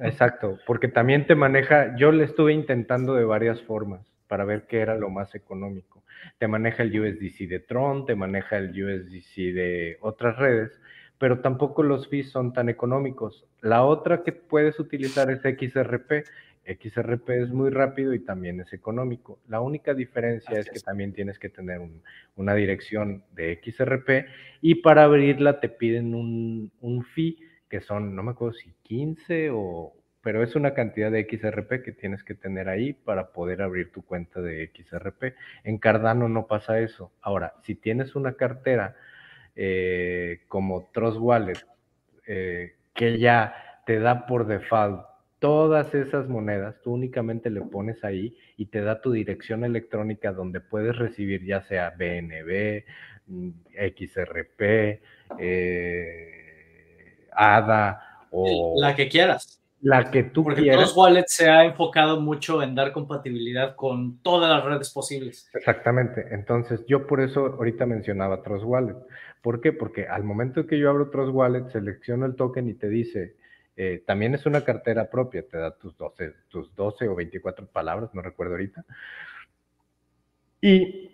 [SPEAKER 3] Exacto, porque también te maneja, yo le estuve intentando de varias formas para ver qué era lo más económico. Te maneja el USDC de Tron, te maneja el USDC de otras redes, pero tampoco los fees son tan económicos. La otra que puedes utilizar es XRP. XRP es muy rápido y también es económico. La única diferencia es que también tienes que tener una dirección de XRP y para abrirla te piden un, un fee que son, no me acuerdo si 15 o, pero es una cantidad de XRP que tienes que tener ahí para poder abrir tu cuenta de XRP. En Cardano no pasa eso. Ahora, si tienes una cartera eh, como Trust Wallet, eh, que ya te da por default todas esas monedas, tú únicamente le pones ahí y te da tu dirección electrónica donde puedes recibir ya sea BNB, XRP, eh, ADA o...
[SPEAKER 1] La que quieras.
[SPEAKER 3] La que tú
[SPEAKER 1] Porque
[SPEAKER 3] quieras.
[SPEAKER 1] Wallet se ha enfocado mucho en dar compatibilidad con todas las redes posibles.
[SPEAKER 3] Exactamente. Entonces, yo por eso ahorita mencionaba Trust Wallet. ¿Por qué? Porque al momento que yo abro Trust Wallet, selecciono el token y te dice, eh, también es una cartera propia, te da tus 12, tus 12 o 24 palabras, no recuerdo ahorita. Y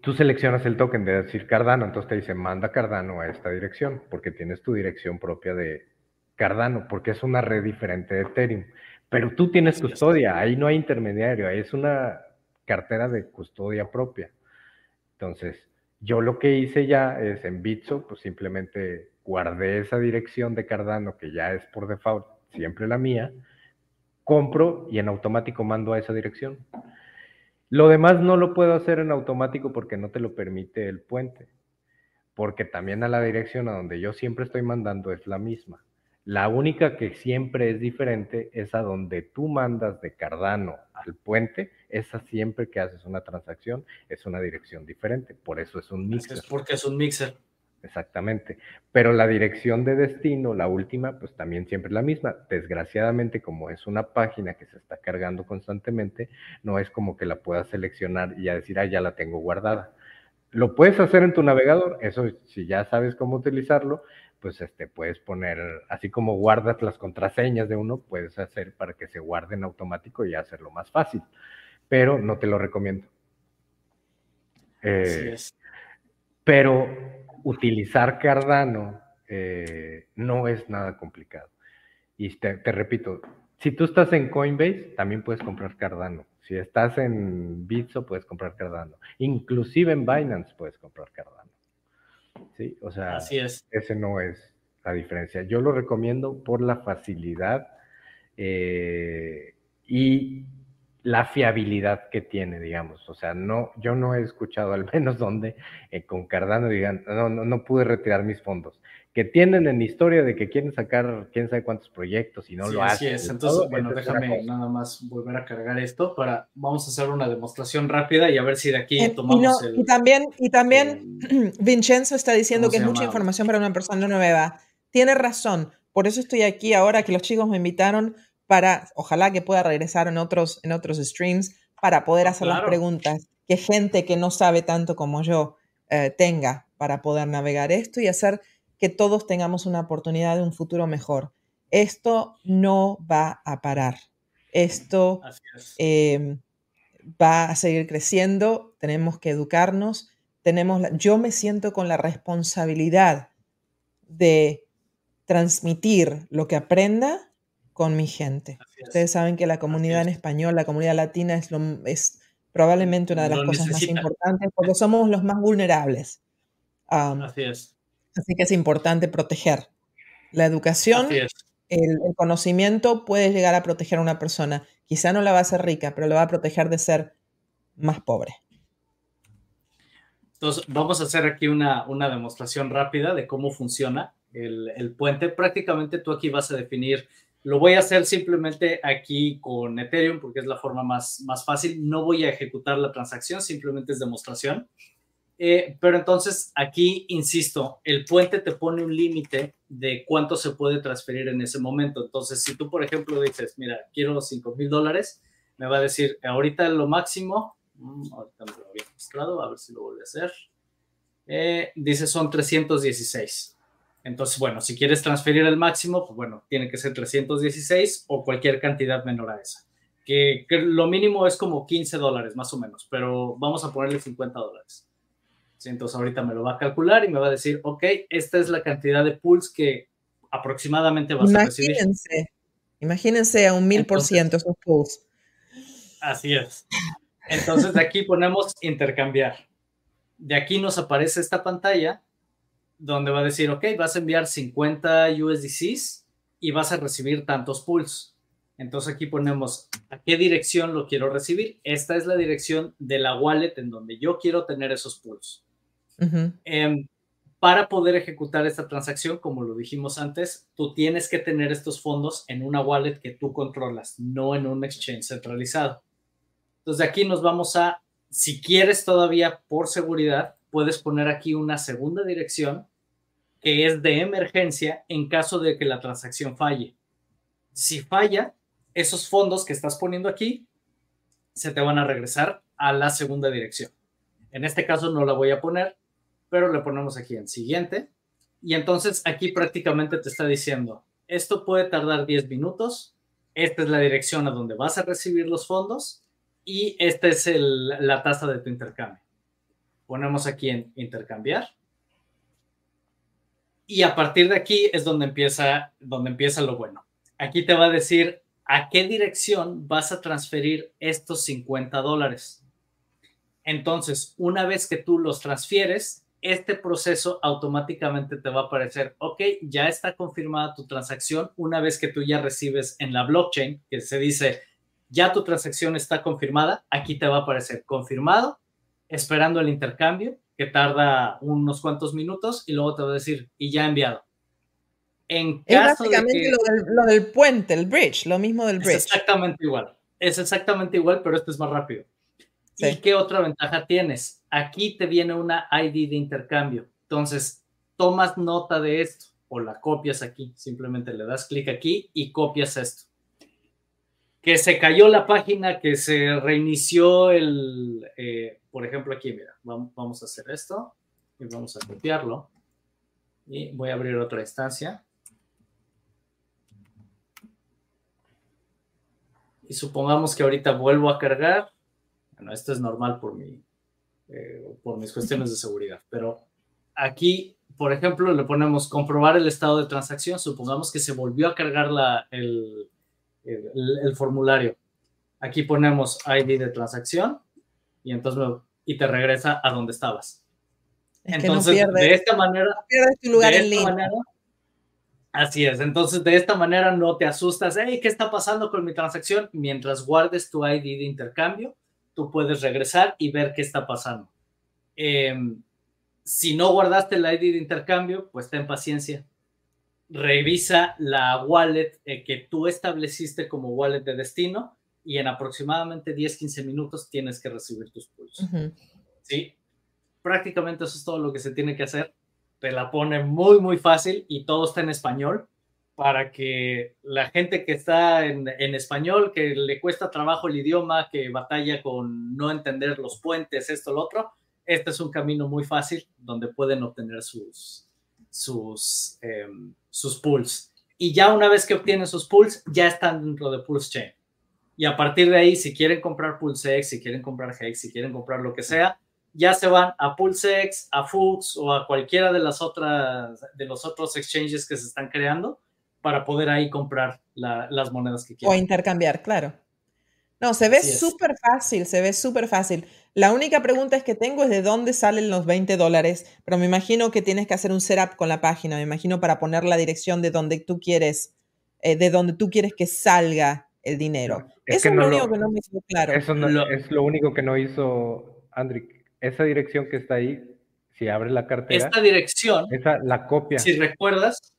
[SPEAKER 3] tú seleccionas el token de decir Cardano, entonces te dice manda Cardano a esta dirección, porque tienes tu dirección propia de Cardano, porque es una red diferente de Ethereum. Pero tú tienes custodia, ahí no hay intermediario, ahí es una cartera de custodia propia. Entonces, yo lo que hice ya es en Bitso, pues simplemente guardé esa dirección de Cardano, que ya es por default siempre la mía, compro y en automático mando a esa dirección. Lo demás no lo puedo hacer en automático porque no te lo permite el puente, porque también a la dirección a donde yo siempre estoy mandando es la misma. La única que siempre es diferente es a donde tú mandas de Cardano al puente, esa siempre que haces una transacción es una dirección diferente, por eso es un mixer.
[SPEAKER 1] Es porque es un mixer.
[SPEAKER 3] Exactamente. Pero la dirección de destino, la última, pues también siempre es la misma. Desgraciadamente, como es una página que se está cargando constantemente, no es como que la puedas seleccionar y ya decir, ah, ya la tengo guardada. Lo puedes hacer en tu navegador, eso si ya sabes cómo utilizarlo, pues este, puedes poner, así como guardas las contraseñas de uno, puedes hacer para que se guarde en automático y hacerlo más fácil. Pero no te lo recomiendo. Eh, pero utilizar Cardano eh, no es nada complicado. Y te, repito, si tú estás en Coinbase, también puedes comprar Cardano. Si estás en Bitso, puedes comprar Cardano. Inclusive en Binance puedes comprar Cardano. Sí, o sea,
[SPEAKER 1] Así es.
[SPEAKER 3] ese no es la diferencia. Yo lo recomiendo por la facilidad eh, y la fiabilidad que tiene, digamos. O sea, no, yo no he escuchado al menos <laughs> donde eh, con Cardano digan, no, no, no pude retirar mis fondos. Que tienen en historia de que quieren sacar quién sabe cuántos proyectos y no lo hacen.
[SPEAKER 1] Así es, entonces, bueno, déjame nada más volver a cargar esto para, vamos a hacer una demostración rápida y a ver si de aquí eh, tomamos
[SPEAKER 2] y, y también, y también <clears throat> Vincenzo está diciendo que es mucha información para una persona nueva. Tiene razón, por eso estoy aquí ahora que los chicos me invitaron para, ojalá que pueda regresar en otros, en otros streams para poder hacer las preguntas que gente que no sabe tanto como yo eh, tenga para poder navegar esto y hacer que todos tengamos una oportunidad de un futuro mejor. Esto no va a parar. Esto em, va a seguir creciendo. Tenemos que educarnos. Tenemos yo me siento con la responsabilidad de transmitir lo que aprenda con mi gente. Ustedes saben que la comunidad en español, la comunidad latina es, lo, es probablemente una de las cosas más importantes porque somos los más vulnerables.
[SPEAKER 1] así es.
[SPEAKER 2] Así que es importante proteger. La educación, el, conocimiento puede llegar a proteger a una persona. Quizá no la va a hacer rica, pero la va a proteger de ser más pobre.
[SPEAKER 1] Entonces, vamos a hacer aquí una, una demostración rápida de cómo funciona el, el puente. Prácticamente tú aquí vas a definir lo voy a hacer simplemente aquí con Ethereum porque es la forma más, más fácil. No voy a ejecutar la transacción, simplemente es demostración. Eh, pero entonces aquí, insisto, el puente te pone un límite de cuánto se puede transferir en ese momento. Entonces, si tú, por ejemplo, dices, mira, quiero 5 mil dólares, me va a decir, ahorita lo máximo, mm, ahorita me lo había mostrado, a ver si lo vuelve a hacer. Eh, dice, son 316. Entonces, bueno, si quieres transferir el máximo, pues bueno, tiene que ser 316 o cualquier cantidad menor a esa. Que, lo mínimo es como 15 dólares más o menos, pero vamos a ponerle 50 dólares. Entonces ahorita me lo va a calcular y me va a decir, ok, esta es la cantidad de pools que aproximadamente vas a recibir.
[SPEAKER 2] Imagínense a un mil por ciento esos pools.
[SPEAKER 1] Así es. Entonces de aquí ponemos intercambiar. De aquí nos aparece esta pantalla donde va a decir, ok, vas a enviar 50 USDCs y vas a recibir tantos pools. Entonces aquí ponemos a qué dirección lo quiero recibir. Esta es la dirección de la wallet en donde yo quiero tener esos pools. Em, para poder ejecutar esta transacción, como lo dijimos antes, tú tienes que tener estos fondos en una wallet que tú controlas, no en un exchange centralizado. Entonces, aquí nos vamos a, si quieres todavía por seguridad, puedes poner aquí una segunda dirección que es de emergencia en caso de que la transacción falle. Si falla, esos fondos que estás poniendo aquí se te van a regresar a la segunda dirección. En este caso no la voy a poner, pero le ponemos aquí en siguiente. Y entonces aquí prácticamente te está diciendo, esto puede tardar 10 minutos, esta es la dirección a donde vas a recibir los fondos y esta es la tasa de tu intercambio. Ponemos aquí en intercambiar. Y a partir de aquí es donde empieza, donde empieza lo bueno. Aquí te va a decir a qué dirección vas a transferir estos 50 dólares. Entonces, una vez que tú los transfieres, este proceso automáticamente te va a aparecer, ok, ya está confirmada tu transacción una vez que tú ya recibes en la blockchain, que se dice, ya tu transacción está confirmada, aquí te va a aparecer confirmado, esperando el intercambio, que tarda unos cuantos minutos, y luego te va a decir, y ya enviado.
[SPEAKER 2] En es básicamente lo, del, puente, el bridge, lo mismo del bridge.
[SPEAKER 1] Es exactamente igual. Es exactamente igual, pero este es más rápido. ¿Y qué otra ventaja tienes? Aquí te viene una ID de intercambio. Entonces, tomas nota de esto o la copias aquí. Simplemente le das clic aquí y copias esto que se cayó la página, que se reinició el, eh, por ejemplo, aquí, mira, vamos a hacer esto y vamos a copiarlo. Y voy a abrir otra instancia. Y supongamos que ahorita vuelvo a cargar. Bueno, esto es normal por, mi, eh, por mis cuestiones de seguridad, pero aquí, por ejemplo, le ponemos comprobar el estado de transacción. Supongamos que se volvió a cargar la, el, el, formulario. Aquí ponemos ID de transacción y entonces y te regresa a donde estabas. entonces, de esta manera,
[SPEAKER 2] tu lugar en línea.
[SPEAKER 1] así es. Entonces, de esta manera no te asustas. Hey, ¿qué está pasando con mi transacción? Mientras guardes tu ID de intercambio, tú puedes regresar y ver qué está pasando. Em, si no guardaste el ID de intercambio, pues ten paciencia revisa la wallet eh, que tú estableciste como wallet de destino y en aproximadamente 10-15 minutos tienes que recibir tus pulsos. ¿Sí? Prácticamente eso es todo lo que se tiene que hacer. Te la pone muy, muy fácil y todo está en español para que la gente que está en, español, que le cuesta trabajo el idioma, que batalla con no entender los puentes, esto, lo otro, este es un camino muy fácil donde pueden obtener sus, sus, em, sus pools. Y ya una vez que obtienen sus pools, ya están dentro de Pulse Chain. Y a partir de ahí, si quieren comprar PulseX, si quieren comprar Hex, si quieren comprar lo que sea, ya se van a PulseX, a Foods o a cualquiera de las otras de los otros exchanges que se están creando para poder ahí comprar las monedas que quieran.
[SPEAKER 2] O intercambiar, claro. No, se ve súper fácil, se ve súper fácil. La única pregunta es que tengo es de dónde salen los 20 dólares, pero me imagino que tienes que hacer un setup con la página, me imagino para poner la dirección de donde tú quieres, eh, de donde tú quieres que salga el dinero. eso es lo único que no me hizo claro.
[SPEAKER 3] Eso es lo único que no hizo Andrick. Esa dirección que está ahí, si abres la cartera.
[SPEAKER 1] Esta dirección.
[SPEAKER 3] Esa, la copia.
[SPEAKER 1] Si recuerdas,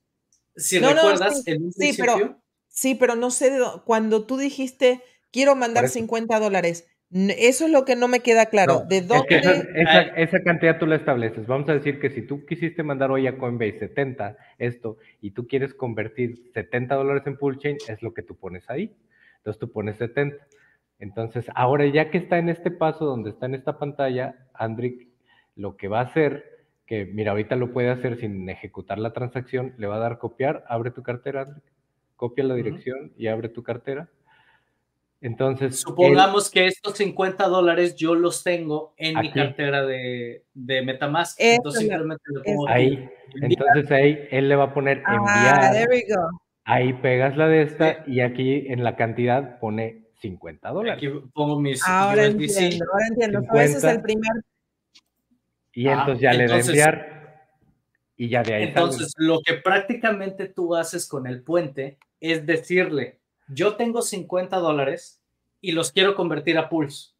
[SPEAKER 1] si recuerdas
[SPEAKER 2] sí, en un sí, Pero, sí, pero no sé, cuando tú dijiste, quiero mandar 50 dólares, eso es lo que no me queda claro. ¿De dónde? <laughs>
[SPEAKER 3] esa, cantidad tú la estableces. Vamos a decir que si tú quisiste mandar hoy a Coinbase 70 esto y tú quieres convertir 70 dólares en pool chain, es lo que tú pones ahí. Entonces tú pones 70. Entonces, ahora ya que está en este paso donde está en esta pantalla, Andrick lo que va a hacer que mira, ahorita lo puede hacer sin ejecutar la transacción, le va a dar copiar, abre tu cartera, copia la dirección y abre tu cartera. Entonces.
[SPEAKER 1] Supongamos que estos 50 dólares yo los tengo en mi cartera de, de Metamask. entonces simplemente
[SPEAKER 3] lo pongo ahí. Entonces ahí él le va a poner ah, enviar. Ahí pegas la de esta y aquí en la cantidad pone 50 dólares. Aquí
[SPEAKER 1] pongo mis.
[SPEAKER 2] Ahora entiendo, ahora entiendo. ese es el primer
[SPEAKER 3] y ah, entonces ya le da enviar y ya de ahí.
[SPEAKER 1] Entonces, lo que prácticamente tú haces con el puente es decirle, yo tengo 50 dólares y los quiero convertir a Pulse,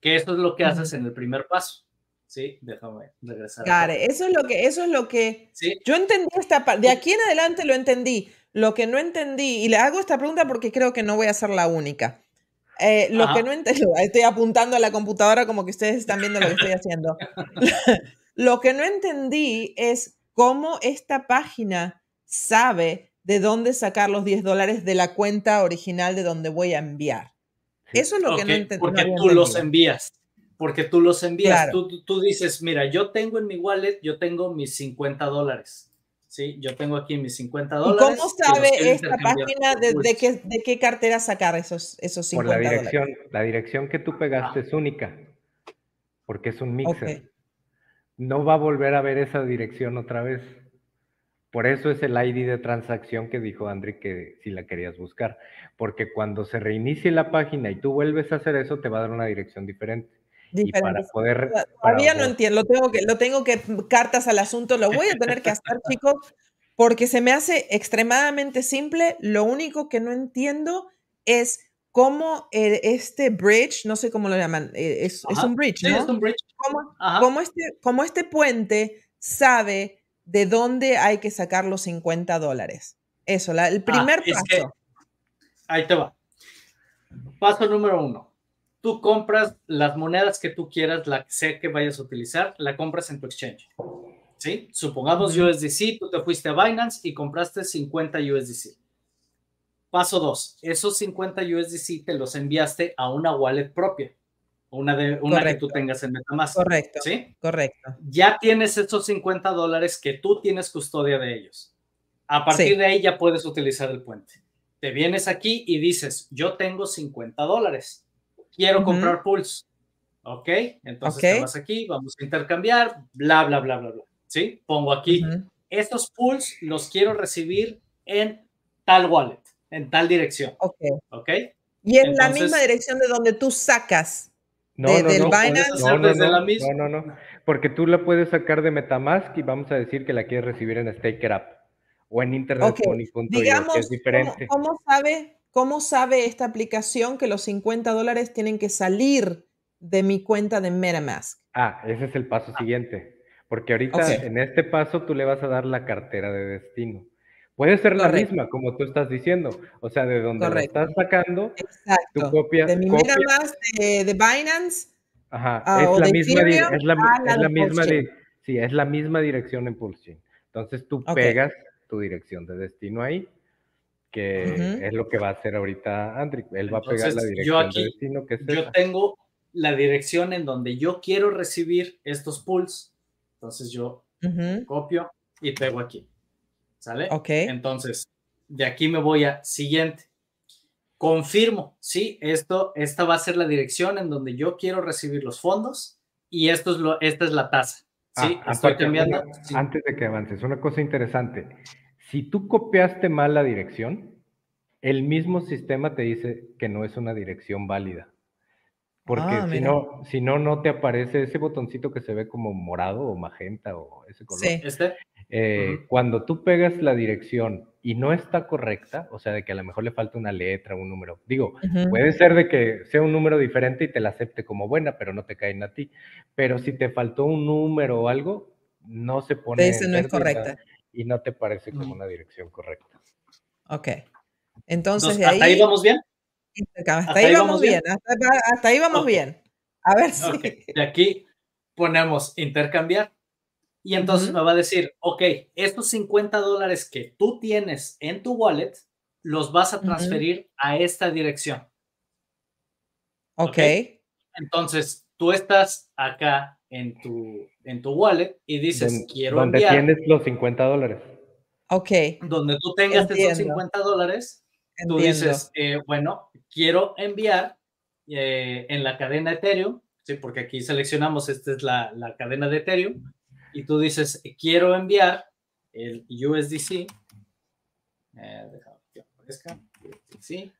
[SPEAKER 1] que eso es lo que haces en el primer paso. Sí, déjame regresar.
[SPEAKER 2] Claro, eso es lo que, eso es lo que yo entendí esta parte, de aquí en adelante lo entendí. Lo que no entendí, y le hago esta pregunta porque creo que no voy a ser la única. Eh, lo que no entiendo, <laughs> estoy apuntando a la computadora como que ustedes están viendo lo que estoy haciendo. <laughs> lo que no entendí es cómo esta página sabe de dónde sacar los 10 dólares de la cuenta original de donde voy a enviar. Eso es lo que no entendí.
[SPEAKER 1] Porque tú los envías. Porque tú los envías. Tú, tú dices, mira, yo tengo en mi wallet, yo tengo mis 50 dólares. Sí, yo tengo aquí mis 50 dólares.
[SPEAKER 2] ¿Cómo sabe esta página de, qué, de, qué, cartera sacar esos, esos 50
[SPEAKER 3] Por la dirección,
[SPEAKER 2] dólares?
[SPEAKER 3] La dirección que tú pegaste es única, porque es un mixer. No va a volver a ver esa dirección otra vez. Por eso es el ID de transacción que dijo Andri que si la querías buscar. Porque cuando se reinicie la página y tú vuelves a hacer eso, te va a dar una dirección diferente. Y para poder.
[SPEAKER 2] Todavía no entiendo, lo tengo, que, lo tengo que cartas al asunto, lo voy a tener que hacer, <laughs> chicos, porque se me hace extremadamente simple. Lo único que no entiendo es cómo eh, este bridge, no sé cómo lo llaman, eh, es, un bridge, ¿no?
[SPEAKER 1] es un bridge.
[SPEAKER 2] ¿Cómo, este, cómo este puente sabe de dónde hay que sacar los 50 dólares? Eso, la, el ah, primer paso.
[SPEAKER 1] ahí te va. Paso número uno tú compras las monedas que tú quieras, la que sea que vayas a utilizar, la compras en tu exchange. ¿Sí? Supongamos USDC, tú te fuiste a Binance y compraste 50 USDC. Paso 2. Esos 50 USDC te los enviaste a una wallet propia. Una, de, una que tú tengas en MetaMask.
[SPEAKER 2] Correcto.
[SPEAKER 1] ¿Sí?
[SPEAKER 2] Correcto.
[SPEAKER 1] Ya tienes esos 50 dólares que tú tienes custodia de ellos. A partir de ahí ya puedes utilizar el puente. Te vienes aquí y dices, yo tengo 50 dólares quiero comprar Pulse. Ok, entonces te vas aquí, vamos a intercambiar, bla, bla, bla, bla, bla. ¿Sí? Pongo aquí, estos Pulse los quiero recibir en tal wallet, en tal dirección.
[SPEAKER 2] Ok.
[SPEAKER 1] Ok.
[SPEAKER 2] Y en la misma dirección de donde tú sacas.
[SPEAKER 3] No, no, no, no, no, no, no, porque tú la puedes sacar de Metamask y vamos a decir que la quieres recibir en StakerUp o en Internet okay.
[SPEAKER 2] Digamos, que es diferente. ¿cómo, sabe ¿Cómo sabe esta aplicación que los 50 dólares tienen que salir de mi cuenta de MetaMask?
[SPEAKER 3] Ah, ese es el paso siguiente. Porque ahorita en este paso tú le vas a dar la cartera de destino. Puede ser la misma, como tú estás diciendo. O sea, de donde lo estás sacando,
[SPEAKER 2] Exacto. tú copias. De mi MetaMask, de, Binance.
[SPEAKER 3] Ajá, ah, es, la misma, es, la, es la misma, sí, es la misma dirección en Pulse Entonces tú pegas tu dirección de destino ahí que es lo que va a hacer ahorita Andri. Él va a pegar la dirección de destino que es
[SPEAKER 1] Yo tengo la dirección en donde yo quiero recibir estos pools. Entonces yo copio y pego aquí. ¿Sale?
[SPEAKER 2] Ok.
[SPEAKER 1] Entonces, de aquí me voy a siguiente. Confirmo, sí, esto, esta va a ser la dirección en donde yo quiero recibir los fondos y esto es lo, esta es la tasa. Sí,
[SPEAKER 3] ah, estoy cambiando. Antes de que avances, una cosa interesante. Si tú copiaste mal la dirección, el mismo sistema te dice que no es una dirección válida. Porque ah, si, no, si no, no te aparece ese botoncito que se ve como morado o magenta o ese color.
[SPEAKER 1] Sí. ¿Este?
[SPEAKER 3] Eh, cuando tú pegas la dirección y no está correcta, o sea, de que a lo mejor le falta una letra, un número. Digo, puede ser de que sea un número diferente y te la acepte como buena, pero no te caen a ti. Pero si te faltó un número o algo, no se pone.
[SPEAKER 2] Ese no es correcta
[SPEAKER 3] y no te parece como una dirección correcta.
[SPEAKER 2] Ok. Entonces,
[SPEAKER 1] ¿hasta ahí, vamos bien?
[SPEAKER 2] Hasta, ahí, vamos bien. Hasta, ahí vamos bien. A ver si.
[SPEAKER 1] De aquí ponemos intercambiar. Y entonces me va a decir, ok, estos 50 dólares que tú tienes en tu wallet, los vas a transferir a esta dirección.
[SPEAKER 2] Ok.
[SPEAKER 1] Entonces, tú estás acá en tu, en tu wallet y dices, quiero enviar.
[SPEAKER 3] Donde tienes los 50 dólares.
[SPEAKER 2] Ok.
[SPEAKER 1] Donde tú tengas esos 50 dólares, tú dices, eh, bueno, quiero enviar eh, en la cadena Ethereum, ¿sí? porque aquí seleccionamos, esta es la, la cadena de Ethereum, y tú dices, quiero enviar el USDC, eh, que aparezca, USDC,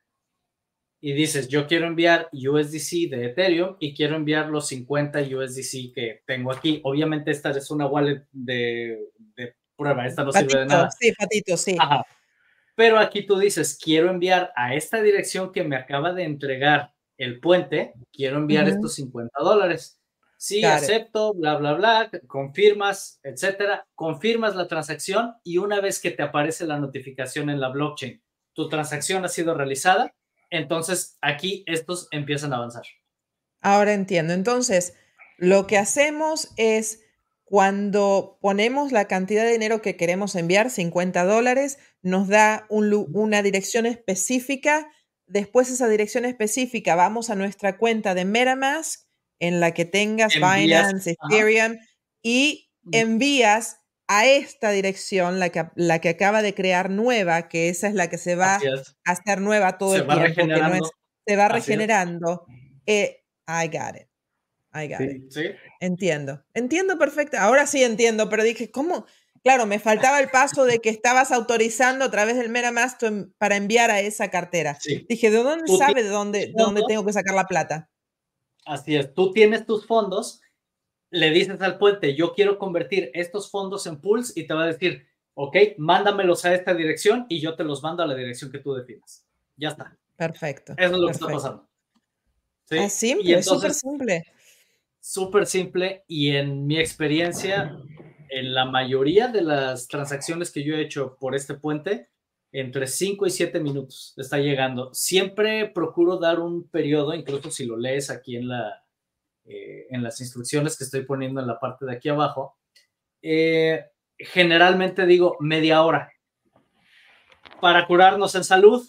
[SPEAKER 1] y dices, yo quiero enviar USDC de Ethereum y quiero enviar los 50 USDC que tengo aquí. Obviamente esta es una wallet de, prueba, esta no sirve de nada.
[SPEAKER 2] Sí, patito, sí.
[SPEAKER 1] Pero aquí tú dices, quiero enviar a esta dirección que me acaba de entregar el puente, quiero enviar estos 50 dólares. Sí, acepto, bla, bla, bla, confirmas, etcétera. Confirmas la transacción y una vez que te aparece la notificación en la blockchain, tu transacción ha sido realizada, entonces aquí estos empiezan a avanzar.
[SPEAKER 2] Ahora entiendo. Entonces, lo que hacemos es cuando ponemos la cantidad de dinero que queremos enviar, 50 dólares, nos da una dirección específica. Después esa dirección específica vamos a nuestra cuenta de MetaMask en la que tengas Binance, Ethereum y envías a esta dirección, la que, la que acaba de crear nueva, que esa es la que se va a hacer nueva todo el tiempo, se va regenerando. Eh, I got it. I got it. Entiendo. Entiendo perfecto. Ahora sí entiendo, pero dije, ¿cómo? Claro, me faltaba el paso de que estabas autorizando a través del MetaMask para enviar a esa cartera. Dije, ¿de dónde sabe de dónde, de dónde tengo que sacar la plata?
[SPEAKER 1] Así es. Tú tienes tus fondos le dices al puente, yo quiero convertir estos fondos en pools y te va a decir, ok, mándamelos a esta dirección y yo te los mando a la dirección que tú definas. Ya está.
[SPEAKER 2] Perfecto.
[SPEAKER 1] Eso es lo que está pasando.
[SPEAKER 2] ¿Sí? Es simple, súper simple.
[SPEAKER 1] Súper simple y en mi experiencia, en la mayoría de las transacciones que yo he hecho por este puente, entre 5 y 7 minutos está llegando. Siempre procuro dar un periodo, incluso si lo lees aquí en la, eh, en las instrucciones que estoy poniendo en la parte de aquí abajo, eh, generalmente digo media hora para curarnos en salud,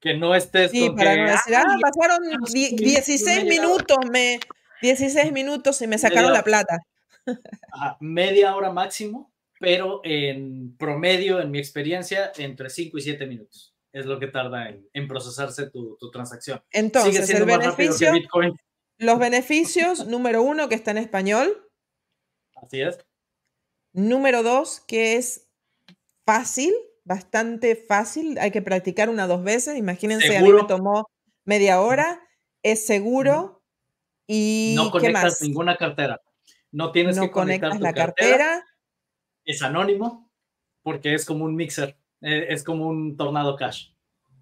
[SPEAKER 1] que no estés
[SPEAKER 2] sí, para no decir, ah, pasaron 16 minutos, me, 16 minutos y me sacaron la plata. <laughs>
[SPEAKER 1] media hora máximo, pero en promedio, en mi experiencia, entre 5 y 7 minutos es lo que tarda en, procesarse tu, transacción.
[SPEAKER 2] Entonces, el beneficio, Bitcoin. Los beneficios, número uno, que está en español.
[SPEAKER 1] Así es.
[SPEAKER 2] Número dos, que es fácil, bastante fácil. Hay que practicar una o dos veces. Imagínense, a mí me tomó media hora. Es seguro. Y
[SPEAKER 1] no conectas ninguna cartera. No tienes que conectar la cartera. Es anónimo porque es como un mixer. Eh, es como un tornado cash.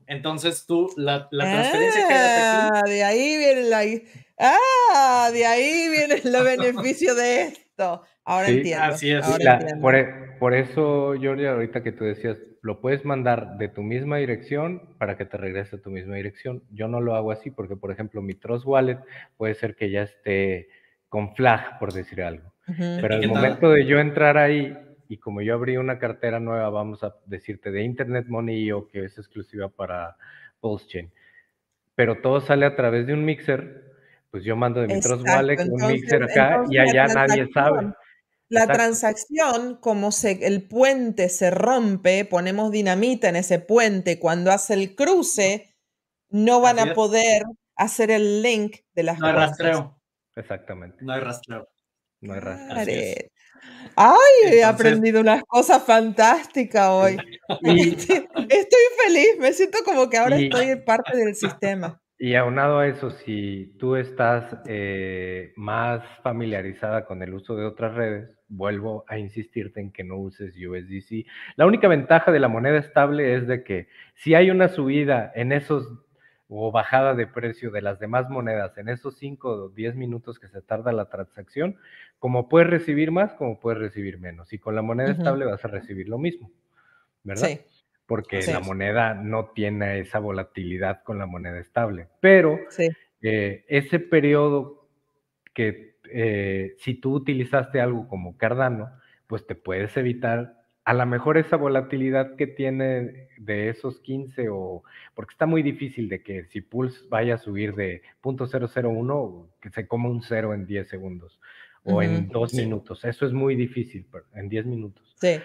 [SPEAKER 1] Entonces tú, la, transferencia que
[SPEAKER 2] Ah, de ahí viene la. Ah, de ahí viene el <laughs> beneficio de esto. Ahora entiendo. Así es.
[SPEAKER 3] E, por, eso, Jordi, ahorita que tú decías, lo puedes mandar de tu misma dirección para que te regrese a tu misma dirección. Yo no lo hago así porque, por ejemplo, mi Trust Wallet puede ser que ya esté con flag, por decir algo. Pero al momento de yo entrar ahí, y como yo abrí una cartera nueva, vamos a decirte, de Internet Money o que es exclusiva para Chain, pero todo sale a través de un mixer, pues yo mando de mi Trust Wallet un mixer acá y allá nadie sabe.
[SPEAKER 2] La transacción, como se, el puente se rompe, ponemos dinamita en ese puente, cuando hace el cruce, no van a poder hacer el link de las
[SPEAKER 1] No hay rastreo.
[SPEAKER 3] Exactamente.
[SPEAKER 1] No hay rastreo.
[SPEAKER 3] No hay rastreo.
[SPEAKER 2] Ay, he aprendido unas cosas fantásticas hoy. <laughs> <laughs> estoy, feliz, me siento como que ahora estoy parte del sistema.
[SPEAKER 3] Y aunado a eso, si tú estás eh, más familiarizada con el uso de otras redes, vuelvo a insistirte en que no uses USDC. La única ventaja de la moneda estable es de que si hay una subida en esos o bajada de precio de las demás monedas en esos 5 o 10 minutos que se tarda la transacción, como puedes recibir más, como puedes recibir menos. Y con la moneda estable vas a recibir lo mismo, ¿verdad? Sí. Porque la moneda no tiene esa volatilidad con la moneda estable. Pero eh, ese periodo que eh, si tú utilizaste algo como Cardano, pues te puedes evitar a lo mejor esa volatilidad que tiene de esos 15 o porque está muy difícil de que si Pulse vaya a subir de .001 que se coma un cero en 10 segundos o en dos minutos. Eso es muy difícil, en diez minutos.
[SPEAKER 2] Sí,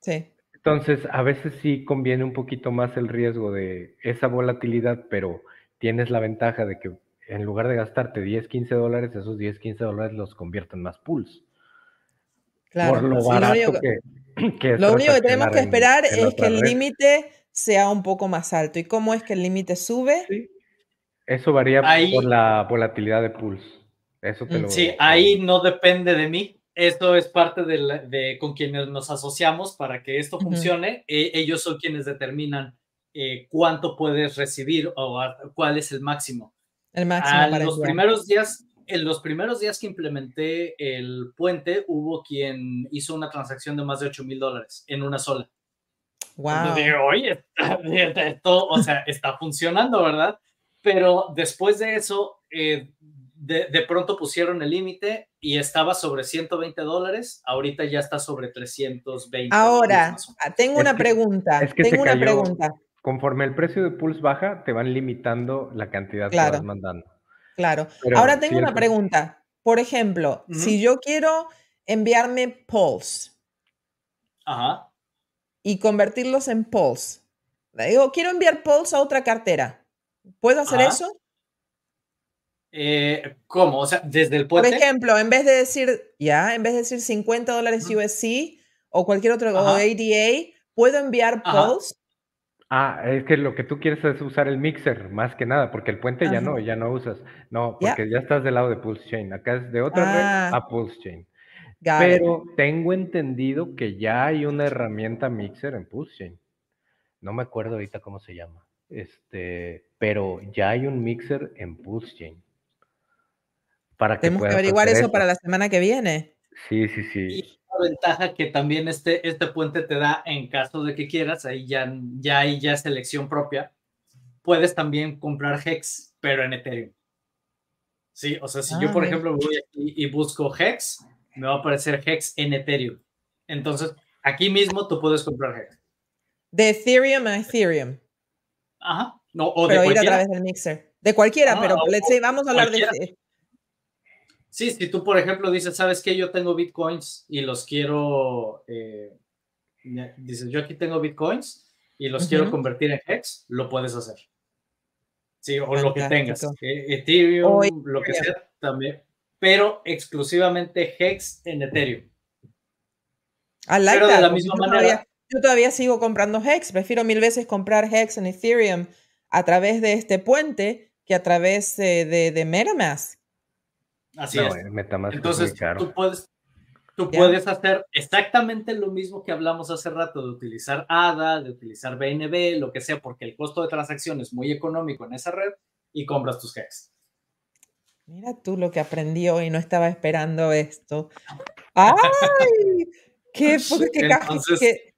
[SPEAKER 2] sí.
[SPEAKER 3] Entonces, a veces sí conviene un poquito más el riesgo de esa volatilidad, pero tienes la ventaja de que en lugar de gastarte 10, 15 dólares, esos 10, 15 dólares los convierten más pools.
[SPEAKER 2] Claro, lo único que, <clears throat> lo único que tenemos que esperar es que el límite sea un poco más alto. ¿Y cómo es que el límite sube?
[SPEAKER 3] Sí. Eso varía por la volatilidad de pools. Eso te
[SPEAKER 1] mm, Sí, ahí no depende de mí. Esto es parte de, con quienes nos asociamos para que esto funcione. E, ellos son quienes determinan eh, cuánto puedes recibir o cuál es el máximo.
[SPEAKER 2] El máximo.
[SPEAKER 1] los primeros días, en los primeros días que implementé el puente, hubo quien hizo una transacción de más de 8 mil dólares en una sola.
[SPEAKER 2] Wow.
[SPEAKER 1] oye, <laughs> esto, o sea, está funcionando, ¿verdad? Pero después de eso, eh, de, pronto pusieron el límite y estaba sobre 120 dólares, ahorita ya está sobre 320.
[SPEAKER 2] Ahora, tengo una pregunta. tengo una pregunta.
[SPEAKER 3] Conforme el precio de Pulse baja, te van limitando la cantidad que vas mandando.
[SPEAKER 2] Claro. Ahora tengo una pregunta. Por ejemplo, si yo quiero enviarme Pulse y convertirlos en Pulse, digo, quiero enviar Pulse a otra cartera, ¿puedo hacer eso?
[SPEAKER 1] Eh, ¿Cómo? O sea, desde el puente.
[SPEAKER 2] Por ejemplo, en vez de decir, ya, en vez de decir 50 dólares USC o cualquier otro, ADA, ¿puedo enviar Pulse?
[SPEAKER 3] Ah, es que lo que tú quieres es usar el mixer, más que nada, porque el puente ya no, ya no usas. No, porque ya estás del lado de Pulse Chain. Acá es de otra red ah. a Pulse Chain. Pero tengo entendido que ya hay una herramienta mixer en Pulse Chain. No me acuerdo ahorita cómo se llama. Este, pero ya hay un mixer en Pulse Chain.
[SPEAKER 2] Para que Tenemos que averiguar eso, para la semana que viene.
[SPEAKER 3] Sí, sí, sí.
[SPEAKER 1] Y la ventaja que también este, este puente te da en caso de que quieras, ahí ya, ya hay ya selección propia, puedes también comprar Hex, pero en Ethereum. Sí, o sea, si yo, por ah, ejemplo, voy aquí y busco Hex, me va a aparecer Hex en Ethereum. Entonces, aquí mismo tú puedes comprar Hex.
[SPEAKER 2] De Ethereum a Ethereum.
[SPEAKER 1] Ajá. No, o
[SPEAKER 2] pero de ir a través del mixer. De cualquiera, ah, pero let's say, vamos a hablar de,
[SPEAKER 1] Sí, si tú, por ejemplo, dices, ¿sabes qué? Yo tengo bitcoins y los quiero, eh, dices, yo aquí tengo bitcoins y los quiero convertir en Hex, lo puedes hacer. Sí, o lo que tengas. Eh, Ethereum, lo que sea, también. Pero exclusivamente Hex en Ethereum.
[SPEAKER 2] pero de la misma manera. yo todavía sigo comprando Hex. Prefiero mil veces comprar Hex en Ethereum a través de este puente que a través de, de MetaMask.
[SPEAKER 1] Así es. Entonces, tú puedes, tú puedes hacer exactamente lo mismo que hablamos hace rato, de utilizar ADA, de utilizar BNB, lo que sea, porque el costo de transacción es muy económico en esa red y compras tus hex.
[SPEAKER 2] Mira tú lo que aprendí hoy, no estaba esperando esto. <laughs> ¡Ay! ¡Qué, qué, Entonces,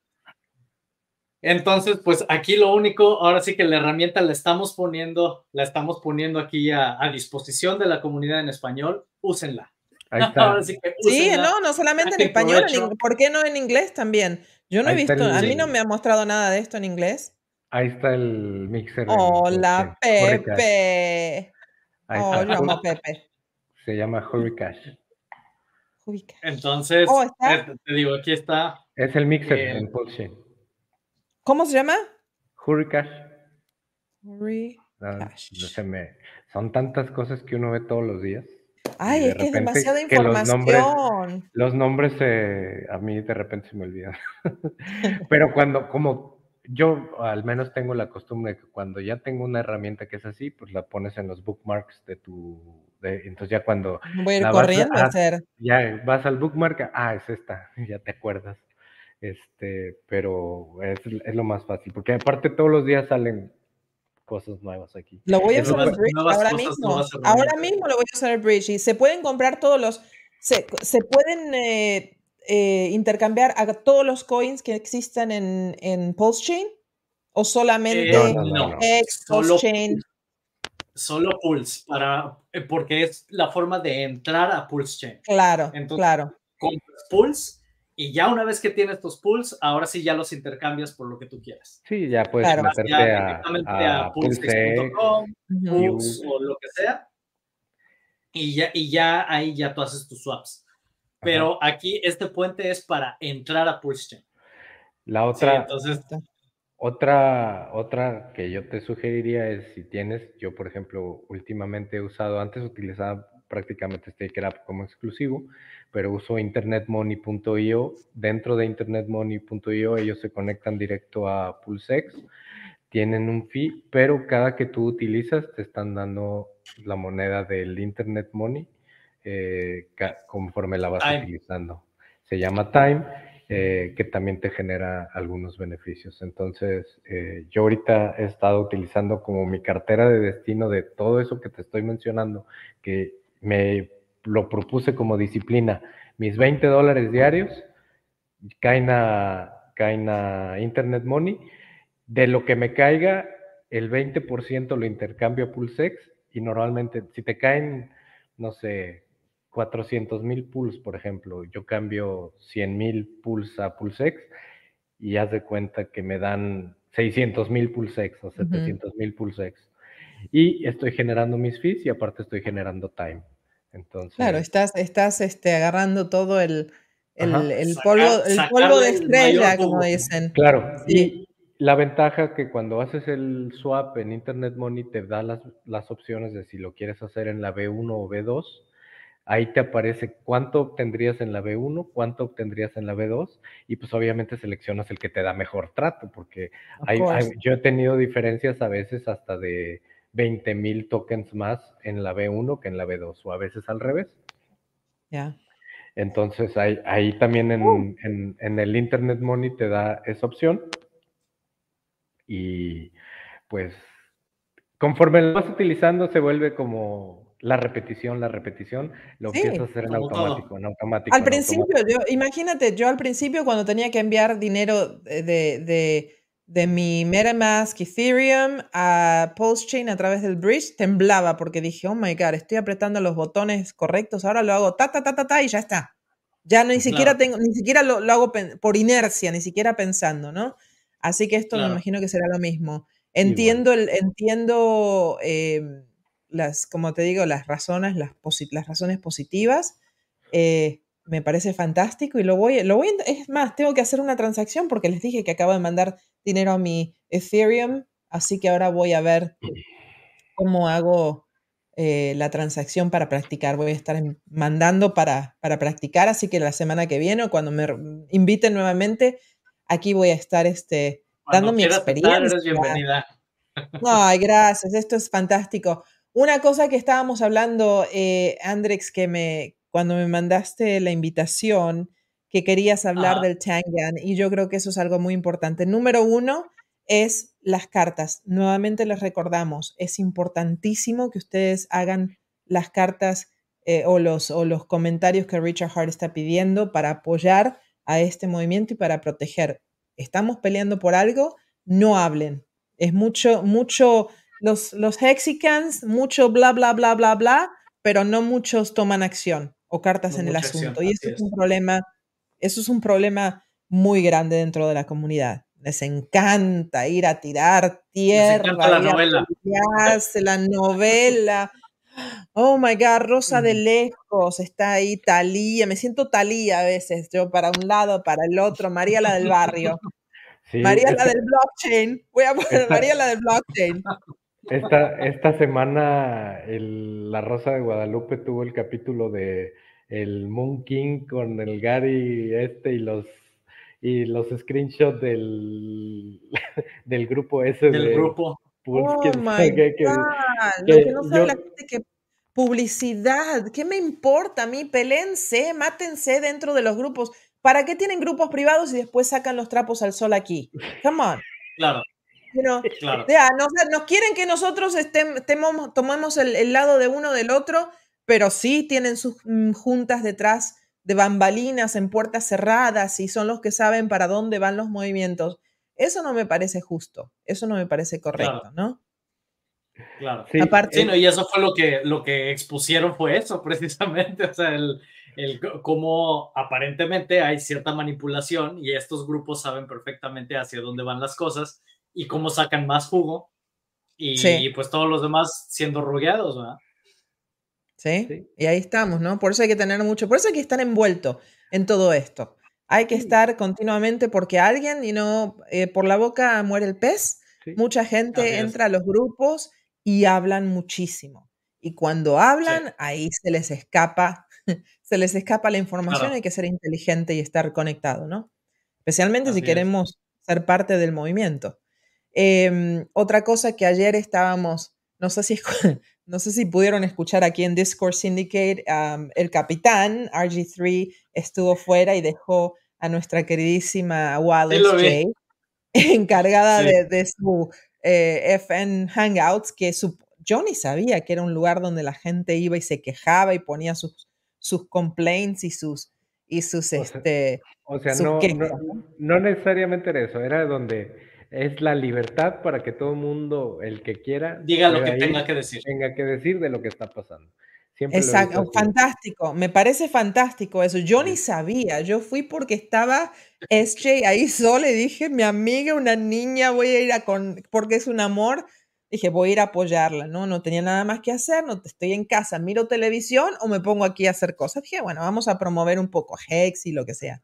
[SPEAKER 1] entonces, pues aquí lo único, ahora sí que la herramienta la estamos poniendo, la estamos poniendo aquí a, disposición de la comunidad en español, úsenla.
[SPEAKER 2] Ahí <laughs> está. sí, no, no solamente en español, ¿por qué no en inglés también? Yo no he visto, a mí no me ha mostrado nada de esto en inglés.
[SPEAKER 3] Ahí está el mixer.
[SPEAKER 2] Hola, Pepe. Oh, llamo Pepe.
[SPEAKER 3] Se llama Hurricash.
[SPEAKER 1] Entonces, oh, eh, te digo, aquí está.
[SPEAKER 3] Es el mixer eh, en Pulse.
[SPEAKER 2] ¿Cómo se llama?
[SPEAKER 3] Hurricane.
[SPEAKER 2] Hurricane.
[SPEAKER 3] son tantas cosas que uno ve todos los días.
[SPEAKER 2] Ay, es que es demasiada información.
[SPEAKER 3] Los nombres, a mí de repente se me olvidan. <laughs> Pero cuando, como yo al menos tengo la costumbre de que cuando ya tengo una herramienta que es así, pues la pones en los bookmarks de tu. entonces ya cuando.
[SPEAKER 2] Voy a ir corriendo a hacer.
[SPEAKER 3] Ya vas al bookmark, ah, es esta, <laughs> ya te acuerdas. Este, pero es, es, lo más fácil, porque aparte todos los días salen cosas nuevas aquí.
[SPEAKER 2] Lo voy a usar el bridge ahora mismo. Ahora mismo lo voy a usar el bridge y se pueden comprar todos los, se, se pueden eh, eh, intercambiar a todos los coins que existan en, en Pulse Chain o solamente
[SPEAKER 1] eh, no, X, Pulse Chain. Solo Pulse, para, porque es la forma de entrar a Pulse Chain.
[SPEAKER 2] Claro, claro.
[SPEAKER 1] Compras Pulse y ya una vez que tienes tus pools, ahora sí ya los intercambias por lo que tú quieras.
[SPEAKER 3] Sí, ya puedes claro. meterte a, a,
[SPEAKER 1] a o lo que sea. Y ya, y ya ahí ya tú haces tus swaps. pero aquí este puente es para entrar a PulseChain.
[SPEAKER 3] La otra, entonces, otra, otra que yo te sugeriría es si tienes, yo por ejemplo, últimamente he usado, antes utilizaba prácticamente StakerApp como exclusivo, pero uso internetmoney.io. Dentro de internetmoney.io ellos se conectan directo a PulseX, tienen un fee, pero cada que tú utilizas te están dando la moneda del Internet Money eh, conforme la vas utilizando. Se llama Time eh, que también te genera algunos beneficios. Entonces, eh, yo ahorita he estado utilizando como mi cartera de destino de todo eso que te estoy mencionando, que me lo propuse como disciplina. Mis 20 dólares diarios caen a, caen a Internet Money. De lo que me caiga, el 20% lo intercambio a Pulsex y normalmente si te caen, no sé, 400 mil pools, por ejemplo, yo cambio 100 mil pools a Pulsex y haz de cuenta que me dan 600 mil Pulsex o 700 mil Pulsex. Y estoy generando mis fees y aparte estoy generando time. Entonces,
[SPEAKER 2] claro, estás, estás este, agarrando todo el, el, polvo, el polvo de estrella, como dicen.
[SPEAKER 3] Claro, y la ventaja que cuando haces el swap en Internet Money te da las, las opciones de si lo quieres hacer en la B1 o B2 ahí te aparece cuánto obtendrías en la B1, cuánto obtendrías en la B2 y pues obviamente seleccionas el que te da mejor trato porque hay, yo he tenido diferencias a veces hasta de 20 mil tokens más en la B1 que en la B2 o a veces al revés.
[SPEAKER 2] Ya.
[SPEAKER 3] Entonces ahí, ahí también uh. en, en, el Internet Money te da esa opción y pues conforme lo vas utilizando se vuelve como la repetición, la repetición, lo empiezas a hacer en automático, en automático.
[SPEAKER 2] Al principio, Yo, imagínate, yo al principio cuando tenía que enviar dinero de, de, de mi MetaMask Ethereum a PulseChain a través del bridge, temblaba porque dije, oh my God, estoy apretando los botones correctos, ahora lo hago ta, ta, ta, ta, ta y ya está. Ya ni siquiera tengo, ni siquiera lo, lo, hago por inercia, ni siquiera pensando, ¿no? Así que esto me imagino que será lo mismo. Entiendo, el, entiendo em, las, como te digo, las razones, las, las razones positivas. Eh, me parece fantástico y lo voy, lo voy, es más, tengo que hacer una transacción porque les dije que acabo de mandar dinero a mi Ethereum, así que ahora voy a ver cómo hago eh, la transacción para practicar. Voy a estar mandando para, para practicar, así que la semana que viene o cuando me inviten nuevamente, aquí voy a estar este, dando mi experiencia. bienvenida. Ay, <laughs> gracias, esto es fantástico. Una cosa que estábamos hablando, eh, Andrex, que me, cuando me mandaste la invitación, que querías hablar del Tangan, y yo creo que eso es algo muy importante. Número uno es las cartas. Nuevamente les recordamos, es importantísimo que ustedes hagan las cartas eh, o, los, o los comentarios que Richard Hart está pidiendo para apoyar a este movimiento y para proteger. Estamos peleando por algo, no hablen. Es mucho, mucho los, los Hexicans, mucho bla, bla, bla, bla, bla, pero no muchos toman acción o cartas en el asunto. y eso es. un problema, eso es un problema muy grande dentro de la comunidad. Les encanta ir a tirar tierra,
[SPEAKER 1] la novela.
[SPEAKER 2] la <laughs> novela. Oh my God, Rosa de Lejos, está ahí, Talía, me siento Talía a veces, yo para un lado, para el otro, María la del barrio. <laughs> María la del blockchain, voy a poner María la del blockchain. <laughs>
[SPEAKER 3] Esta, esta semana La Rosa de Guadalupe tuvo el capítulo de el Moon King con el Gary este y los y los screenshots del, <laughs> del grupo ese
[SPEAKER 1] del grupo
[SPEAKER 2] oh my God. Lo que no sabe la gente que publicidad, ¿qué me importa a mí? Pelense, mátense dentro de los grupos. ¿Para qué tienen grupos privados y después sacan los trapos al sol aquí? Come on.
[SPEAKER 1] Claro. <laughs>
[SPEAKER 2] claro. nos, quieren que nosotros estemos, tomemos el, lado de uno del otro, pero sí tienen sus mm, juntas detrás de bambalinas en puertas cerradas y son los que saben para dónde van los movimientos. Eso no me parece justo, eso no me parece correcto, ¿no?
[SPEAKER 1] Claro. Sí, Aparte, y eso fue lo que, lo que expusieron fue eso, <laughs> precisamente, o sea, el, el cómo aparentemente hay cierta manipulación y estos grupos saben perfectamente hacia dónde van las cosas y cómo sacan más jugo y, pues todos los demás siendo rogueados, ¿verdad?
[SPEAKER 2] ¿Sí? Y ahí estamos, ¿no? Por eso hay que tener mucho, por eso hay que estar envuelto en todo esto. Hay que estar continuamente porque alguien, y no, eh, por la boca muere el pez. Mucha gente entra a los grupos y hablan muchísimo. Y cuando hablan, ahí se les escapa, <laughs> se les escapa la información, hay que ser inteligente y estar conectado, ¿no? Especialmente si queremos ser parte del movimiento. Em, otra cosa que ayer estábamos, no sé si, <laughs> no sé si pudieron escuchar aquí en Discord Syndicate, el capitán RG3 estuvo fuera y dejó a nuestra queridísima Wallace J <laughs> encargada de, su eh, FN Hangouts, que su, yo ni sabía que era un lugar donde la gente iba y se quejaba y ponía sus, sus complaints y sus, y sus, este...
[SPEAKER 3] o sea, no, no, necesariamente era eso, era donde es la libertad para que todo el mundo, el que quiera,
[SPEAKER 1] diga lo que tenga que decir.
[SPEAKER 3] Tenga que decir de lo que está pasando.
[SPEAKER 2] Exacto, fantástico, me parece fantástico eso. Yo ni sabía, yo fui porque estaba SJ ahí sola y dije, mi amiga, una niña, voy a ir a con, porque es un amor, dije, voy a ir a apoyarla, ¿no? No tenía nada más que hacer, no estoy en casa, miro televisión o me pongo aquí a hacer cosas. Dije, bueno, vamos a promover un poco Hex y lo que sea.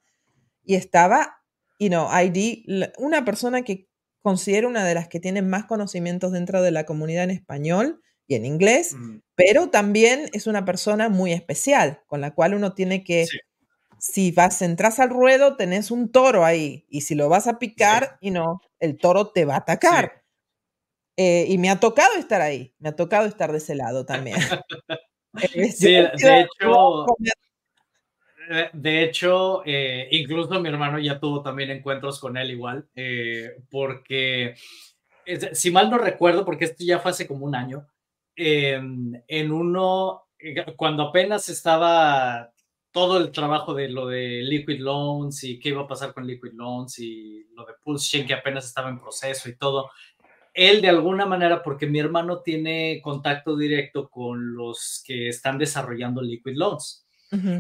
[SPEAKER 2] Y estaba, you know, ID, una persona que considero una de las que tiene más conocimientos dentro de la comunidad en español y en inglés, mm. pero también es una persona muy especial, con la cual uno tiene que, si vas, entras al ruedo, tenés un toro ahí, y si lo vas a picar, y no, el toro te va a atacar. Eh, y me ha tocado estar ahí, me ha tocado estar de ese lado también. <laughs> <laughs>
[SPEAKER 1] sí, de hecho, de hecho, eh, incluso mi hermano ya tuvo también encuentros con él igual, eh, porque, si mal no recuerdo, porque esto ya fue hace como un año, en uno, cuando apenas estaba todo el trabajo de lo de Liquid Loans y qué iba a pasar con Liquid Loans y lo de Pulse Chain que apenas estaba en proceso y todo, él de alguna manera, porque mi hermano tiene contacto directo con los que están desarrollando Liquid Loans.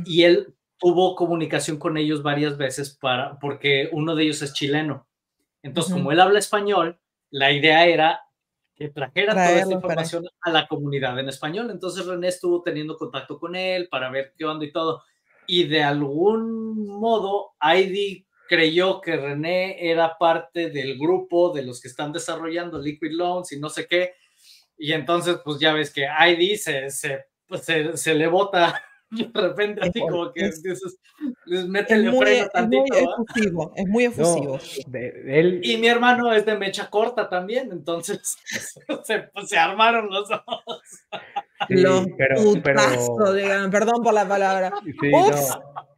[SPEAKER 1] Y él tuvo comunicación con ellos varias veces para, porque uno de ellos es chileno. Entonces, como él habla español, la idea era que trajera toda esta información a la comunidad en español. Entonces, René estuvo teniendo contacto con él para ver qué onda y todo. Y de algún modo, Heidi creyó que René era parte del grupo de los que están desarrollando Liquid Loans y no sé qué. Y entonces, pues ya ves que Heidi se, se, pues, se, se le bota <laughs> de repente así como que les mete el freno tantito.
[SPEAKER 2] Es muy efusivo, es muy efusivo.
[SPEAKER 1] Y mi hermano es de mecha corta también, entonces <laughs> se, pues, se armaron los dos.
[SPEAKER 2] los pero, perdón por la palabra.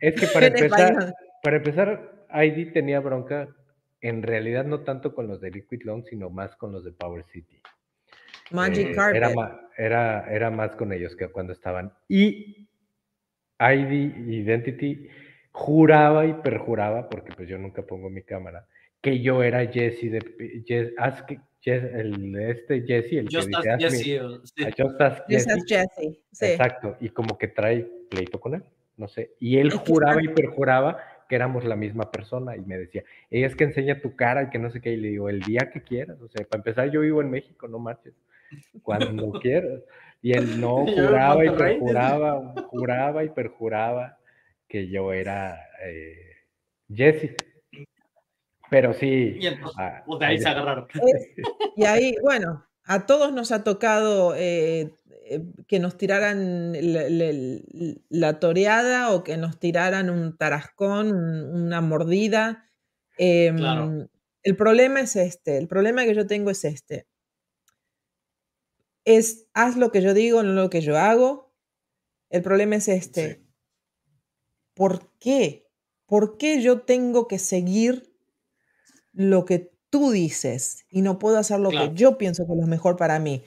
[SPEAKER 3] es que para empezar, para empezar, ID tenía bronca, en realidad no tanto con los de Liquid Long, sino más con los de Power City.
[SPEAKER 2] Magic eh, Carpet.
[SPEAKER 3] Era, era, era más con ellos que cuando estaban. Y ID Identity juraba y perjuraba, porque pues yo nunca pongo mi cámara, que yo era Jesse de Jesse, el este Jesse, el
[SPEAKER 1] que dice
[SPEAKER 3] Jesse,
[SPEAKER 2] Jesse.
[SPEAKER 3] Exacto, y como que trae pleito con él, no sé. Y él juraba y perjuraba que éramos la misma persona y me decía, ella es que enseña tu cara y que no sé qué, y le digo, el día que quieras, o sea, para empezar yo vivo en México, no marches, cuando <laughs> quieras. Y él no <laughs> juraba y perjuraba, juraba y perjuraba que yo era eh, Jesse. Pero sí.
[SPEAKER 1] Y entonces, ah, pues, ahí se agarraron. <laughs>
[SPEAKER 2] Y ahí, bueno, a todos nos ha tocado eh, eh, que nos tiraran la, toreada o que nos tiraran un tarascón, una mordida. Em, el problema es este, el problema que yo tengo es este es haz lo que yo digo, no lo que yo hago. El problema es este. ¿Por qué? ¿Por qué yo tengo que seguir lo que tú dices y no puedo hacer lo que yo pienso que es lo mejor para mí?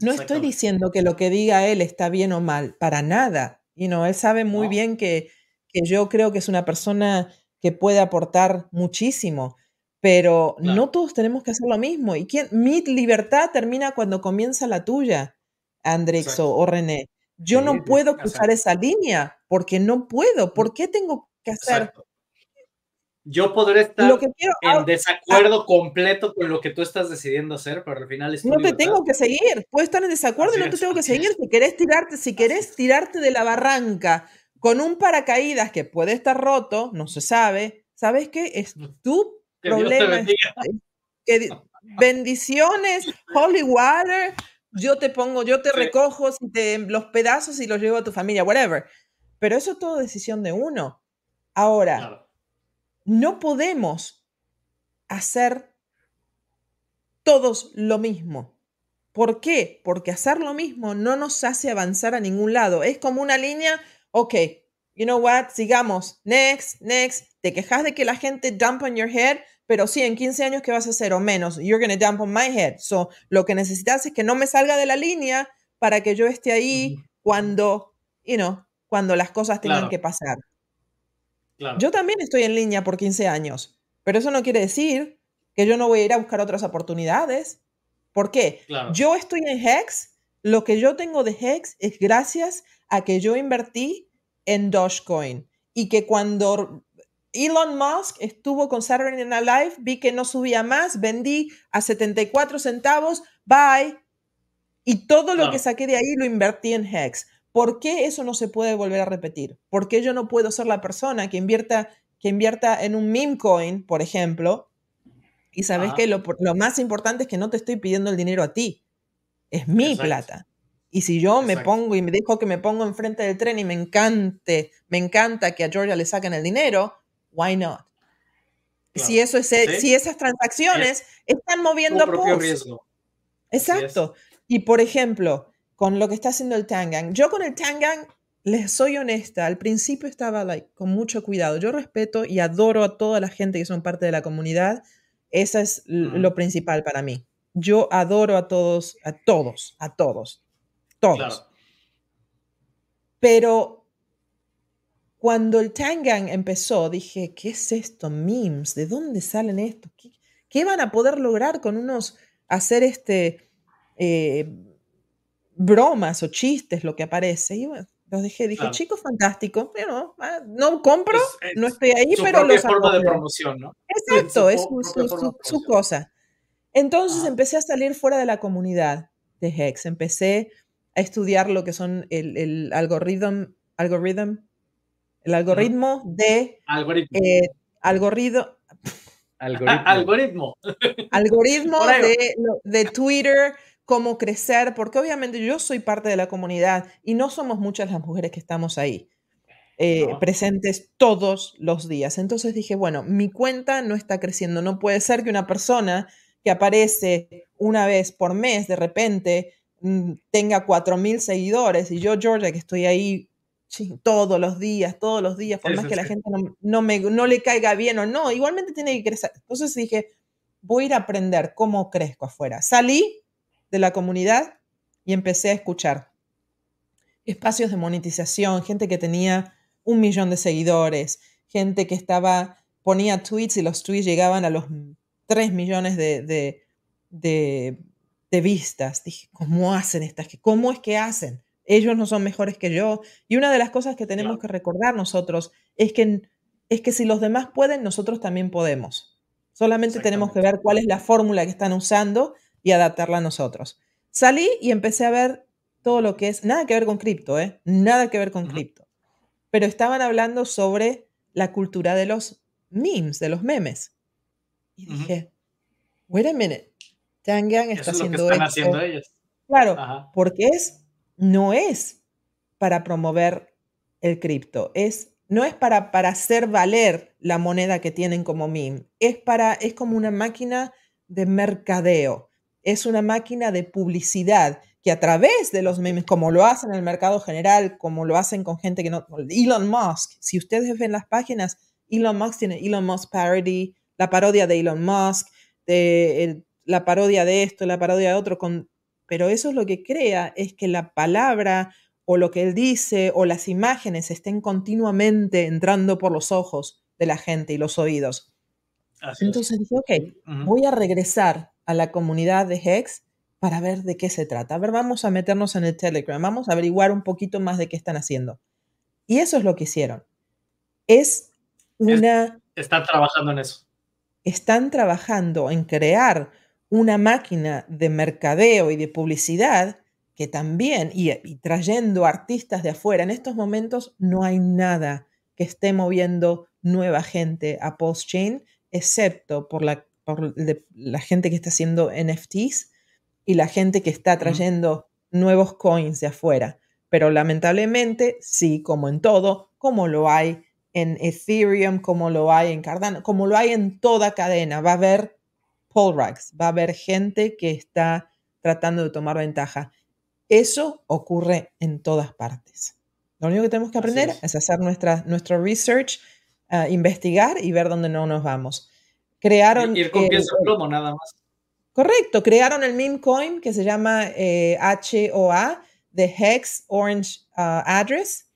[SPEAKER 2] No estoy diciendo que lo que diga él está bien o mal, para nada. Y no, él sabe muy bien que, que yo creo que es una persona que puede aportar muchísimo pero no todos tenemos que hacer lo mismo. ¿Y quién? Mi libertad termina cuando comienza la tuya, Andrés o, René. Yo no puedo cruzar esa línea porque no puedo. ¿Por qué tengo que hacer?
[SPEAKER 1] yo podré estar en desacuerdo completo con lo que tú estás decidiendo hacer, pero al final es
[SPEAKER 2] No te tengo que seguir. Puedo estar en desacuerdo y no te tengo que seguir. Si querés tirarte, si querés tirarte de la barranca con un paracaídas que puede estar roto, no se sabe, ¿sabes qué? Es tu problema. bendiciones, holy water, yo te pongo, yo te recojo los pedazos y los llevo a tu familia, whatever. Pero eso es todo decisión de uno. Ahora, no podemos hacer todos lo mismo. ¿Por qué? Porque hacer lo mismo no nos hace avanzar a ningún lado. Es como una línea, ok, you know what, sigamos, next, next. Te quejas de que la gente dump on your head, pero sí, en 15 años, ¿qué vas a hacer? O menos, you're going to dump on my head. So, lo que necesitas es que no me salga de la línea para que yo esté ahí cuando, you know, cuando las cosas tengan que pasar. Yo también estoy en línea por 15 años, pero eso no quiere decir que yo no voy a ir a buscar otras oportunidades. ¿Por qué? Yo estoy en Hex, lo que yo tengo de Hex es gracias a que yo invertí en Dogecoin y que cuando Elon Musk estuvo con Saturday Night Live, vi que no subía más, vendí a 74 centavos, bye. Y todo lo que saqué de ahí lo invertí en Hex. ¿Por qué eso no se puede volver a repetir? ¿Por qué yo no puedo ser la persona que invierta, que invierta en un meme coin, por ejemplo? Y sabes que lo, más importante es que no te estoy pidiendo el dinero a ti. Es mi plata. Y si yo me pongo y me dejo que me pongo enfrente del tren y me encante, me encanta que a Georgia le saquen el dinero, why not? Si eso es, si esas transacciones están moviendo
[SPEAKER 1] propio riesgo.
[SPEAKER 2] Exacto. Y por ejemplo, con lo que está haciendo el Tangang. Yo con el Tangang, les soy honesta, al principio estaba like, con mucho cuidado. Yo respeto y adoro a toda la gente que son parte de la comunidad. Eso es lo principal para mí. Yo adoro a todos, a todos, a todos, todos. Pero cuando el Tangang empezó, dije, ¿qué es esto? Memes, ¿de dónde salen estos? ¿Qué, van a poder lograr con unos, hacer este... Eh, bromas o chistes lo que aparece. Y bueno, los dejé, dije, chicos, fantástico, pero ah, no compro, no estoy ahí, pero
[SPEAKER 1] los forma de promoción, ¿no?
[SPEAKER 2] Exacto, es su, cosa. Entonces empecé a salir fuera de la comunidad de Hex, empecé a estudiar lo que son el, el algoritmo, algoritmo, el algoritmo de...
[SPEAKER 1] Algoritmo.
[SPEAKER 2] Eh, algoritmo,
[SPEAKER 1] algoritmo.
[SPEAKER 2] Algoritmo de, de Twitter, cómo crecer, porque obviamente yo soy parte de la comunidad y no somos muchas las mujeres que estamos ahí. Eh, presentes todos los días. Entonces dije, bueno, mi cuenta no está creciendo. No puede ser que una persona que aparece una vez por mes de repente mm, tenga 4.000 seguidores y yo, Georgia, que estoy ahí todos los días, todos los días, por más que la gente no, no, me, no le caiga bien o no, igualmente tiene que crecer. Entonces dije, voy a ir a aprender cómo crezco afuera. Salí de la comunidad y empecé a escuchar espacios de monetización, gente que tenía un millón de seguidores, gente que estaba, ponía tweets y los tweets llegaban a los 3 millones de, de, vistas. Dije, ¿cómo hacen estas? ¿Cómo es que hacen? Ellos no son mejores que yo. Y una de las cosas que tenemos que recordar nosotros es que, es que si los demás pueden, nosotros también podemos. Solamente tenemos que ver cuál es la fórmula que están usando y adaptarla a nosotros. Salí y empecé a ver todo lo que es, nada que ver con cripto, ¿eh? Nada que ver con cripto. Pero estaban hablando sobre la cultura de los memes, de los memes. Y dije, wait a minute, Tangang está haciendo
[SPEAKER 1] están haciendo ellos.
[SPEAKER 2] Claro, porque es, no es para promover el cripto, es no es para, para hacer valer la moneda que tienen como meme, es, para, es como una máquina de mercadeo es una máquina de publicidad que a través de los memes, como lo hacen en el mercado general, como lo hacen con gente que no... Elon Musk, si ustedes ven las páginas, Elon Musk tiene Elon Musk Parody, la parodia de Elon Musk, de, la parodia de esto, la parodia de otro, con, pero eso es lo que crea, es que la palabra o lo que él dice o las imágenes estén continuamente entrando por los ojos de la gente y los oídos. Entonces dije, ok, voy a regresar a la comunidad de Hex para ver de qué se trata. A ver, vamos a meternos en el Telegram, vamos a averiguar un poquito más de qué están haciendo. Y eso es lo que hicieron. Es una
[SPEAKER 1] Están trabajando en eso.
[SPEAKER 2] Están trabajando en crear una máquina de mercadeo y de publicidad que también, y, trayendo artistas de afuera, en estos momentos no hay nada que esté moviendo nueva gente a Postchain, excepto por la, la gente que está haciendo NFTs y la gente que está trayendo nuevos coins de afuera. Pero lamentablemente, sí, como en todo, como lo hay en Ethereum, como lo hay en Cardano, como lo hay en toda cadena, va a haber rags, va a haber gente que está tratando de tomar ventaja. Eso ocurre en todas partes. Lo único que tenemos que aprender es. hacer nuestra, nuestro research, uh, investigar y ver dónde no nos vamos. Crearon...
[SPEAKER 1] Ir con pies plomo nada más.
[SPEAKER 2] Correcto, crearon el meme coin que se llama eh, HOA, de Hex Orange uh, Address,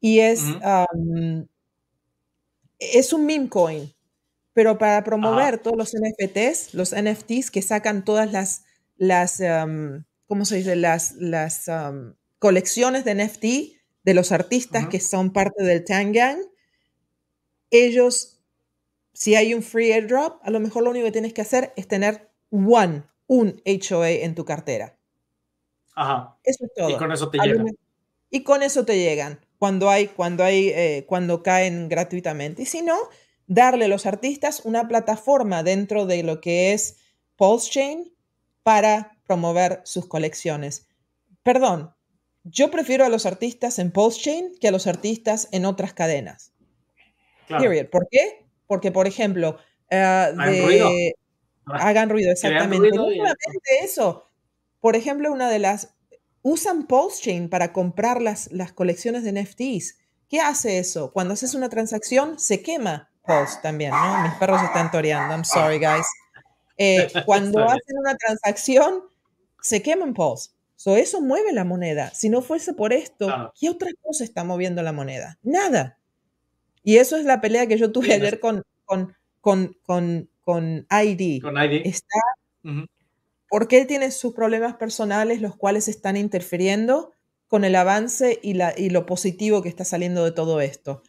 [SPEAKER 2] y es, um, es un meme coin, pero para promover todos los NFTs, los NFTs que sacan todas las, las um, ¿cómo se dice? Las, las um, colecciones de NFT de los artistas que son parte del Tangang, ellos, si hay un free airdrop, a lo mejor lo único que tienes que hacer es tener one, un HOA en tu cartera.
[SPEAKER 1] Ajá.
[SPEAKER 2] Eso es todo.
[SPEAKER 1] Y con eso te llegan.
[SPEAKER 2] Y con eso te llegan cuando hay, cuando hay, eh, cuando caen gratuitamente. Y si no, darle a los artistas una plataforma dentro de lo que es Pulse Chain para promover sus colecciones. Perdón, yo prefiero a los artistas en Pulse Chain que a los artistas en otras cadenas. Period. ¿Por qué? Porque, por ejemplo, uh, hagan ruido, <laughs> exactamente. no solamente eso. Por ejemplo, una de las usan Chain para comprar las, las colecciones de NFTs. ¿Qué hace eso? Cuando haces una transacción, se quema Pulse también, ¿no? Mis perros están toreando. I'm sorry, guys. Eh, <laughs> cuando hacen una transacción, se queman Pulse. So, eso mueve la moneda. Si no fuese por esto, ¿qué otra cosa está moviendo la moneda? Nada. Y eso es la pelea que yo tuve ayer con, con, con, con, con ID.
[SPEAKER 1] Con ID.
[SPEAKER 2] Está, Porque él tiene sus problemas personales, los cuales están interfiriendo con el avance y, la, y lo positivo que está saliendo de todo esto.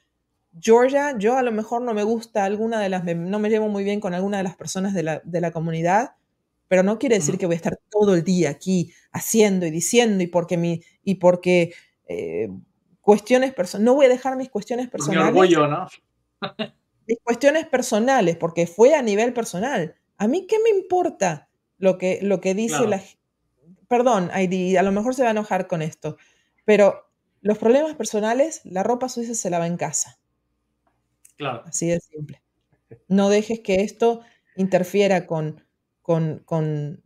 [SPEAKER 2] Georgia, yo a lo mejor no me gusta alguna de las, no me llevo muy bien con alguna de las personas de la, de la comunidad, pero no quiere decir que voy a estar todo el día aquí haciendo y diciendo y porque mi, y porque eh, cuestiones personales, no voy a dejar mis cuestiones personales.
[SPEAKER 1] Mi orgullo, ¿no? <laughs>
[SPEAKER 2] mis cuestiones personales, porque fue a nivel personal. A mí qué me importa lo que, lo que dice la... Perdón, Heidi, a lo mejor se va a enojar con esto, pero los problemas personales, la ropa sucia se lava en casa.
[SPEAKER 1] Claro.
[SPEAKER 2] Así de simple. No dejes que esto interfiera con, con, con,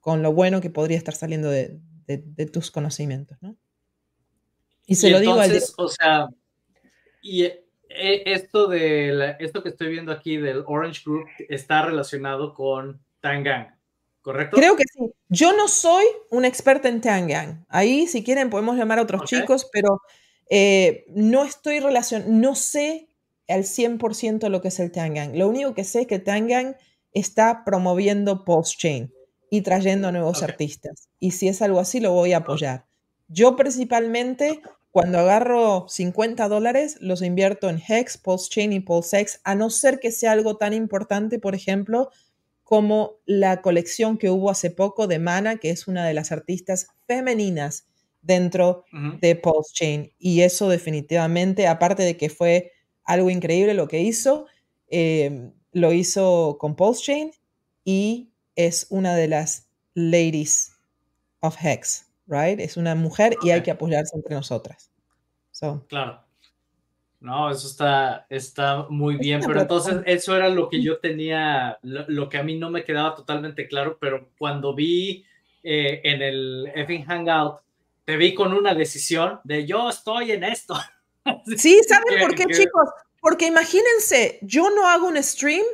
[SPEAKER 2] con lo bueno que podría estar saliendo de, de, tus conocimientos, ¿no?
[SPEAKER 1] Y se lo digo al... O sea, y eh, esto, de esto que estoy viendo aquí del Orange Group está relacionado con Tangang, ¿correcto?
[SPEAKER 2] Creo que sí. Yo no soy un experta en Tangang. Ahí, si quieren, podemos llamar a otros chicos, pero eh, no estoy relacionado, no sé al 100% lo que es el Tangang. Lo único que sé es que Tangang está promoviendo post-chain y trayendo nuevos artistas. Y si es algo así, lo voy a apoyar. Yo principalmente, cuando agarro 50 dólares, los invierto en Hex, post-chain y PulseX, a no ser que sea algo tan importante, por ejemplo, como la colección que hubo hace poco de Mana, que es una de las artistas femeninas dentro de Pulse Chain. Y eso definitivamente, aparte de que fue algo increíble lo que hizo, eh, lo hizo con Pulse Chain y es una de las ladies of Hex, right? Es una mujer y hay que apoyarse entre nosotras.
[SPEAKER 1] Claro. No, eso está, está muy bien, pero entonces eso era lo que yo tenía, lo, que a mí no me quedaba totalmente claro, pero cuando vi eh, en el effing Hangout, te vi con una decisión de yo estoy en esto. <laughs>
[SPEAKER 2] Sí, ¿saben por qué, chicos? Porque imagínense, yo no hago un stream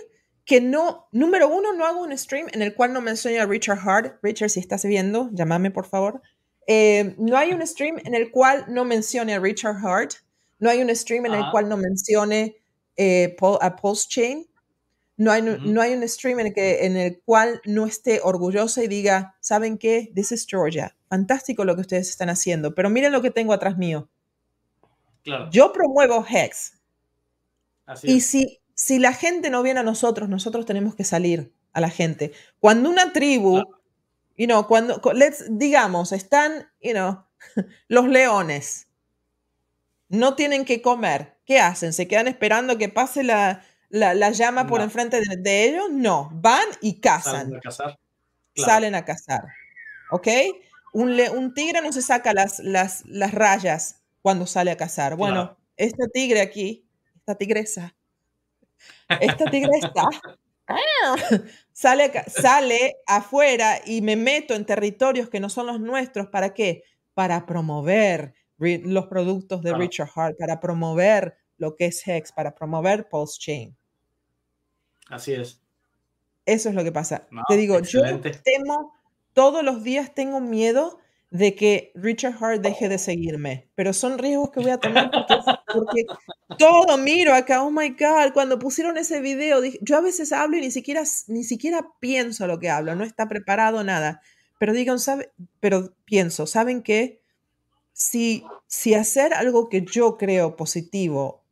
[SPEAKER 2] que no, número uno, no hago un stream en el cual no mencione a Richard Hart. Richard, si estás viendo, llámame por favor. Eh, no hay un stream en el cual no mencione a Richard Hart. No hay un stream en el ah. cual no mencione eh, a Post Chain. No hay, no hay un stream en el, que, en el cual no esté orgullosa y diga, ¿saben qué? This is Georgia. Fantástico lo que ustedes están haciendo, pero miren lo que tengo atrás mío. Yo promuevo Hex, y si, si la gente no viene a nosotros, nosotros tenemos que salir a la gente. Cuando una tribu, you know, cuando, let's, digamos, están, you know, <laughs> los leones, no tienen que comer, ¿qué hacen? ¿Se quedan esperando que pase la, llama por enfrente de, ellos? No, van y cazan. Salen a cazar. Salen a cazar. ¿Ok? Un, un, tigre no se saca las, las, las, rayas cuando sale a cazar. Bueno, esta tigre aquí, esta tigresa, esta tigresa <laughs> sale, sale afuera y me meto en territorios que no son los nuestros. ¿Para qué? Para promover los productos de Richard Hart, para promover lo que es Hex, para promover Pulse Chain.
[SPEAKER 1] Así es.
[SPEAKER 2] Eso es lo que pasa. Te digo, yo temo, todos los días tengo miedo de que Richard Hart deje de seguirme, pero son riesgos que voy a <laughs> tomar porque, todo miro acá, oh my God, cuando pusieron ese video, yo a veces hablo y ni siquiera, ni siquiera pienso lo que hablo, no está preparado nada, pero digan, sabe, pero pienso, ¿saben qué? Si, si hacer algo que yo creo positivo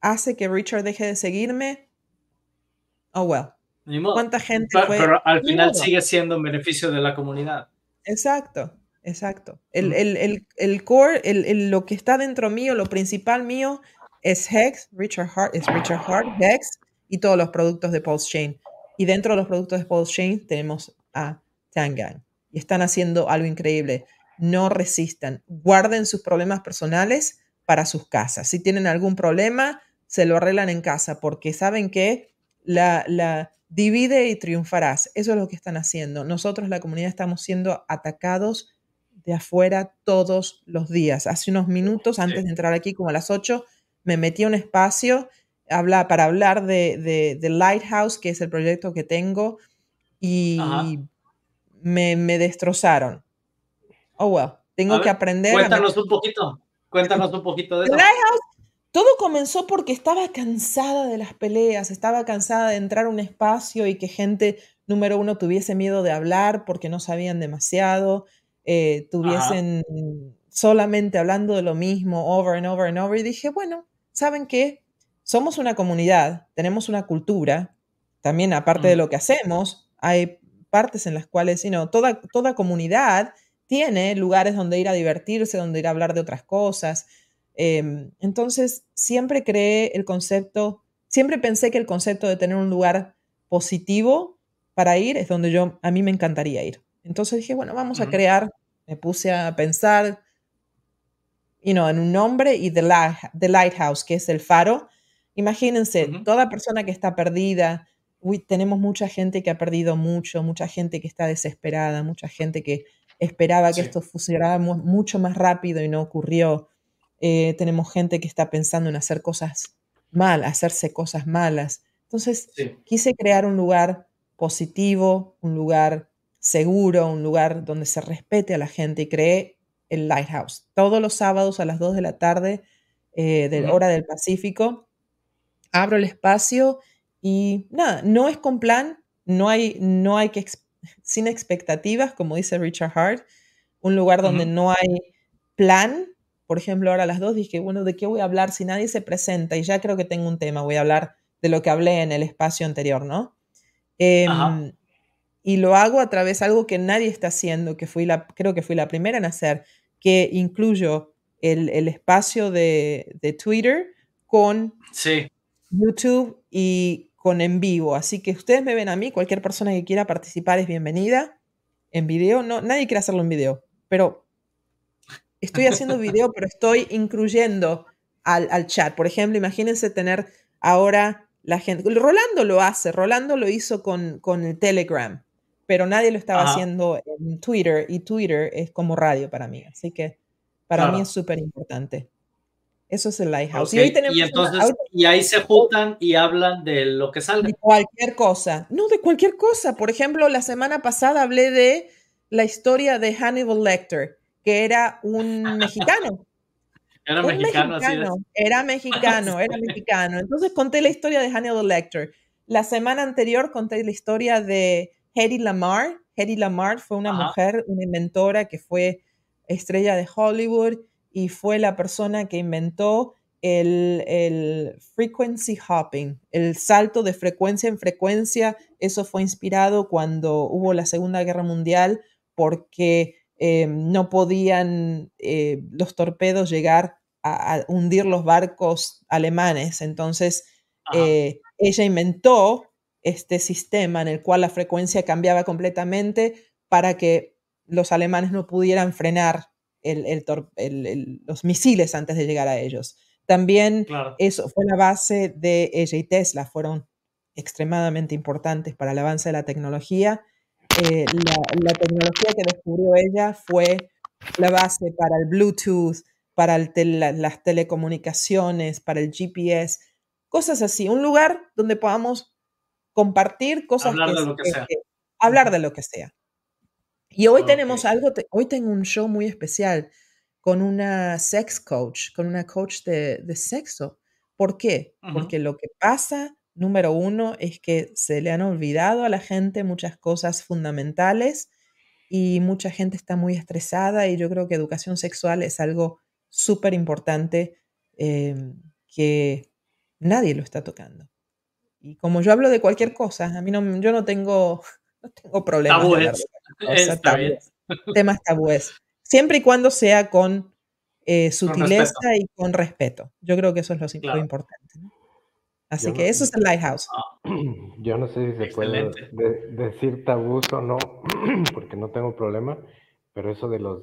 [SPEAKER 2] hace que Richard deje de seguirme, oh well. ¿Cuánta gente
[SPEAKER 1] Pero al final sigue siendo un beneficio de la comunidad.
[SPEAKER 2] Exacto, exacto. El, mm. el, el, core, lo que está dentro mío, lo principal mío es Hex, Richard Hart, es Richard Hart, Hex y todos los productos de Pulse Chain. Y dentro de los productos de Pulse Chain tenemos a Tangang. Y están haciendo algo increíble. No resistan. Guarden sus problemas personales para sus casas. Si tienen algún problema, se lo arreglan en casa porque saben que la, la divide y triunfarás. Eso es lo que están haciendo. Nosotros, la comunidad, estamos siendo atacados de afuera todos los días. Hace unos minutos, antes de entrar aquí, como a las 8, me metí a un espacio habla, para hablar de, de, Lighthouse, que es el proyecto que tengo, y me, me, destrozaron. Oh, well, tengo que aprender.
[SPEAKER 1] Cuéntanos un poquito, cuéntanos un poquito de eso.
[SPEAKER 2] Lighthouse todo comenzó porque estaba cansada de las peleas, estaba cansada de entrar a un espacio y que gente, número uno, tuviese miedo de hablar porque no sabían demasiado, eh, tuviesen solamente hablando de lo mismo, over and over and over. Y dije, bueno, ¿saben qué? Somos una comunidad, tenemos una cultura, también aparte de mm. lo que hacemos, hay partes en las cuales, you toda, toda comunidad tiene lugares donde ir a divertirse, donde ir a hablar de otras cosas. Em, entonces, siempre creé el concepto, siempre pensé que el concepto de tener un lugar positivo para ir es donde yo, a mí me encantaría ir. Entonces dije, bueno, vamos a crear, me puse a pensar, you know, en un nombre y The, Lighthouse, que es el faro. Imagínense, toda persona que está perdida, tenemos mucha gente que ha perdido mucho, mucha gente que está desesperada, mucha gente que esperaba que esto funcionara mucho más rápido y no ocurrió. Eh, tenemos gente que está pensando en hacer cosas mal, hacerse cosas malas. Entonces, quise crear un lugar positivo, un lugar seguro, un lugar donde se respete a la gente y creé el Lighthouse. Todos los sábados a las 2 de la tarde, eh, de hora del Pacífico, abro el espacio y nada, no es con plan, no hay, no hay que, sin expectativas, como dice Richard Hart, un lugar donde no hay plan, por ejemplo, ahora a las dos dije, bueno, ¿de qué voy a hablar si nadie se presenta? Y ya creo que tengo un tema, voy a hablar de lo que hablé en el espacio anterior, ¿no? Em, y lo hago a través de algo que nadie está haciendo, que fui la, creo que fui la primera en hacer, que incluyo el, espacio de, Twitter con YouTube y con en vivo. Así que ustedes me ven a mí, cualquier persona que quiera participar es bienvenida. En video, no, nadie quiere hacerlo en video, pero estoy haciendo video, pero estoy incluyendo al, chat. Por ejemplo, imagínense tener ahora la gente. Rolando lo hace, Rolando lo hizo con, con el Telegram, pero nadie lo estaba haciendo en Twitter y Twitter es como radio para mí. Así que para mí es súper importante. Eso es el Lighthouse.
[SPEAKER 1] Y, hoy tenemos entonces, y ahí se juntan y hablan de lo que salga.
[SPEAKER 2] De cualquier cosa. No, de cualquier cosa. Por ejemplo, la semana pasada hablé de la historia de Hannibal Lecter que era un mexicano. <laughs>
[SPEAKER 1] Era mexicano,
[SPEAKER 2] Era mexicano, era <laughs> mexicano. Entonces conté la historia de Hannibal Lecter. La semana anterior conté la historia de Hedy Lamar. Hedy Lamar fue una mujer, una inventora que fue estrella de Hollywood y fue la persona que inventó el, frequency hopping, el salto de frecuencia en frecuencia. Eso fue inspirado cuando hubo la Segunda Guerra Mundial porque eh, no podían eh, los torpedos llegar a, hundir los barcos alemanes. Entonces, eh, ella inventó este sistema en el cual la frecuencia cambiaba completamente para que los alemanes no pudieran frenar los misiles antes de llegar a ellos. También eso fue la base de ella y Tesla, fueron extremadamente importantes para el avance de la tecnología. Eh, la, tecnología que descubrió ella fue la base para el Bluetooth, para las telecomunicaciones, para el GPS, cosas así. Un lugar donde podamos compartir cosas.
[SPEAKER 1] Hablar de lo que, sea.
[SPEAKER 2] hablar de lo que sea. Y hoy tenemos algo, hoy tengo un show muy especial con una sex coach, con una coach de, sexo. ¿Por qué? Porque lo que pasa, número uno, es que se le han olvidado a la gente muchas cosas fundamentales y mucha gente está muy estresada y yo creo que educación sexual es algo súper importante em, que nadie lo está tocando. Y como yo hablo de cualquier cosa, a mí no, yo no tengo, <laughs> no tengo problemas. Tabúes. <laughs> <laughs> Temas tabúes. Siempre y cuando sea con eh, sutileza y con respeto. Yo creo que eso es lo, importante. Así que eso es el Lighthouse.
[SPEAKER 3] Ah. <clears throat> Yo no sé si se puede decir tabús o no, <clears throat> porque no tengo problema, pero eso de los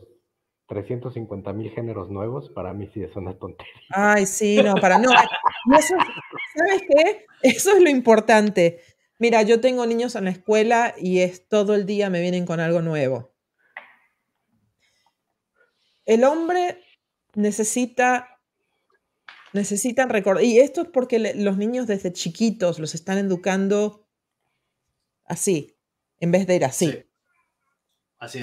[SPEAKER 3] 350 mil géneros nuevos, para mí sí es una tontería.
[SPEAKER 2] Ay, sí, no, para no. ¿Sabes qué? Eso es lo importante. Mira, yo tengo niños en la escuela y es todo el día me vienen con algo nuevo. El hombre necesita, necesitan recordar, y esto es porque los niños desde chiquitos los están educando así, en vez de ir así.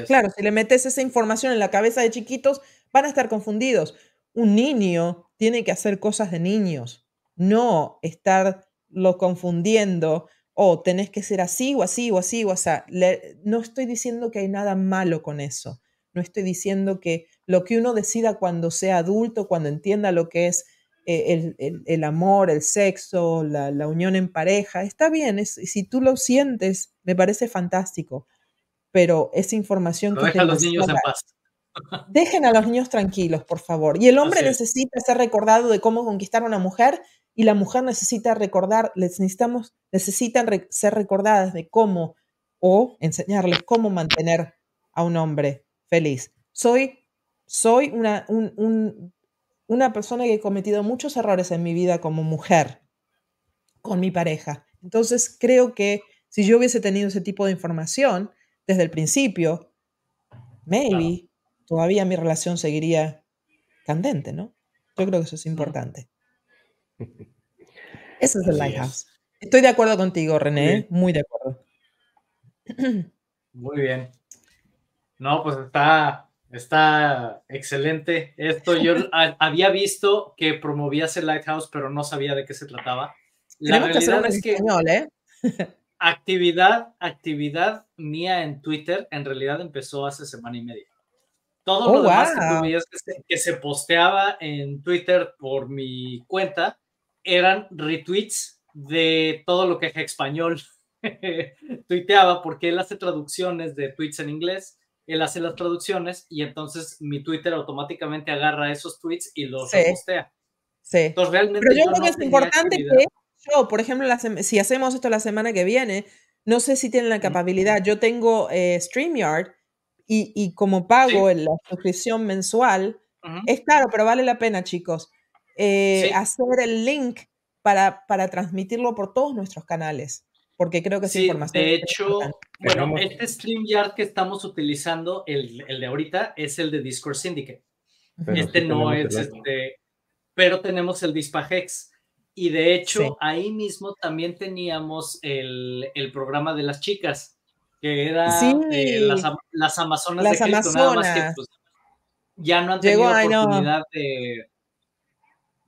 [SPEAKER 2] Claro, si le metes esa información en la cabeza de chiquitos, van a estar confundidos. Un niño tiene que hacer cosas de niños, no estarlo confundiendo o tenés que ser así o así o así o así. no estoy diciendo que hay nada malo con eso. No estoy diciendo que lo que uno decida cuando sea adulto, cuando entienda lo que es eh, el, amor, el sexo, la, unión en pareja, está bien. si tú lo sientes, me parece fantástico. Pero esa información
[SPEAKER 1] que... Dejen a los niños en paz. <laughs>
[SPEAKER 2] Dejen a los niños tranquilos, por favor. Y el hombre necesita ser recordado de cómo conquistar a una mujer y la mujer necesita recordar, les necesitamos, necesitan ser recordadas de cómo o enseñarles cómo mantener a un hombre feliz. Soy, soy una, una persona que he cometido muchos errores en mi vida como mujer, con mi pareja. Entonces creo que si yo hubiese tenido ese tipo de información desde el principio, maybe todavía mi relación seguiría candente, ¿no? Yo creo que eso es importante. <laughs> Ese es el Lighthouse. Estoy de acuerdo contigo, René, muy de acuerdo. <clears throat>
[SPEAKER 1] Muy bien. No, pues está, está excelente. Esto yo <laughs> había visto que promovías el Lighthouse, pero no sabía de qué se trataba.
[SPEAKER 2] La realidad es que ¿eh? <laughs>
[SPEAKER 1] actividad, actividad mía en Twitter en realidad empezó hace semana y media. Todo lo oh, demás que, se, posteaba en Twitter por mi cuenta eran retweets de todo lo que Español <laughs> tuiteaba, porque él hace traducciones de tweets en inglés él hace las traducciones y entonces mi Twitter automáticamente agarra esos tweets y los postea.
[SPEAKER 2] Sí. Entonces, realmente Pero yo, creo que es importante que yo, por ejemplo, si hacemos esto la semana que viene, no sé si tienen la capacidad. Yo tengo eh, StreamYard y, como pago la suscripción mensual, es caro, pero vale la pena, chicos. Eh, hacer el link para, para transmitirlo por todos nuestros canales porque creo que es sí, información.
[SPEAKER 1] De hecho, bueno, este StreamYard que estamos utilizando, el, el, de ahorita, es el de Discord Syndicate. este no es este, pero tenemos el Dispagex. Y de hecho, ahí mismo también teníamos el, el, programa de las chicas, que era eh, las, las, Amazonas
[SPEAKER 2] las de Cristo, nada más que
[SPEAKER 1] pues, ya no han tenido oportunidad de,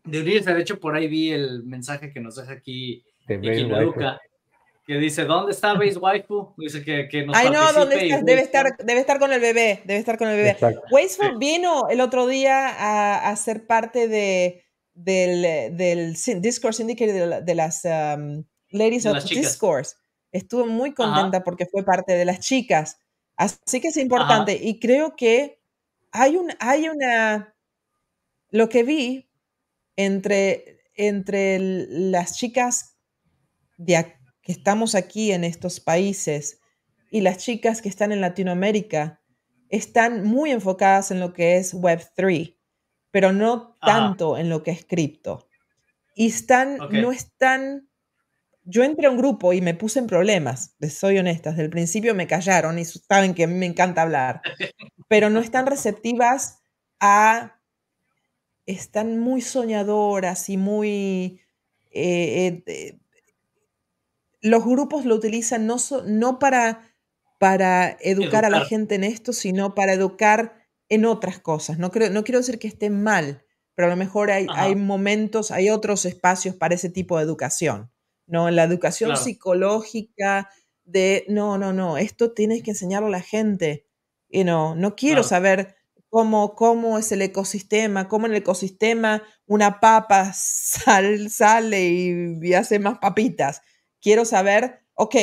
[SPEAKER 1] de unirse. De hecho, por ahí vi el mensaje que nos deja aquí Luca que dice, ¿dónde está Base Waifu? Dice que, que nos
[SPEAKER 2] Ay, no, ¿dónde está? Debe estar, debe estar con el bebé, debe estar con el bebé. Wasteful vino el otro día a, a ser parte de, del, del Discourse Indicator de, las um, Ladies of Discourse. Estuve muy contenta porque fue parte de las chicas. Así que es importante. Y creo que hay, un, hay una... Lo que vi entre, entre las chicas de, que estamos aquí en estos países y las chicas que están en Latinoamérica están muy enfocadas en lo que es Web3, pero no tanto en lo que es cripto. Y están, no están, yo entré a un grupo y me puse en problemas, les soy honesta, desde el principio me callaron y saben que a mí me encanta hablar, <laughs> pero no están receptivas a, están muy soñadoras y muy... Eh, eh, los grupos lo utilizan no, no para para educar, a la gente en esto, sino para educar en otras cosas. No, creo, no quiero decir que esté mal, pero a lo mejor hay, hay momentos, hay otros espacios para ese tipo de educación. ¿no? La educación psicológica de, no, no, no, esto tienes que enseñarlo a la gente. y no no quiero saber cómo, cómo es el ecosistema, cómo en el ecosistema una papa sale y, y hace más papitas. Quiero saber, ok,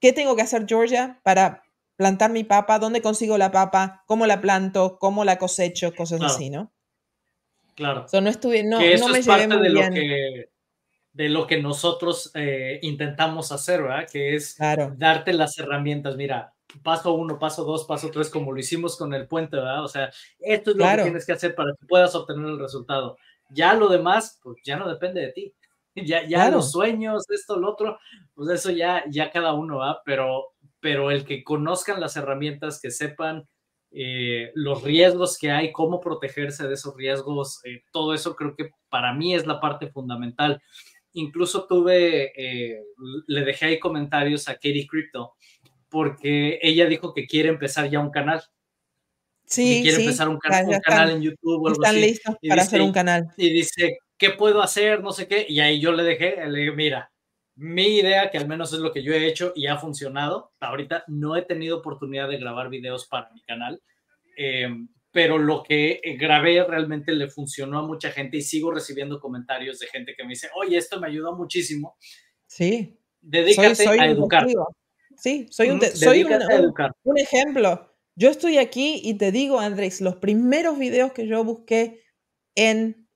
[SPEAKER 2] ¿Qué tengo que hacer, Georgia, para plantar mi papa? ¿Dónde consigo la papa? ¿Cómo la planto? ¿Cómo la cosecho? Cosas así, ¿no?
[SPEAKER 1] Claro.
[SPEAKER 2] no estuve, no,
[SPEAKER 1] eso es parte de Lo que, de lo que nosotros eh, intentamos hacer, ¿verdad? Que es darte las herramientas. Mira, paso uno, paso dos, paso tres, como lo hicimos con el puente, ¿verdad? O sea, esto es lo que tienes que hacer para que puedas obtener el resultado. Ya lo demás, pues ya no depende de ti. <laughs> ya, ya los sueños, esto, lo otro, pues eso ya, ya cada uno va, pero, pero el que conozcan las herramientas, que sepan eh, los riesgos que hay, cómo protegerse de esos riesgos, eh, todo eso creo que para mí es la parte fundamental. Incluso tuve, eh, le dejé ahí comentarios a Katie Crypto, porque ella dijo que quiere empezar ya un canal.
[SPEAKER 2] Sí,
[SPEAKER 1] quiere empezar un, canal en YouTube o algo
[SPEAKER 2] están listos para hacer un canal.
[SPEAKER 1] Y dice, ¿qué puedo hacer? No sé qué. Y ahí yo le dejé, le dije, mira, mi idea, que al menos es lo que yo he hecho y ha funcionado, ahorita no he tenido oportunidad de grabar videos para mi canal, em, pero lo que grabé realmente le funcionó a mucha gente y sigo recibiendo comentarios de gente que me dice, oye, esto me ayudó muchísimo.
[SPEAKER 2] Sí.
[SPEAKER 1] Dedícate a educar.
[SPEAKER 2] Sí, soy, un, soy un, un, ejemplo. Yo estoy aquí y te digo, Andrés, los primeros videos que yo busqué en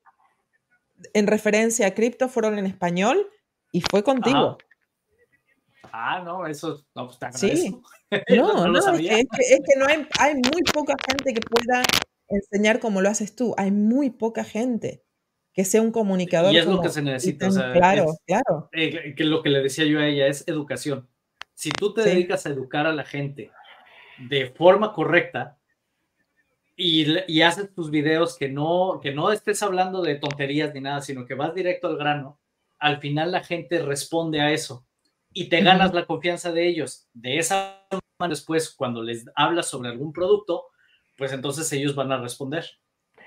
[SPEAKER 2] en referencia a cripto fueron en español y fue contigo.
[SPEAKER 1] Ah, no, eso no, pues
[SPEAKER 2] Sí. <laughs> No, no, es, que, es, que, no hay, hay muy poca gente que pueda enseñar como lo haces tú. Hay muy poca gente que sea un comunicador.
[SPEAKER 1] Y es lo que se necesita.
[SPEAKER 2] claro, claro.
[SPEAKER 1] Eh, que lo que le decía yo a ella es educación. Si tú te dedicas a educar a la gente de forma correcta, y, haces tus videos que no, que no estés hablando de tonterías ni nada, sino que vas directo al grano, al final la gente responde a eso y te ganas la confianza de ellos. De esa manera, después, cuando les hablas sobre algún producto, pues entonces ellos van a responder.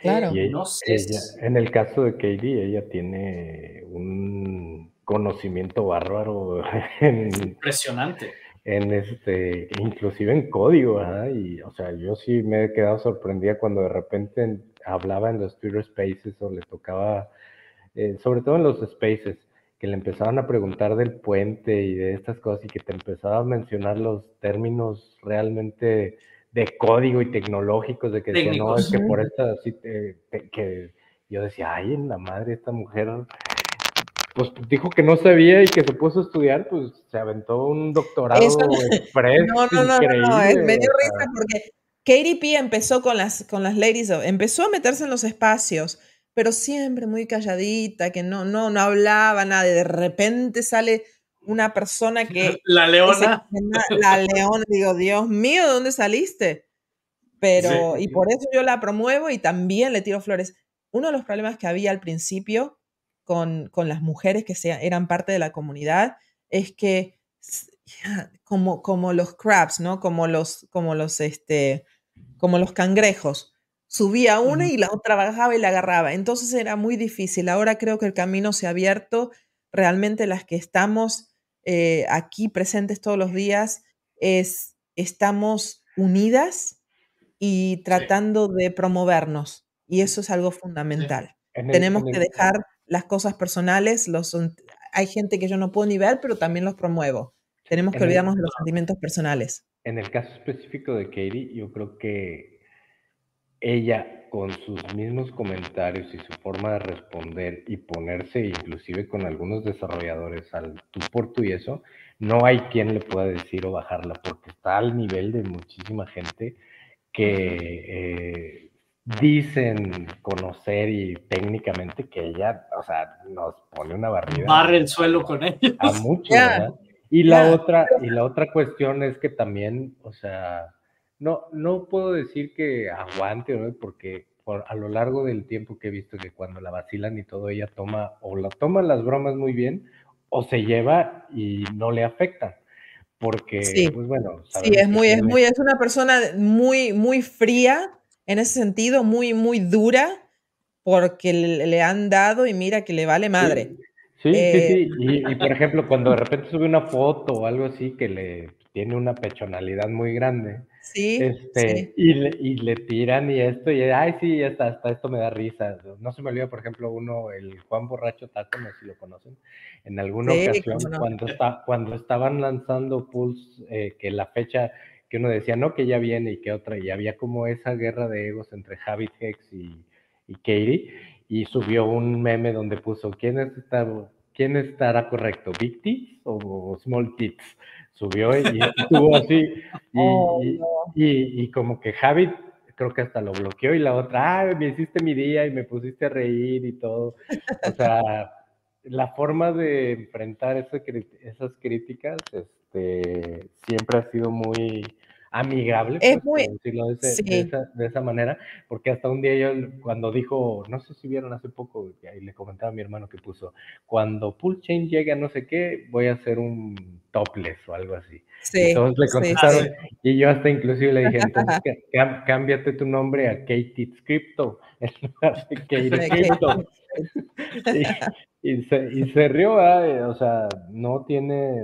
[SPEAKER 2] Claro.
[SPEAKER 3] no sé en el caso de Katie, ella tiene un conocimiento bárbaro. <laughs>
[SPEAKER 1] Impresionante
[SPEAKER 3] en este, inclusive en código, y o sea, yo sí me he quedado sorprendida cuando de repente hablaba en los Twitter Spaces o le tocaba, eh, sobre todo en los Spaces, que le empezaban a preguntar del puente y de estas cosas y que te empezaba a mencionar los términos realmente de código y tecnológicos, de que decía, no, es que por esta, sí, que yo decía, ay, en la madre, esta mujer pues dijo que no sabía y que se puso a estudiar, pues se aventó un doctorado express.
[SPEAKER 2] No, no, no, no, no, me dio risa porque Katie P empezó con las, con las ladies, empezó a meterse en los espacios, pero siempre muy calladita, que no, no, no hablaba nada, de repente sale una persona <laughs> que...
[SPEAKER 1] La leona.
[SPEAKER 2] la leona, digo, Dios mío, ¿de dónde saliste? Pero, y por eso yo la promuevo y también le tiro flores. Uno de los problemas que había al principio con, las mujeres que eran parte de la comunidad es que como, como los crabs, ¿no? Como los, como los, este, como los cangrejos. Subía una y la otra bajaba y la agarraba. Entonces era muy difícil. Ahora creo que el camino se ha abierto. Realmente las que estamos eh, aquí presentes todos los días es, estamos unidas y tratando de promovernos. Y eso es algo fundamental. Tenemos que dejar las cosas personales, los, hay gente que yo no puedo ni ver, pero también los promuevo. Tenemos que olvidarnos de los sentimientos personales.
[SPEAKER 3] En el caso específico de Katie, yo creo que ella con sus mismos comentarios y su forma de responder y ponerse inclusive con algunos desarrolladores al tú por tú y eso, no hay quien le pueda decir o bajarla porque está al nivel de muchísima gente que eh, dicen conocer y técnicamente que ella, o sea, nos pone una barrida.
[SPEAKER 1] Barre el suelo con ellos.
[SPEAKER 3] A mucho, Y la otra, y la otra cuestión es que también, o sea, no, no puedo decir que aguante, ¿no? porque por, a lo largo del tiempo que he visto que cuando la vacilan y todo, ella toma o la toma las bromas muy bien o se lleva y no le afecta. Porque, pues bueno.
[SPEAKER 2] Sí, es muy, es muy, es una persona muy, muy fría en ese sentido, muy, muy dura, porque le, han dado y mira que le vale madre.
[SPEAKER 3] Sí, sí, sí. Eh, y, por ejemplo, cuando de repente sube una foto o algo así que le tiene una pechonalidad muy grande,
[SPEAKER 2] Sí,
[SPEAKER 3] este, Y, le, y le tiran y esto, y ay, sí, hasta, hasta esto me da risa. No se me olvida, por ejemplo, uno, el Juan Borracho Taco, no sé si lo conocen, en alguna ocasión, cuando, está, cuando estaban lanzando Pulse, eh, que la fecha que uno decía, no, que ya viene y que otra, y había como esa guerra de egos entre Javi Hex y, y Katie, y subió un meme donde puso, ¿quién, está, quién estará correcto, Big Tits o Small Tits? Subió y estuvo así. <laughs> Oh, y, y, como que Javi creo que hasta lo bloqueó y la otra, ah, me hiciste mi día y me pusiste a reír y todo. O sea, <laughs> la forma de enfrentar esas críticas este, siempre ha sido muy amigable, es pues, muy, decirlo de, esa, manera, porque hasta un día yo cuando dijo, no sé si vieron hace poco, y le comentaba a mi hermano que puso, cuando Pull Chain llegue a no sé qué, voy a hacer un topless o algo así. entonces le contestaron, y yo hasta inclusive le dije, entonces <laughs> cámbiate tu nombre a Katie Crypto, <laughs> en lugar de <laughs> Katie Crypto. y, se, y se rió, o sea, no tiene,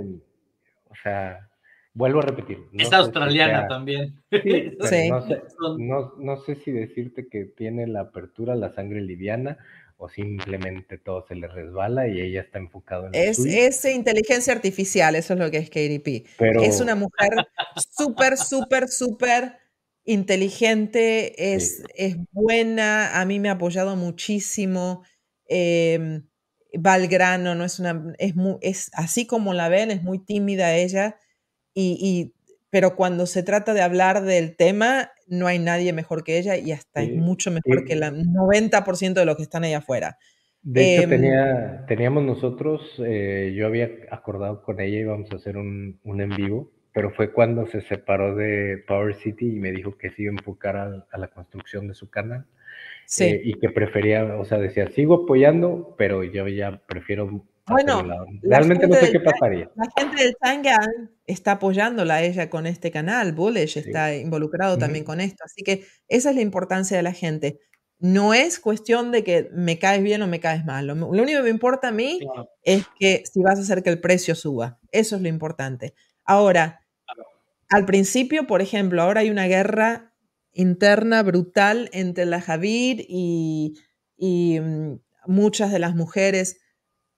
[SPEAKER 3] o sea, Vuelvo a repetir.
[SPEAKER 1] es australiana también.
[SPEAKER 3] Sí, <laughs> <laughs> No, sé, si decirte que tiene la apertura, la sangre liviana, o simplemente todo se le resbala y ella está enfocada en
[SPEAKER 2] es, es inteligencia artificial, eso es lo que es KDP. Es una mujer súper, súper, súper inteligente, es, es buena, a mí me ha apoyado muchísimo. Eh, va al grano, no es una, es, es así como la ven, es muy tímida ella y, pero cuando se trata de hablar del tema, no hay nadie mejor que ella y hasta es mucho mejor que el 90% de los que están ahí afuera.
[SPEAKER 3] De hecho, em, tenía, teníamos nosotros, eh, yo había acordado con ella, íbamos a hacer un, un, en vivo, pero fue cuando se separó de Power City y me dijo que se iba a enfocar a, la construcción de su canal. Sí. Eh, y que prefería, o sea, decía, sigo apoyando, pero yo ya prefiero
[SPEAKER 2] bueno,
[SPEAKER 3] realmente no sé qué pasaría.
[SPEAKER 2] La gente del Tangan está apoyándola a ella con este canal, Bullish está involucrado también con esto, así que esa es la importancia de la gente. No es cuestión de que me caes bien o me caes mal. Lo, único que me importa a mí es que si vas a hacer que el precio suba. Eso es lo importante. Ahora, al principio, por ejemplo, ahora hay una guerra interna brutal entre la Javid y, y mm, muchas de las mujeres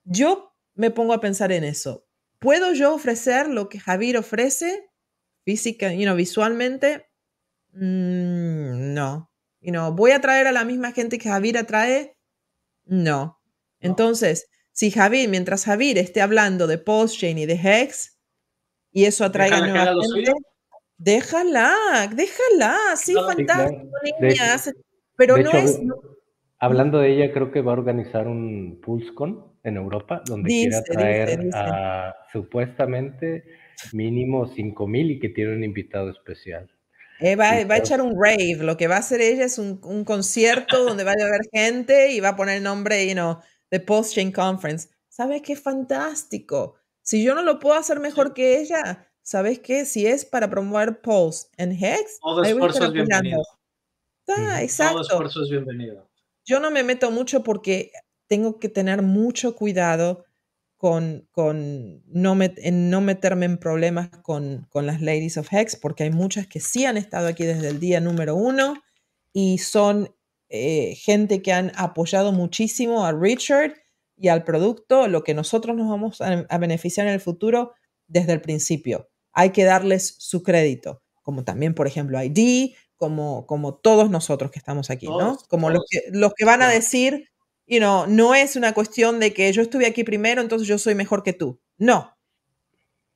[SPEAKER 2] yo me pongo a pensar en eso. ¿Puedo yo ofrecer lo que Javier ofrece física, you know, visualmente? Mm, no. You know, ¿Voy a traer a la misma gente que Javier atrae? No. Entonces, si Javier, mientras Javier esté hablando de Postchain y de Hex, y eso atraiga a nueva gente, déjala, déjala, sí, fantástico, pero no es...
[SPEAKER 3] Hablando de ella, creo que va a organizar un PulseCon en Europa, donde quiere traer a supuestamente mínimo 5 mil y que tiene un invitado especial.
[SPEAKER 2] Eh, va, a echar un rave, lo que va a hacer ella es un, un concierto donde va a haber gente y va a poner el nombre, you know, de Post Chain Conference. ¿Sabes qué fantástico? Si yo no lo puedo hacer mejor que ella, ¿sabes qué? Si es para promover Post en Hex,
[SPEAKER 1] todo esfuerzo es bienvenido.
[SPEAKER 2] Ah, exacto.
[SPEAKER 1] Todo esfuerzo es bienvenido.
[SPEAKER 2] Yo no me meto mucho porque tengo que tener mucho cuidado con, con no, en no meterme en problemas con, con, las Ladies of Hex, porque hay muchas que sí han estado aquí desde el día número uno y son eh, gente que han apoyado muchísimo a Richard, y al producto, lo que nosotros nos vamos a, beneficiar en el futuro desde el principio. Hay que darles su crédito, como también, por ejemplo, ID, como, como todos nosotros que estamos aquí, ¿no? Como los que, los que van a decir, you know, no es una cuestión de que yo estuve aquí primero, entonces yo soy mejor que tú. No.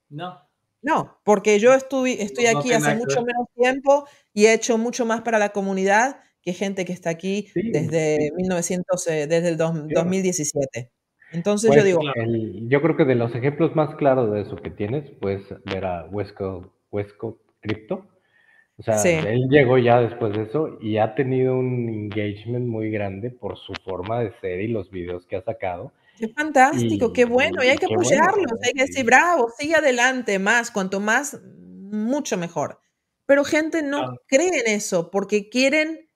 [SPEAKER 1] No.
[SPEAKER 2] No, porque yo estuve, estoy aquí hace mucho menos tiempo y he hecho mucho más para la comunidad que gente que está aquí desde 1900, eh, desde el 2017. Entonces yo pues, digo...
[SPEAKER 3] yo creo que de los ejemplos más claros de eso que tienes, puedes ver a Wesco, Wesco Crypto. O sea, él llegó ya después de eso y ha tenido un engagement muy grande por su forma de ser y los videos que ha sacado.
[SPEAKER 2] Qué fantástico, qué bueno, y hay que apoyarlos, hay que decir, bravo, sigue adelante, más, cuanto más, mucho mejor. Pero gente no cree en eso porque quieren,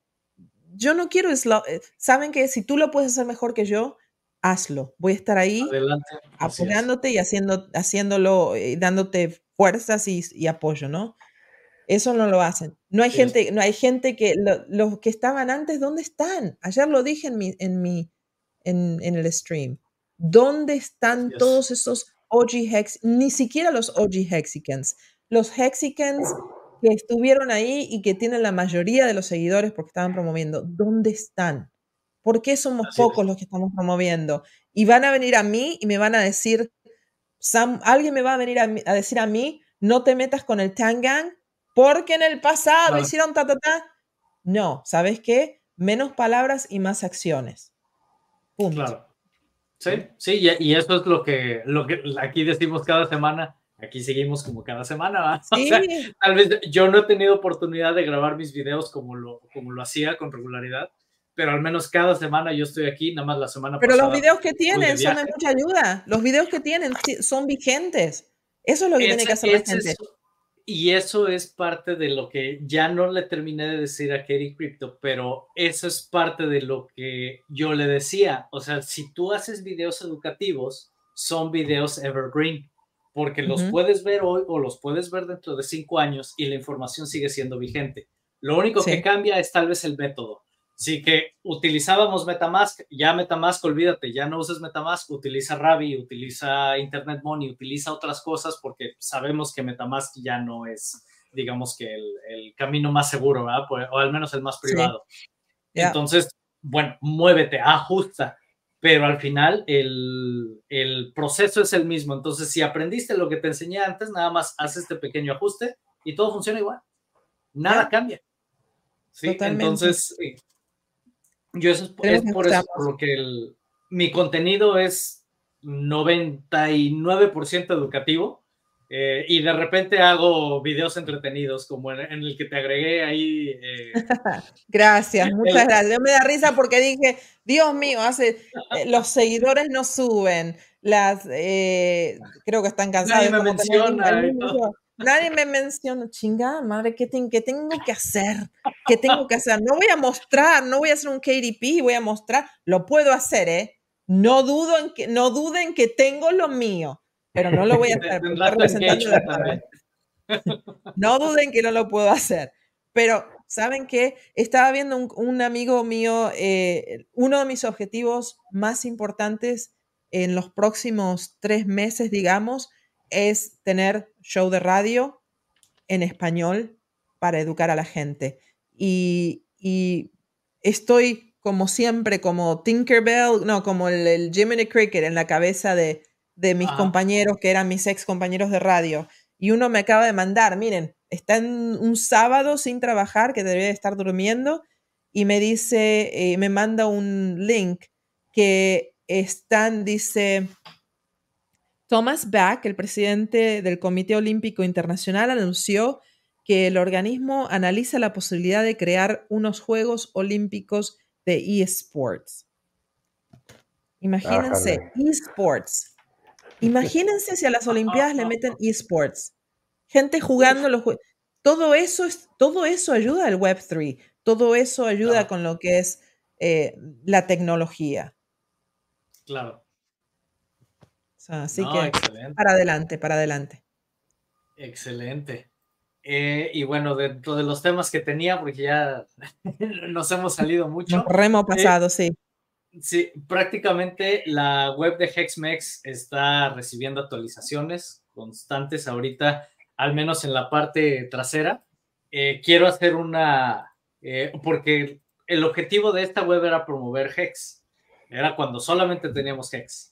[SPEAKER 2] yo no quiero, eh, saben que si tú lo puedes hacer mejor que yo, hazlo. Voy a estar ahí apoyándote y haciendo, haciéndolo, y eh, dándote fuerzas y, apoyo, ¿no? Eso no lo hacen. No hay gente, no hay gente que los que estaban antes, ¿dónde están? Ayer lo dije en mi, en mi, en, en el stream. ¿Dónde están todos esos OG Hex? Ni siquiera los OG Hexicans. Los Hexicans que estuvieron ahí y que tienen la mayoría de los seguidores porque estaban promoviendo. ¿Dónde están? ¿Por qué somos pocos los que estamos promoviendo? Y van a venir a mí y me van a decir, alguien me va a venir a, decir a mí, no te metas con el Tangang porque en el pasado hicieron ta, ta, ta. No, ¿sabes qué? Menos palabras y más acciones.
[SPEAKER 1] Punto. Sí, sí, y, eso es lo que, lo que aquí decimos cada semana. Aquí seguimos como cada semana. <laughs> tal vez yo no he tenido oportunidad de grabar mis videos como lo, como lo hacía con regularidad, pero al menos cada semana yo estoy aquí, nada más la semana
[SPEAKER 2] pero pasada. Pero los videos que tienen son de mucha ayuda. Los videos que tienen son vigentes. Eso es lo que tiene que hacer la gente.
[SPEAKER 1] Y eso es parte de lo que ya no le terminé de decir a Katie Crypto, pero eso es parte de lo que yo le decía. O sea, si tú haces videos educativos, son videos evergreen, porque los puedes ver hoy o los puedes ver dentro de cinco años y la información sigue siendo vigente. Lo único que cambia es tal vez el método. Sí que utilizábamos Metamask, ya Metamask, olvídate, ya no uses Metamask, utiliza Ravi, utiliza Internet Money, utiliza otras cosas porque sabemos que Metamask ya no es, digamos que el, camino más seguro, ¿verdad? Pues, o al menos el más privado. Entonces, bueno, muévete, ajusta, pero al final el, el, proceso es el mismo. Entonces, si aprendiste lo que te enseñé antes, nada más haz este pequeño ajuste y todo funciona igual. Nada cambia. Sí, entonces, yo eso es, por eso por lo que el, mi contenido es 99% educativo eh, y de repente hago videos entretenidos como en, el que te agregué ahí. Eh, <laughs>
[SPEAKER 2] gracias, muchas gracias. Yo me da risa porque dije, Dios mío, hace, <laughs> eh, los seguidores no suben, las, creo que están cansados.
[SPEAKER 1] Nadie me menciona.
[SPEAKER 2] Nadie me menciona, chingada madre, ¿qué, tengo que hacer? ¿Qué tengo que hacer? No voy a mostrar, no voy a hacer un KDP, voy a mostrar, lo puedo hacer, ¿eh? No, dudo en que, no duden que tengo lo mío, pero no lo voy a <laughs> hacer. <laughs> no duden que no lo puedo hacer. Pero, ¿saben qué? Estaba viendo un, amigo mío, eh, uno de mis objetivos más importantes en los próximos tres meses, digamos, es tener show de radio en español para educar a la gente. Y, estoy como siempre, como Tinkerbell, no, como el, Jiminy Cricket en la cabeza de, mis compañeros que eran mis ex compañeros de radio. Y uno me acaba de mandar, miren, está en un sábado sin trabajar, que debería estar durmiendo, y me dice, eh, me manda un link que están, dice, Thomas Bach, el presidente del Comité Olímpico Internacional, anunció que el organismo analiza la posibilidad de crear unos Juegos Olímpicos de eSports. Imagínense, eSports. Imagínense si a las Olimpiadas le meten eSports. Gente jugando los juegos. Todo eso, es, todo eso ayuda al Web3. Todo eso ayuda con lo que es eh, la tecnología.
[SPEAKER 1] Claro
[SPEAKER 2] así que para adelante, para adelante.
[SPEAKER 1] Excelente. Eh, y bueno, dentro de los temas que tenía, porque ya <laughs> nos hemos salido mucho.
[SPEAKER 2] remo eh, pasado, sí.
[SPEAKER 1] Sí, prácticamente la web de Hexmex está recibiendo actualizaciones constantes ahorita, al menos en la parte trasera. Eh, quiero hacer una, eh, porque el objetivo de esta web era promover Hex, era cuando solamente teníamos Hex,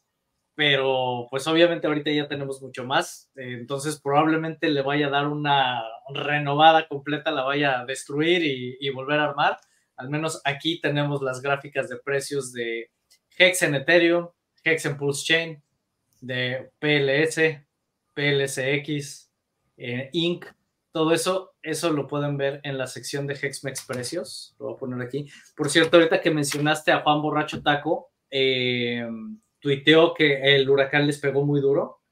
[SPEAKER 1] pero pues obviamente ahorita ya tenemos mucho más, eh, entonces probablemente le vaya a dar una renovada completa, la vaya a destruir y volver a armar al menos aquí tenemos las gráficas de precios de Hex en Ethereum, Hex en Pulse Chain, de PLS, PLSX, eh, Inc. Todo eso, eso lo pueden ver en la sección de HexMex Precios. Lo voy a poner aquí. Por cierto, ahorita que mencionaste a Juan Borracho Taco, eh, tuiteó que el huracán les pegó muy duro.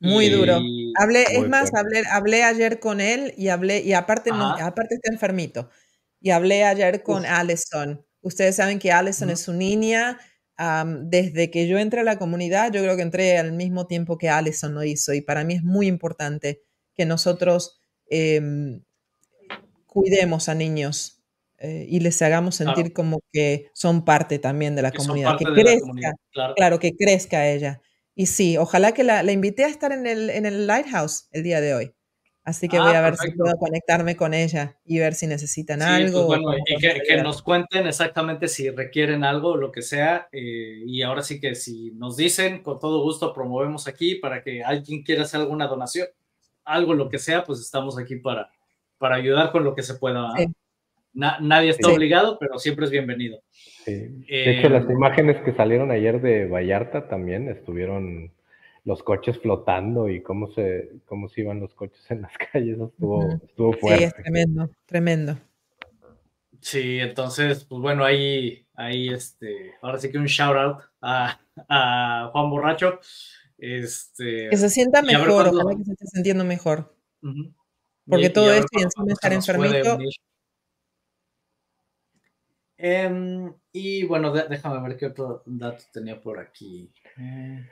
[SPEAKER 2] Muy duro. Hablé, es más, hablé, hablé, ayer con él y hablé, y aparte, no, aparte está enfermito. Y hablé ayer con Allison. Ustedes saben que Allison es su niña. desde que yo entré a la comunidad, yo creo que entré al mismo tiempo que Allison lo hizo. Y para mí es muy importante que nosotros em, cuidemos a niños eh, y les hagamos sentir como que son parte también de la comunidad. Que crezca, claro. que crezca ella. Y sí, ojalá que la, la invité a estar en el, en el Lighthouse el día de hoy. Así que voy ah, a ver si puedo conectarme con ella y ver si necesitan pues, algo.
[SPEAKER 1] bueno, y que, nos cuenten exactamente si requieren algo lo que sea. Eh, y ahora sí que si nos dicen, con todo gusto promovemos aquí para que alguien quiera hacer alguna donación, algo, lo que sea, pues estamos aquí para, para ayudar con lo que se pueda. Nadie está obligado, pero siempre es bienvenido.
[SPEAKER 3] De hecho, las eh, imágenes que salieron ayer de Vallarta también estuvieron los coches flotando y cómo se, cómo se iban los coches en las <laughs> calles, estuvo, estuvo fuerte.
[SPEAKER 2] Sí, es tremendo, tremendo.
[SPEAKER 1] Sí, entonces, pues bueno, ahí, ahí este, ahora sí que un shout out a, a Juan Borracho. Este,
[SPEAKER 2] que se sienta mejor, ojalá que se esté sintiendo mejor. Porque todo esto y encima estar enfermito.
[SPEAKER 1] Em, y bueno, déjame ver qué otro dato tenía por aquí. Eh,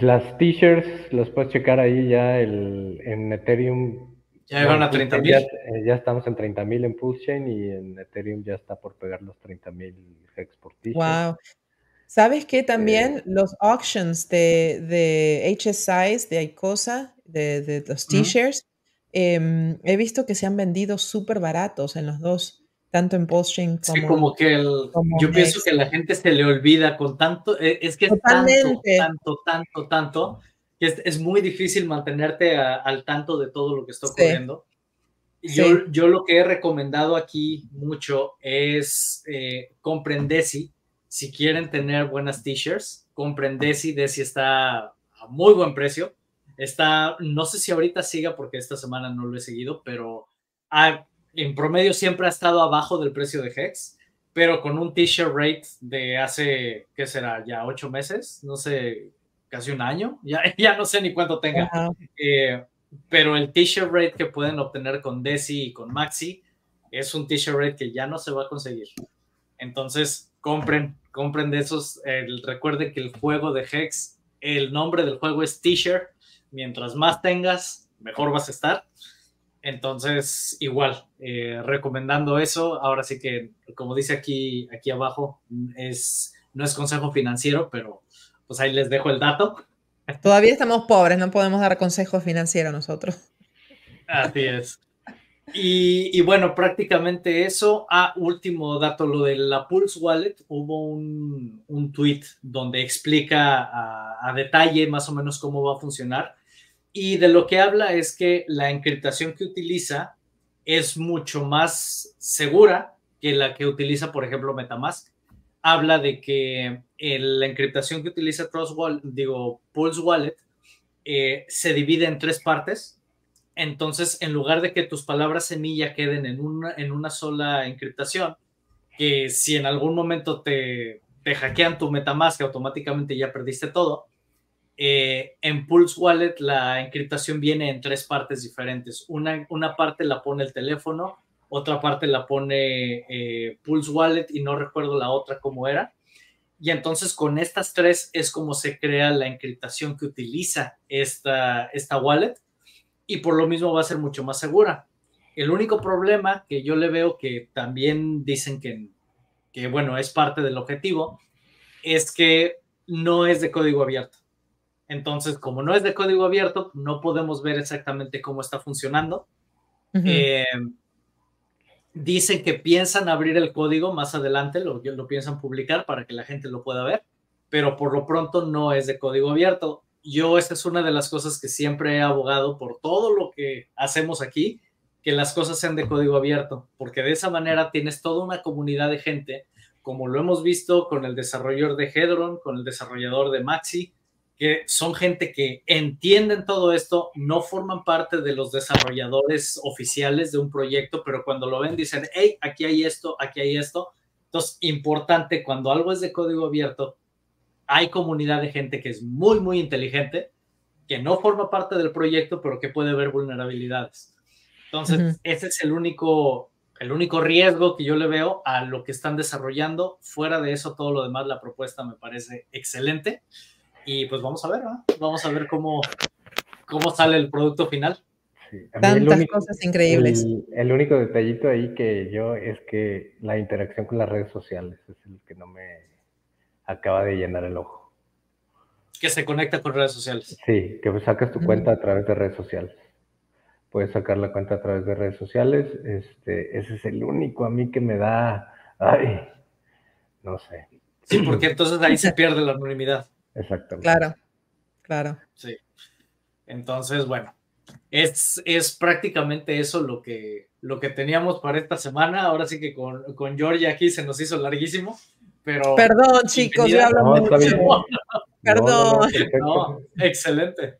[SPEAKER 3] las t-shirts los puedes checar ahí ya el, en Ethereum.
[SPEAKER 1] Ya van a 30
[SPEAKER 3] mil. Ya, estamos en 30 mil en Pulsechain y en Ethereum ya está por pegar los 30 mil hex por t-shirt.
[SPEAKER 2] Wow. ¿Sabes qué? También eh, los auctions de, de HSIs, de Icosa, de, de los t-shirts, em, he visto que se han vendido súper baratos en los dos tanto en poststream
[SPEAKER 1] como. Sí, como que el, yo pienso que la gente se le olvida con tanto, eh, es que es tanto, tanto, tanto, tanto, que es, muy difícil mantenerte al tanto de todo lo que está ocurriendo. Yo, yo lo que he recomendado aquí mucho es eh, compren Desi. Si quieren tener buenas t-shirts, compren Desi. Desi está a muy buen precio. Está, no sé si ahorita siga porque esta semana no lo he seguido, pero ha, en promedio siempre ha estado abajo del precio de Hex, pero con un t-shirt rate de hace, ¿qué será? Ya ocho meses, no sé, casi un año, <laughs> ya, ya no sé ni cuánto tenga. Eh, pero el t-shirt rate que pueden obtener con Desi y con Maxi es un t-shirt rate que ya no se va a conseguir. Entonces, compren, compren de esos. recuerden que el juego de Hex, el nombre del juego es t-shirt. Mientras más tengas, mejor vas a estar. Entonces, igual, eh, recomendando eso. Ahora sí que, como dice aquí, aquí abajo, es, no es consejo financiero, pero pues ahí les dejo el dato.
[SPEAKER 2] Todavía estamos pobres, no podemos dar consejo financiero nosotros.
[SPEAKER 1] Así es. Y, bueno, prácticamente eso. Ah, último dato, lo de la Pulse Wallet. Hubo un, un tweet donde explica a detalle más o menos cómo va a funcionar y de lo que habla es que la encriptación que utiliza es mucho más segura que la que utiliza, por ejemplo, Metamask. Habla de que la encriptación que utiliza Trust Wallet, digo, Pulse Wallet, eh, se divide en tres partes. Entonces, en lugar de que tus palabras semilla queden en una, en una sola encriptación, que si en algún momento te, te hackean tu Metamask, automáticamente ya perdiste todo, eh, en Pulse Wallet la encriptación viene en tres partes diferentes. Una, una parte la pone el teléfono, otra parte la pone eh, Pulse Wallet y no recuerdo la otra cómo era. Y entonces con estas tres es como se crea la encriptación que utiliza esta, esta wallet y por lo mismo va a ser mucho más segura. El único problema que yo le veo que también dicen que, que bueno, es parte del objetivo, es que no es de código abierto. Entonces, como no es de código abierto, no podemos ver exactamente cómo está funcionando. Eh, dicen que piensan abrir el código más adelante, lo, lo piensan publicar para que la gente lo pueda ver, pero por lo pronto no es de código abierto. Yo, esta es una de las cosas que siempre he abogado por todo lo que hacemos aquí, que las cosas sean de código abierto, porque de esa manera tienes toda una comunidad de gente, como lo hemos visto con el desarrollador de Hedron, con el desarrollador de Maxi, que son gente que entienden todo esto, no forman parte de los desarrolladores oficiales de un proyecto, pero cuando lo ven dicen, hey, aquí hay esto, aquí hay esto. Entonces, importante, cuando algo es de código abierto, hay comunidad de gente que es muy, muy inteligente, que no forma parte del proyecto, pero que puede ver vulnerabilidades. Entonces, ese es el único, el único riesgo que yo le veo a lo que están desarrollando. Fuera de eso, todo lo demás, la propuesta me parece excelente. Y pues vamos a ver, ¿no? Vamos a ver cómo, cómo sale el producto final.
[SPEAKER 2] Tantas cosas increíbles.
[SPEAKER 3] El, único detallito ahí que yo es que la interacción con las redes sociales es el que no me acaba de llenar el ojo.
[SPEAKER 1] Que se conecta con redes sociales.
[SPEAKER 3] Sí, que sacas tu cuenta a través de redes sociales. Puedes sacar la cuenta a través de redes sociales. Este, ese es el único a mí que me da, ay, no sé.
[SPEAKER 1] Sí, porque entonces ahí se pierde la anonimidad.
[SPEAKER 3] Exactamente.
[SPEAKER 2] Claro, claro.
[SPEAKER 1] Sí. Entonces, bueno, es, es prácticamente eso lo que, lo que teníamos para esta semana. Ahora sí que con, con Georgia aquí se nos hizo larguísimo, pero...
[SPEAKER 2] Perdón, chicos, yo hablo mucho. Perdón.
[SPEAKER 1] excelente.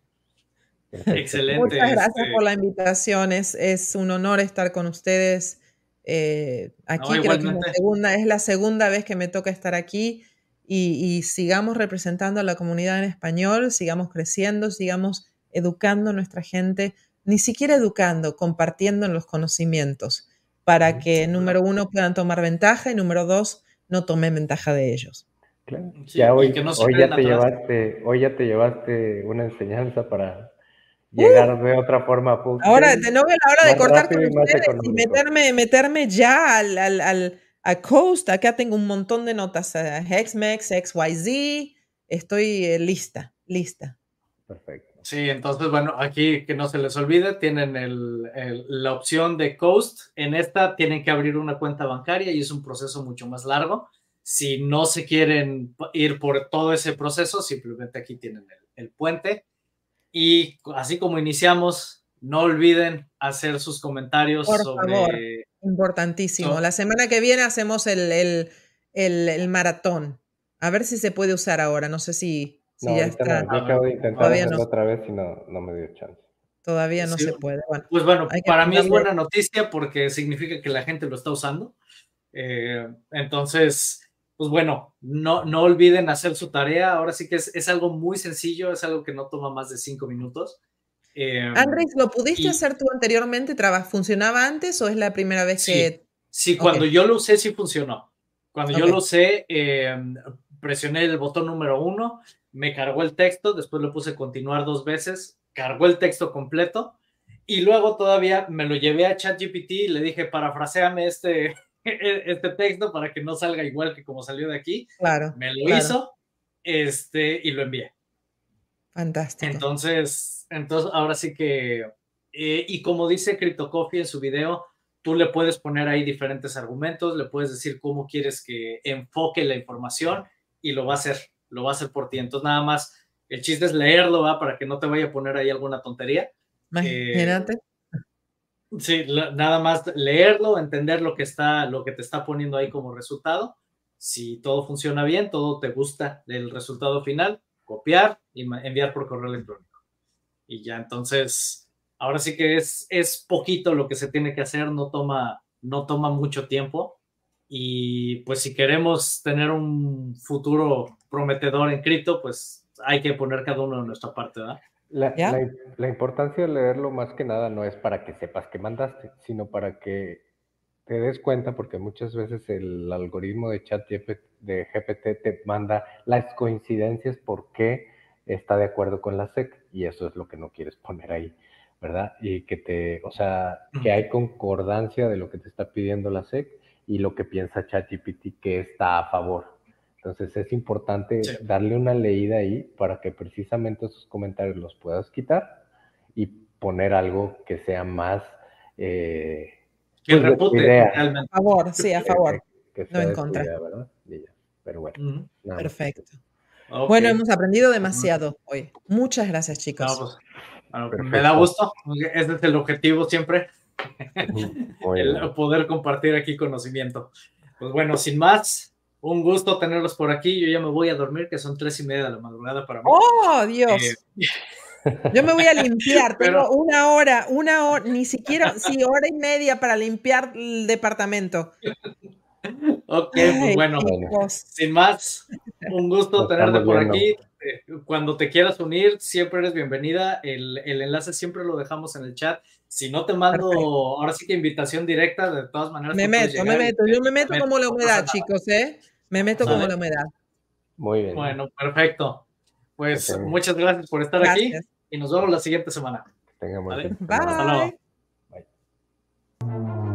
[SPEAKER 1] Excelente.
[SPEAKER 2] Muchas gracias este por la invitación. Es, es, un honor estar con ustedes eh, aquí. creo que la, segunda, es la segunda vez que me toca estar aquí y, sigamos representando a la comunidad en español, sigamos creciendo, sigamos educando a nuestra gente, ni siquiera educando, compartiendo los conocimientos para que, número uno, puedan tomar ventaja y, número dos, no tomen ventaja de ellos.
[SPEAKER 3] ya hoy, hoy, ya te llevaste, hoy ya te llevaste una enseñanza para llegar de otra forma.
[SPEAKER 2] Ahora, de nuevo a la hora de cortar con ustedes y meterme, meterme ya al a Coast, acá tengo un montón de notas, Hexmex, XYZ, estoy eh, lista, lista.
[SPEAKER 3] Perfecto.
[SPEAKER 1] Sí, entonces, bueno, aquí que no se les olvide, tienen la opción de Coast. En esta tienen que abrir una cuenta bancaria y es un proceso mucho más largo. Si no se quieren ir por todo ese proceso, simplemente aquí tienen el puente. Y así como iniciamos, no olviden hacer sus comentarios sobre
[SPEAKER 2] Importantísimo. La semana que viene hacemos el, el, maratón. A ver si se puede usar ahora. No sé si, ya está.
[SPEAKER 3] acabo de intentar hacerlo otra vez y no, me dio chance.
[SPEAKER 2] Todavía no se puede.
[SPEAKER 1] pues bueno, para mí es buena noticia porque significa que la gente lo está usando. Eh, entonces, pues bueno, no, no olviden hacer su tarea. Ahora sí que es, es algo muy sencillo, es algo que no toma más de cinco minutos.
[SPEAKER 2] Eh, Andrés, ¿lo pudiste hacer tú anteriormente? ¿Funcionaba antes o es la primera vez que...?
[SPEAKER 1] Sí, cuando yo lo usé sí funcionó. Cuando yo lo usé, em, presioné el botón número uno, me cargó el texto, después lo puse continuar dos veces, cargó el texto completo y luego todavía me lo llevé a ChatGPT y le dije, parafraseame este, <laughs> este texto para que no salga igual que como salió de aquí.
[SPEAKER 2] Claro.
[SPEAKER 1] Me lo hizo este, y lo envié.
[SPEAKER 2] Fantástico.
[SPEAKER 1] Entonces, entonces ahora sí que, eh, y como dice CryptoCoffee en su video, tú le puedes poner ahí diferentes argumentos, le puedes decir cómo quieres que enfoque la información y lo va a hacer, lo va a hacer por ti. Entonces nada más, el chiste es leerlo, ¿va? Para que no te vaya a poner ahí alguna tontería.
[SPEAKER 2] Imagínate.
[SPEAKER 1] Eh, sí, nada más leerlo, entender lo que está, lo que te está poniendo ahí como resultado. Si todo funciona bien, todo te gusta del resultado final, copiar y enviar por correo electrónico. Y ya entonces, ahora sí que es, es poquito lo que se tiene que hacer, no toma, no toma mucho tiempo. Y pues si queremos tener un futuro prometedor en cripto, pues hay que poner cada uno de nuestra parte, ¿verdad?
[SPEAKER 3] La, la, importancia de leerlo más que nada no es para que sepas que mandaste, sino para que te des cuenta, porque muchas veces el algoritmo de chat de GPT te manda las coincidencias por qué está de acuerdo con la SEC, y eso es lo que no quieres poner ahí, ¿verdad? Y que te, o sea, que hay concordancia de lo que te está pidiendo la SEC y lo que piensa ChatGPT que está a favor. Entonces es importante darle una leída ahí para que precisamente esos comentarios los puedas quitar y poner algo que sea más... Eh,
[SPEAKER 1] que pues, repute
[SPEAKER 2] A favor, sí, a favor. no en contra.
[SPEAKER 3] Pero bueno.
[SPEAKER 2] Perfecto. Bueno, hemos aprendido demasiado hoy. Muchas gracias, chicos.
[SPEAKER 1] Pues, me da gusto. Ese es el objetivo siempre. <laughs> el poder compartir aquí conocimiento. Pues bueno, sin más, un gusto tenerlos por aquí. Yo ya me voy a dormir, que son tres y media de la madrugada para mí.
[SPEAKER 2] ¡Oh, Dios! Eh, yo me voy a limpiar, tengo una hora, una hora, ni siquiera, sí, hora y media para limpiar el departamento.
[SPEAKER 1] Ok, pues bueno, sin más, un gusto tenerte por aquí. Eh, cuando te quieras unir, siempre eres bienvenida. El, enlace siempre lo dejamos en el chat. Si no te mando, ahora sí que invitación directa, de todas maneras.
[SPEAKER 2] Me meto, me meto, yo me meto como la humedad, chicos, ¿eh? Me meto como la humedad.
[SPEAKER 3] Muy bien.
[SPEAKER 1] Bueno, perfecto. Pues muchas gracias por estar aquí y nos vemos la siguiente semana.
[SPEAKER 3] Bye.
[SPEAKER 2] Hasta luego. Bye.